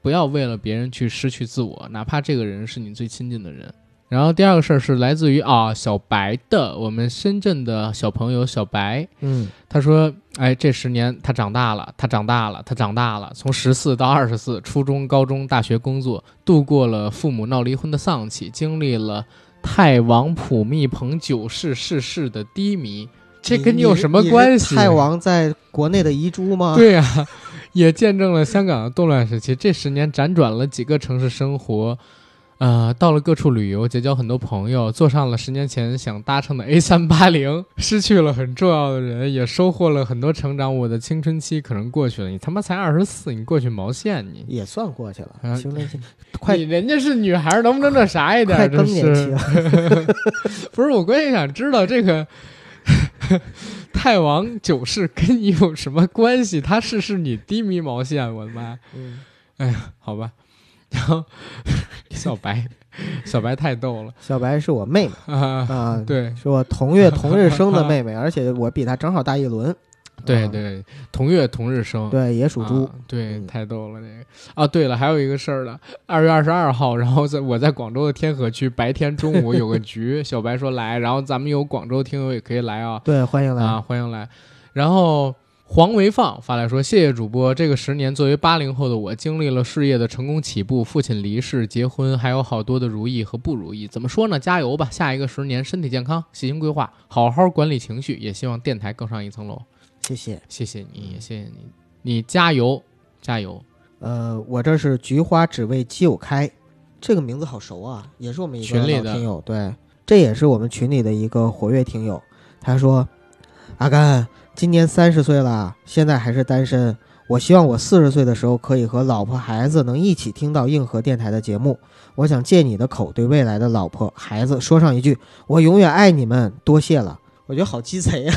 不要为了别人去失去自我，哪怕这个人是你最亲近的人。然后第二个事儿是来自于啊小白的，我们深圳的小朋友小白，嗯，他说：“哎，这十年他长大了，他长大了，他长大了。从十四到二十四，初中、高中、大学、工作，度过了父母闹离婚的丧气，经历了泰王普密蓬九世逝世的低迷。这跟你有什么关系？泰王在国内的遗珠吗？对呀、也见证了香港的动乱时期。这十年辗转了几个城市生活，呃，到了各处旅游，结交很多朋友，坐上了十年前想搭乘的 A 三八零，失去了很重要的人，也收获了很多成长。我的青春期可能过去了，你他妈才二十四，你过去毛线你？也算过去了。啊青春期 快你人家是女孩儿，能不能那啥一点儿？快更年期了。不是我关键想知道这个太王九世跟你有什么关系？他是是你低迷毛线？我的妈！嗯，好吧，然后小白，小白太逗了小白是我妹妹啊！啊，对是我同月同日生的 妹妹，而且我比她正好大一轮。啊对对，同月同日生，对，也属猪啊。对，嗯太逗了这个啊！对了，还有一个事儿呢，二月二十二号，然后在我在广州的天河区，白天中午有个局，小白说来，然后咱们有广州听友也可以来啊，对，欢迎来。啊，欢迎来。然后黄维放发来说：“谢谢主播，这个十年作为八零后的我，经历了事业的成功起步，父亲离世、结婚，还有好多的如意和不如意。怎么说呢？加油吧！下一个十年身体健康，细心规划，好好管理情绪，也希望电台更上一层楼。谢谢。谢谢你，也谢谢你，你加油，加油！呃，我这是菊花只为基友开，这个名字好熟啊，也是我们一个群里的老听友，对，这也是我们群里的一个活跃听友。他说：“阿甘，今年三十岁了，现在还是单身。我希望我四十岁的时候可以和老婆孩子能一起听到硬核电台的节目。我想借你的口对未来的老婆孩子说上一句：我永远爱你们，多谢了。”我觉得好鸡贼啊！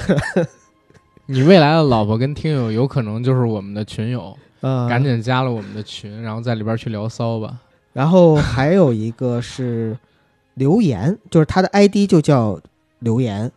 你未来的老婆跟听友有可能就是我们的群友，呃，赶紧加了我们的群，然后在里边去聊骚吧。然后还有一个是留言，就是他的 ID 就叫留言，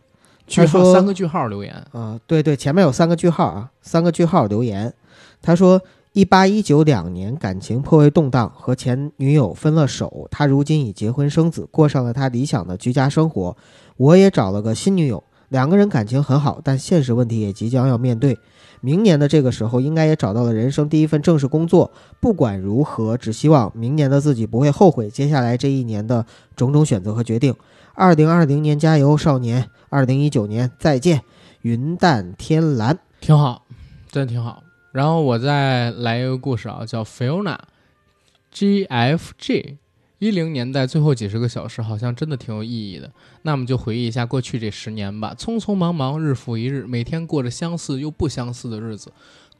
句他说号三个句号留言，啊、对对，前面有三个句号啊，三个句号留言。他说，一八一九两年感情颇为动荡，和前女友分了手。他如今已结婚生子，过上了他理想的居家生活。我也找了个新女友，两个人感情很好，但现实问题也即将要面对。明年的这个时候，应该也找到了人生第一份正式工作。不管如何，只希望明年的自己不会后悔接下来这一年的种种选择和决定。二零二零年加油，少年！二零一九年再见，云淡天蓝。挺好，真的挺好。然后我再来一个故事啊，叫 Fiona，GFG，一零年代最后几十个小时，好像真的挺有意义的。那么就回忆一下过去这十年吧，匆匆忙忙，日复一日，每天过着相似又不相似的日子。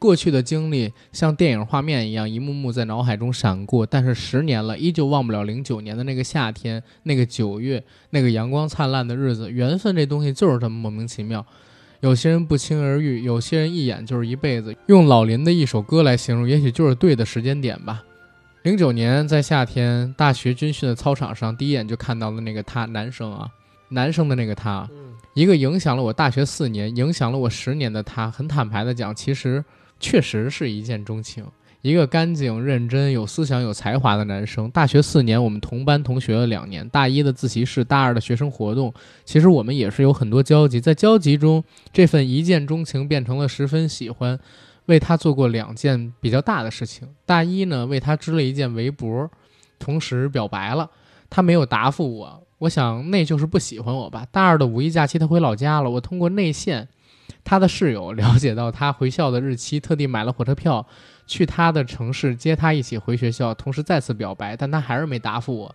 过去的经历像电影画面一样，一幕幕在脑海中闪过。但是十年了，依旧忘不了零九年的那个夏天，那个九月，那个阳光灿烂的日子。缘分这东西就是这么莫名其妙。有些人不期而遇，有些人一眼就是一辈子。用老林的一首歌来形容，也许就是对的时间点吧。零九年在夏天，大学军训的操场上，第一眼就看到了那个他，男生啊，男生的那个他，嗯，一个影响了我大学四年、影响了我十年的他。很坦白的讲，其实确实是一见钟情。一个干净、认真、有思想、有才华的男生。大学四年，我们同班同学了两年。大一的自习室，大二的学生活动，其实我们也是有很多交集。在交集中，这份一见钟情变成了十分喜欢。为他做过两件比较大的事情。大一呢，为他织了一件围脖，同时表白了。他没有答复我，我想那就是不喜欢我吧。大二的五一假期，他回老家了。我通过内线，他的室友了解到他回校的日期，特地买了火车票去他的城市接他一起回学校，同时再次表白，但他还是没答复我。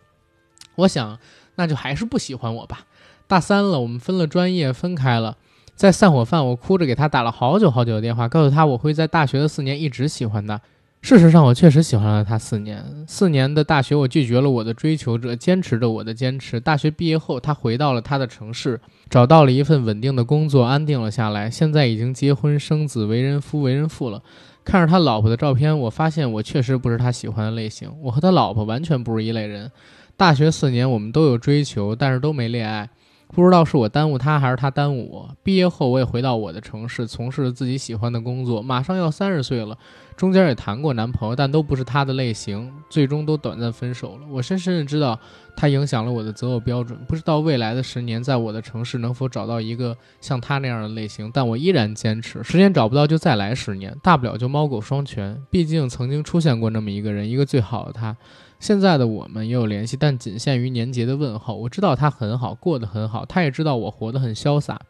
我想那就还是不喜欢我吧。大三了，我们分了专业，分开了。在散伙饭，我哭着给他打了好久好久的电话，告诉他我会在大学的四年一直喜欢他。事实上，我确实喜欢了他四年。四年的大学，我拒绝了我的追求者，坚持着我的坚持。大学毕业后，他回到了他的城市，找到了一份稳定的工作，安定了下来。现在已经结婚生子，为人夫为人父了。看着他老婆的照片，我发现我确实不是他喜欢的类型。我和他老婆完全不是一类人。大学四年，我们都有追求，但是都没恋爱。不知道是我耽误他，还是他耽误我。毕业后，我也回到我的城市，从事自己喜欢的工作。马上要三十岁了，中间也谈过男朋友，但都不是他的类型，最终都短暂分手了。我深深的知道，他影响了我的择偶标准。不知道未来的十年，在我的城市能否找到一个像他那样的类型，但我依然坚持。十年找不到就再来十年，大不了就猫狗双全。毕竟曾经出现过那么一个人，一个最好的他。现在的我们也有联系，但仅限于年节的问候。我知道他很好，过得很好，他也知道我活得很潇洒。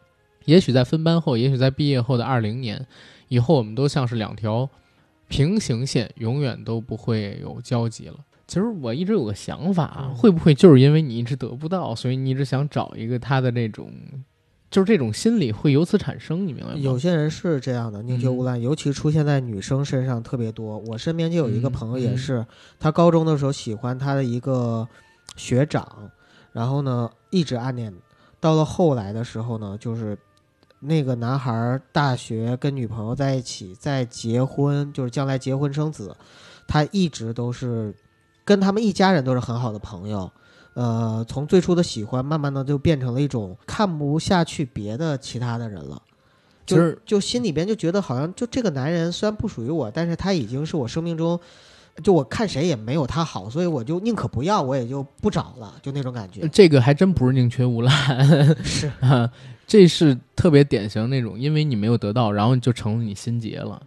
也许在分班后，也许在毕业后的二零年，以后我们都像是两条平行线，永远都不会有交集了。其实我一直有个想法，会不会就是因为你一直得不到，所以你一直想找一个他的那种。就是这种心理会由此产生，你明白吗？有些人是这样的，宁缺毋滥，尤其出现在女生身上特别多。我身边就有一个朋友，也是他高中的时候喜欢他的一个学长，然后呢一直暗恋，到了后来的时候呢，就是那个男孩大学跟女朋友在一起，在结婚，就是将来结婚生子，他一直都是跟他们一家人都是很好的朋友。呃，从最初的喜欢，慢慢的就变成了一种看不下去别的其他的人了，就是就心里边就觉得好像就这个男人虽然不属于我，但是他已经是我生命中，就我看谁也没有他好，所以我就宁可不要，我也就不找了，就那种感觉。这个还真不是宁缺毋滥，是啊，这是特别典型那种，因为你没有得到，然后就成了你心结了。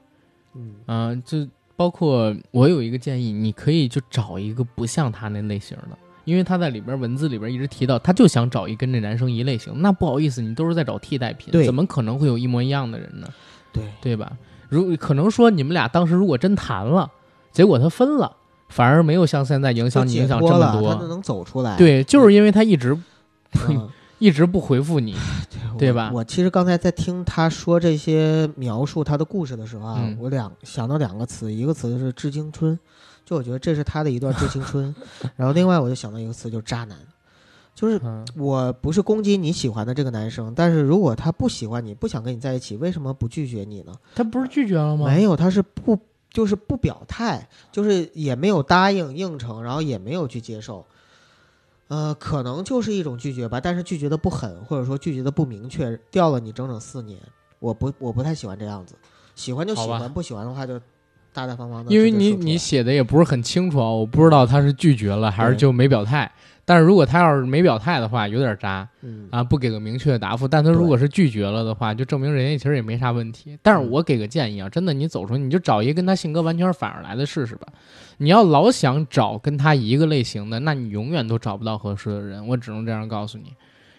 嗯啊，就包括我有一个建议，你可以就找一个不像他那类型的。因为他在里边文字里边一直提到，他就想找一跟这男生一类型。那不好意思，你都是在找替代品，怎么可能会有一模一样的人呢？对对吧？如可能说你们俩当时如果真谈了，结果他分了，反而没有像现在影响你影响这么多，他能走出来。对，就是因为他一直 一直不回复你，对吧？我其实刚才在听他说这些描述他的故事的时候啊，我两想到两个词，一个词是致青春。就我觉得这是他的一段致青春，然后另外我就想到一个词，就是渣男，就是我不是攻击你喜欢的这个男生，但是如果他不喜欢你，不想跟你在一起，为什么不拒绝你呢？他不是拒绝了吗？没有，他是不就是不表态，就是也没有答应应承，然后也没有去接受，呃，可能就是一种拒绝吧，但是拒绝的不狠，或者说拒绝的不明确，吊了你整整四年，我不我不太喜欢这样子，喜欢就喜欢，不喜欢的话就。大大方方的，因为你你写的也不是很清楚啊，我不知道他是拒绝了还是就没表态。但是如果他要是没表态的话，有点渣，啊，不给个明确的答复。但他如果是拒绝了的话，就证明人家其实也没啥问题。但是我给个建议啊，真的，你走出去你就找一个跟他性格完全反着来的试试吧。你要老想找跟他一个类型的，那你永远都找不到合适的人。我只能这样告诉你，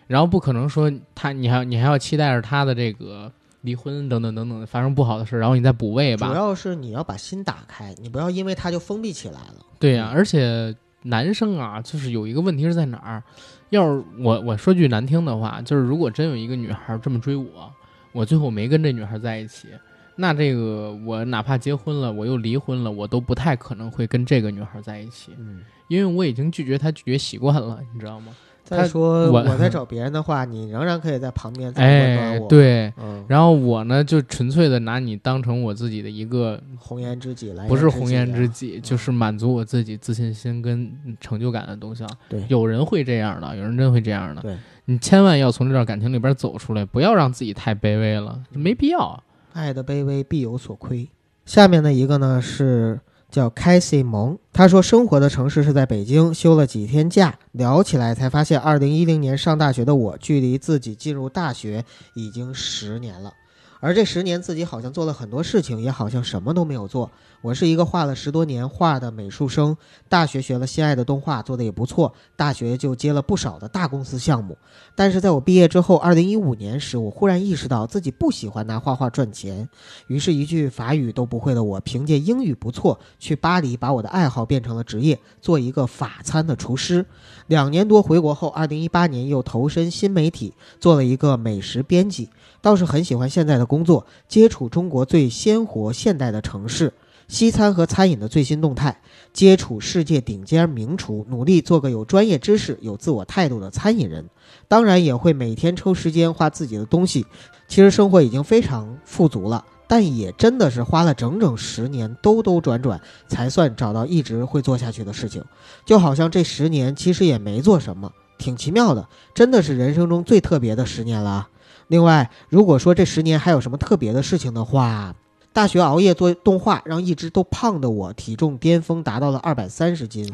然后不可能说他，你还你还要期待着他的这个。离婚等等等等发生不好的事，然后你再补位吧。主要是你要把心打开，你不要因为他就封闭起来了。对呀，而且男生啊，就是有一个问题是在哪儿？要是我我说句难听的话，就是如果真有一个女孩这么追我，我最后没跟这女孩在一起，那这个我哪怕结婚了，我又离婚了，我都不太可能会跟这个女孩在一起。嗯，因为我已经拒绝她拒绝习惯了，你知道吗？再说我在 找别人的话，你仍然可以在旁边再温暖我。对，然后我呢就纯粹的拿你当成我自己的一个红颜知己来，不是红颜知己，就是满足我自己自信心跟成就感的东西。对，有人会这样的，有人真会这样的。对，你千万要从这段感情里边走出来，不要让自己太卑微了，没必要。爱的卑微必有所亏。下面的一个呢是。叫凯西蒙，他说生活的城市是在北京，休了几天假，聊起来才发现，二零一零年上大学的我，距离自己进入大学已经十年了，而这十年自己好像做了很多事情，也好像什么都没有做。我是一个画了十多年画的美术生，大学学了心爱的动画，做的也不错，大学就接了不少的大公司项目。但是在我毕业之后，二零一五年时，我忽然意识到自己不喜欢拿画画赚钱，于是，一句法语都不会的我，凭借英语不错，去巴黎把我的爱好变成了职业，做一个法餐的厨师。两年多回国后，二零一八年又投身新媒体，做了一个美食编辑。倒是很喜欢现在的工作，接触中国最鲜活现代的城市。西餐和餐饮的最新动态，接触世界顶尖名厨，努力做个有专业知识、有自我态度的餐饮人。当然也会每天抽时间画自己的东西。其实生活已经非常富足了，但也真的是花了整整十年兜兜转转，才算找到一直会做下去的事情。就好像这十年其实也没做什么，挺奇妙的，真的是人生中最特别的十年了。另外，如果说这十年还有什么特别的事情的话，大学熬夜做动画，让一直都胖的我体重巅峰达到了二百三十斤。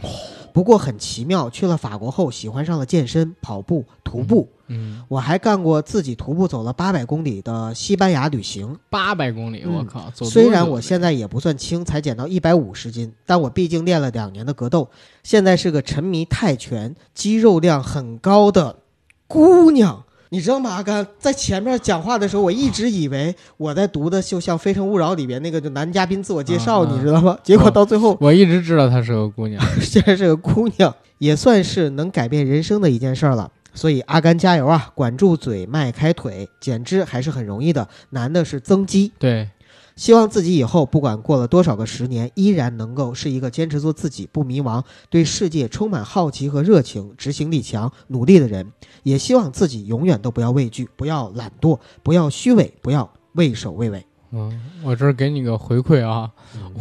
不过很奇妙，去了法国后喜欢上了健身、跑步、徒步。嗯，我还干过自己徒步走了八百公里的西班牙旅行。八百公里，我靠！走虽然我现在也不算轻，才减到一百五十斤，但我毕竟练了两年的格斗，现在是个沉迷泰拳、肌肉量很高的姑娘。你知道吗？阿甘在前面讲话的时候，我一直以为我在读的就像《非诚勿扰》里边那个就男嘉宾自我介绍，你知道吗？结果到最后，我一直知道她是个姑娘，现在是个姑娘，也算是能改变人生的一件事儿了。所以阿甘加油啊！管住嘴，迈开腿，减脂还是很容易的，难的是增肌。对。希望自己以后不管过了多少个十年，依然能够是一个坚持做自己、不迷茫、对世界充满好奇和热情、执行力强、努力的人。也希望自己永远都不要畏惧，不要懒惰，不要虚伪，不要畏首畏尾。嗯，我这儿给你个回馈啊，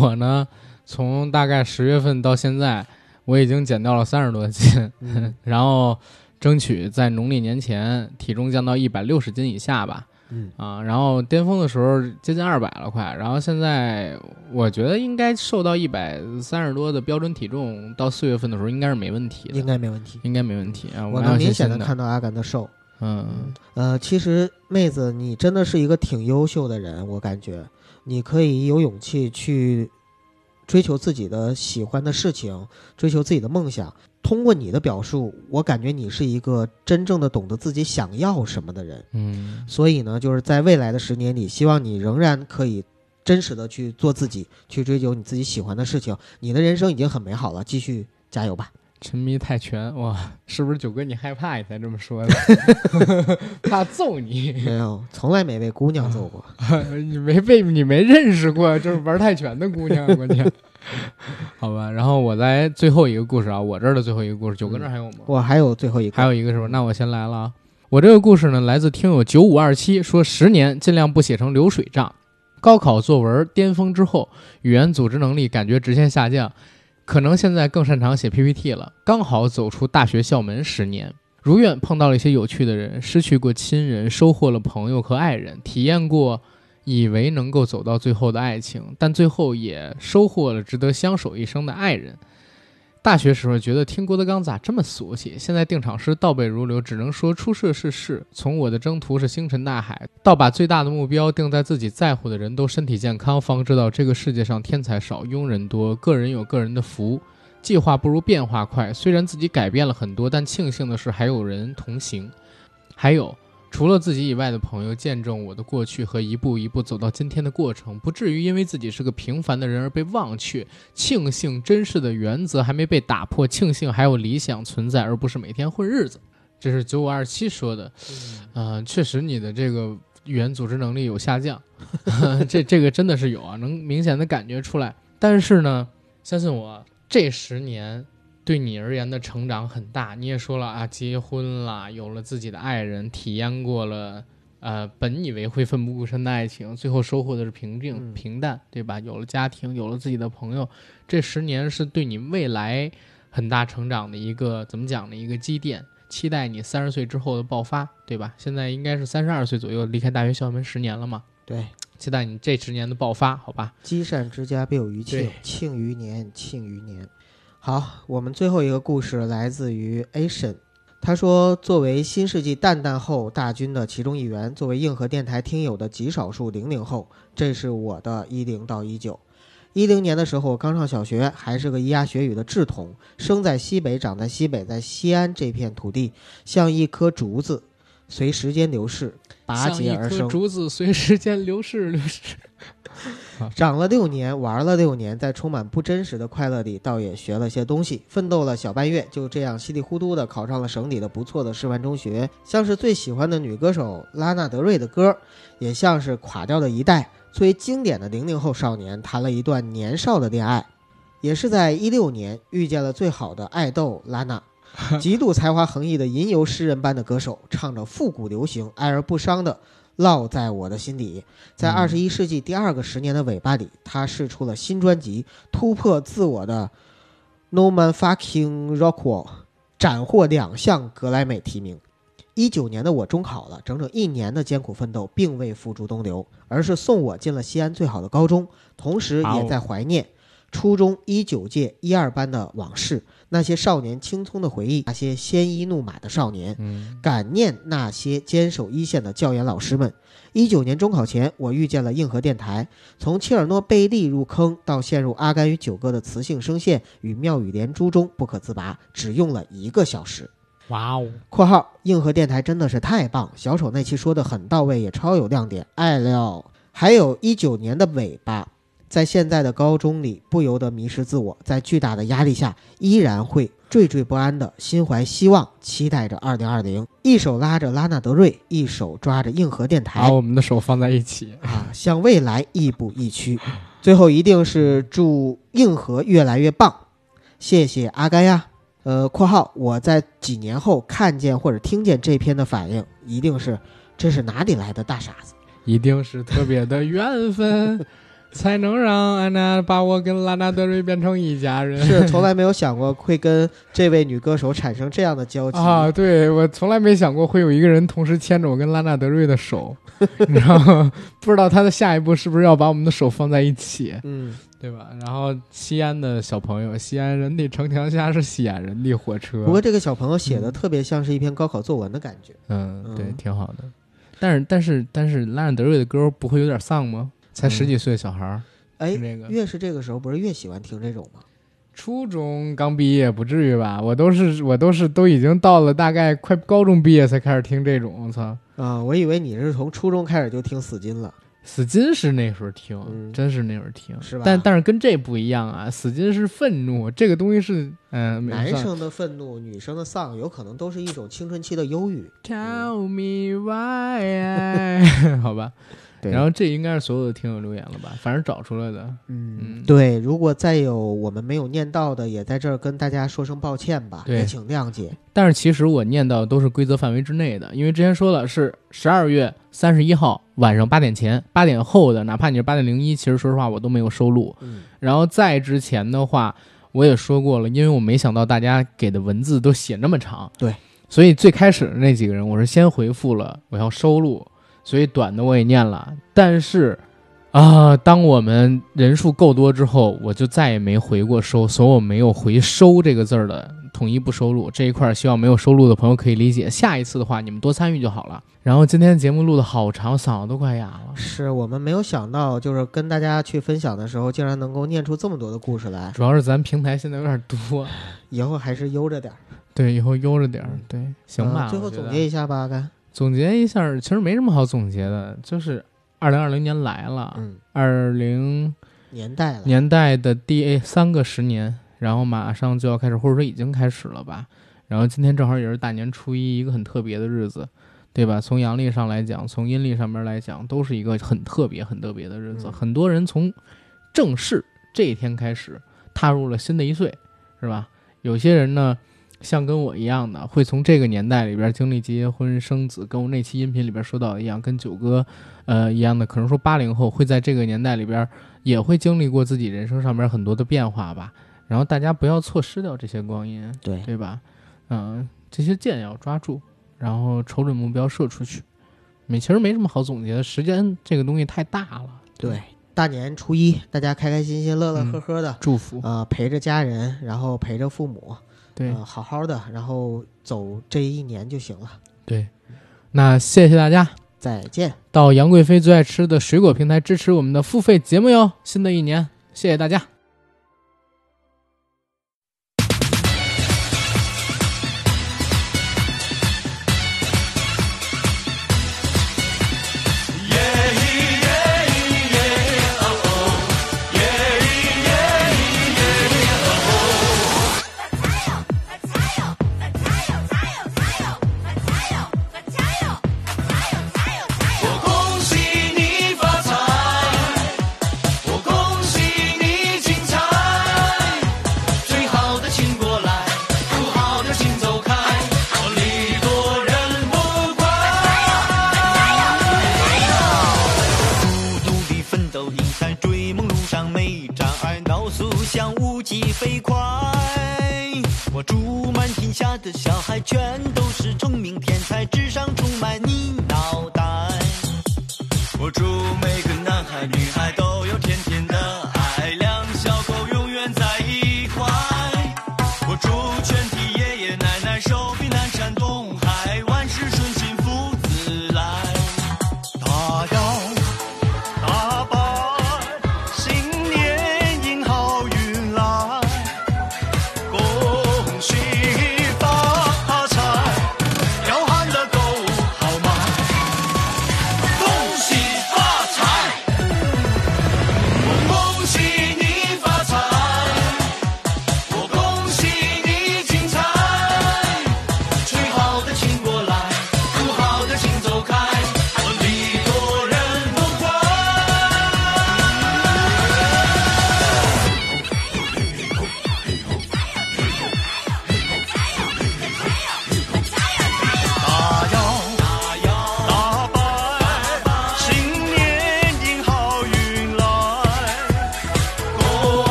我呢，从大概十月份到现在，我已经减掉了三十多斤，然后争取在农历年前体重降到一百六十斤以下吧。嗯啊，然后巅峰的时候接近二百了，快。然后现在我觉得应该瘦到一百三十多的标准体重，到四月份的时候应该是没问题的，应该没问题，应该没问题啊。我能明显的看到阿甘的瘦。嗯呃，其实妹子你真的是一个挺优秀的人，我感觉你可以有勇气去追求自己的喜欢的事情，追求自己的梦想。通过你的表述，我感觉你是一个真正的懂得自己想要什么的人。嗯，所以呢，就是在未来的十年里，希望你仍然可以真实的去做自己，去追求你自己喜欢的事情。你的人生已经很美好了，继续加油吧！沉迷泰拳，哇，是不是九哥你害怕你才这么说的？怕揍你？没有，从来没被姑娘揍过。你没被你没认识过，就是玩泰拳的姑娘，关键。好吧，然后我来最后一个故事啊，我这儿的最后一个故事，九哥那还有吗？我还有最后一个，还有一个是吧？那我先来了啊。我这个故事呢，来自听友九五二七，说十年尽量不写成流水账。高考作文巅峰之后，语言组织能力感觉直线下降，可能现在更擅长写 PPT 了。刚好走出大学校门十年，如愿碰到了一些有趣的人，失去过亲人，收获了朋友和爱人，体验过。以为能够走到最后的爱情，但最后也收获了值得相守一生的爱人。大学时候觉得听郭德纲咋这么俗气，现在定场诗倒背如流，只能说出世是事。从我的征途是星辰大海，到把最大的目标定在自己在乎的人都身体健康，方知道这个世界上天才少，庸人多，个人有个人的福。计划不如变化快，虽然自己改变了很多，但庆幸的是还有人同行，还有。除了自己以外的朋友见证我的过去和一步一步走到今天的过程，不至于因为自己是个平凡的人而被忘却。庆幸真实的原则还没被打破，庆幸还有理想存在，而不是每天混日子。这是九五二七说的。嗯，确实你的这个语言组织能力有下降，这这个真的是有啊，能明显的感觉出来。但是呢，相信我，这十年。对你而言的成长很大，你也说了啊，结婚了，有了自己的爱人，体验过了，呃，本以为会奋不顾身的爱情，最后收获的是平静平淡，对吧？有了家庭，有了自己的朋友，这十年是对你未来很大成长的一个怎么讲呢？一个积淀，期待你三十岁之后的爆发，对吧？现在应该是三十二岁左右，离开大学校门十年了嘛？对，期待你这十年的爆发，好吧？积善之家必有余庆，庆余年，庆余年。好，我们最后一个故事来自于 Asian，他说：“作为新世纪蛋蛋后大军的其中一员，作为硬核电台听友的极少数零零后，这是我的一零到一九。一零年的时候，我刚上小学，还是个咿呀学语的稚童，生在西北，长在西北，在西安这片土地，像一棵竹子，随时间流逝拔节而生。竹子随时间流逝流逝。长了六年，玩了六年，在充满不真实的快乐里，倒也学了些东西。奋斗了小半月，就这样稀里糊涂的考上了省里的不错的师范中学。像是最喜欢的女歌手拉娜德瑞的歌，也像是垮掉的一代最经典的零零后少年，谈了一段年少的恋爱。也是在一六年遇见了最好的爱豆拉娜，极度才华横溢的吟游诗人般的歌手，唱着复古流行，爱而不伤的。烙在我的心底，在二十一世纪第二个十年的尾巴里，他试出了新专辑，突破自我的《No Man Fucking Rockwell》，斩获两项格莱美提名。一九年的我中考了，整整一年的艰苦奋斗，并未付诸东流，而是送我进了西安最好的高中，同时也在怀念初中一九届一二班的往事。那些少年青葱的回忆，那些鲜衣怒马的少年，感念那些坚守一线的教研老师们。一九年中考前，我遇见了硬核电台，从切尔诺贝利入坑，到陷入阿甘与九哥的磁性声线与妙语连珠中不可自拔，只用了一个小时。哇哦！（括号硬核电台真的是太棒，小丑那期说的很到位，也超有亮点，爱了。还有一九年的尾巴。在现在的高中里，不由得迷失自我，在巨大的压力下，依然会惴惴不安的心怀希望，期待着二零二零。一手拉着拉纳德瑞，一手抓着硬核电台，把我们的手放在一起啊，向未来亦步亦趋。最后一定是祝硬核越来越棒，谢谢阿甘呀。呃，括号我在几年后看见或者听见这篇的反应，一定是这是哪里来的大傻子？一定是特别的缘分。才能让安娜把我跟拉纳德瑞变成一家人。是从来没有想过会跟这位女歌手产生这样的交集啊！对我从来没想过会有一个人同时牵着我跟拉纳德瑞的手，你知道吗？不知道他的下一步是不是要把我们的手放在一起？嗯，对吧？然后西安的小朋友，西安人的城墙下是西安人的火车。不过这个小朋友写的特别像是一篇高考作文的感觉。嗯，对，挺好的。但是，但是，但是，拉纳德瑞的歌不会有点丧吗？才十几岁的小孩儿，哎，这个越是这个时候，不是越喜欢听这种吗？初中刚毕业不至于吧？我都是我都是都已经到了大概快高中毕业才开始听这种。我操啊！我以为你是从初中开始就听死金了。死金是那时候听，真是那时候听，是吧？但但是跟这不一样啊！死金是愤怒，这个东西是嗯，男生的愤怒，女生的丧，有可能都是一种青春期的忧郁。Tell me why？好吧。然后这应该是所有的听友留言了吧？反正找出来的。嗯，对。如果再有我们没有念到的，也在这儿跟大家说声抱歉吧，也请谅解。但是其实我念到都是规则范围之内的，因为之前说了是十二月三十一号晚上八点前、八点后的，哪怕你是八点零一，其实说实话我都没有收录。嗯。然后再之前的话，我也说过了，因为我没想到大家给的文字都写那么长。对。所以最开始的那几个人，我是先回复了我要收录。所以短的我也念了，但是，啊，当我们人数够多之后，我就再也没回过收，所以我没有回收这个字儿的统一不收录这一块，希望没有收录的朋友可以理解。下一次的话，你们多参与就好了。然后今天节目录的好长，嗓子都快哑了。是我们没有想到，就是跟大家去分享的时候，竟然能够念出这么多的故事来。主要是咱平台现在有点多，以后还是悠着点儿。对，以后悠着点儿。对，行吧。最后总结一下吧，该。总结一下，其实没什么好总结的，就是二零二零年来了，嗯，二零年代年代的第三个十年，然后马上就要开始，或者说已经开始了吧。然后今天正好也是大年初一，一个很特别的日子，对吧？从阳历上来讲，从阴历上面来讲，都是一个很特别、很特别的日子。很多人从正式这一天开始踏入了新的一岁，是吧？有些人呢。像跟我一样的，会从这个年代里边经历结婚生子，跟我那期音频里边说到一样，跟九哥，呃一样的，可能说八零后会在这个年代里边也会经历过自己人生上面很多的变化吧。然后大家不要错失掉这些光阴，对对吧？嗯，这些箭要抓住，然后瞅准目标射出去。没，其实没什么好总结的，时间这个东西太大了。对，大年初一大家开开心心、乐乐呵呵的祝福啊，陪着家人，然后陪着父母。对，好好的，然后走这一年就行了。对，那谢谢大家，再见。到杨贵妃最爱吃的水果平台支持我们的付费节目哟。新的一年，谢谢大家。的小孩全都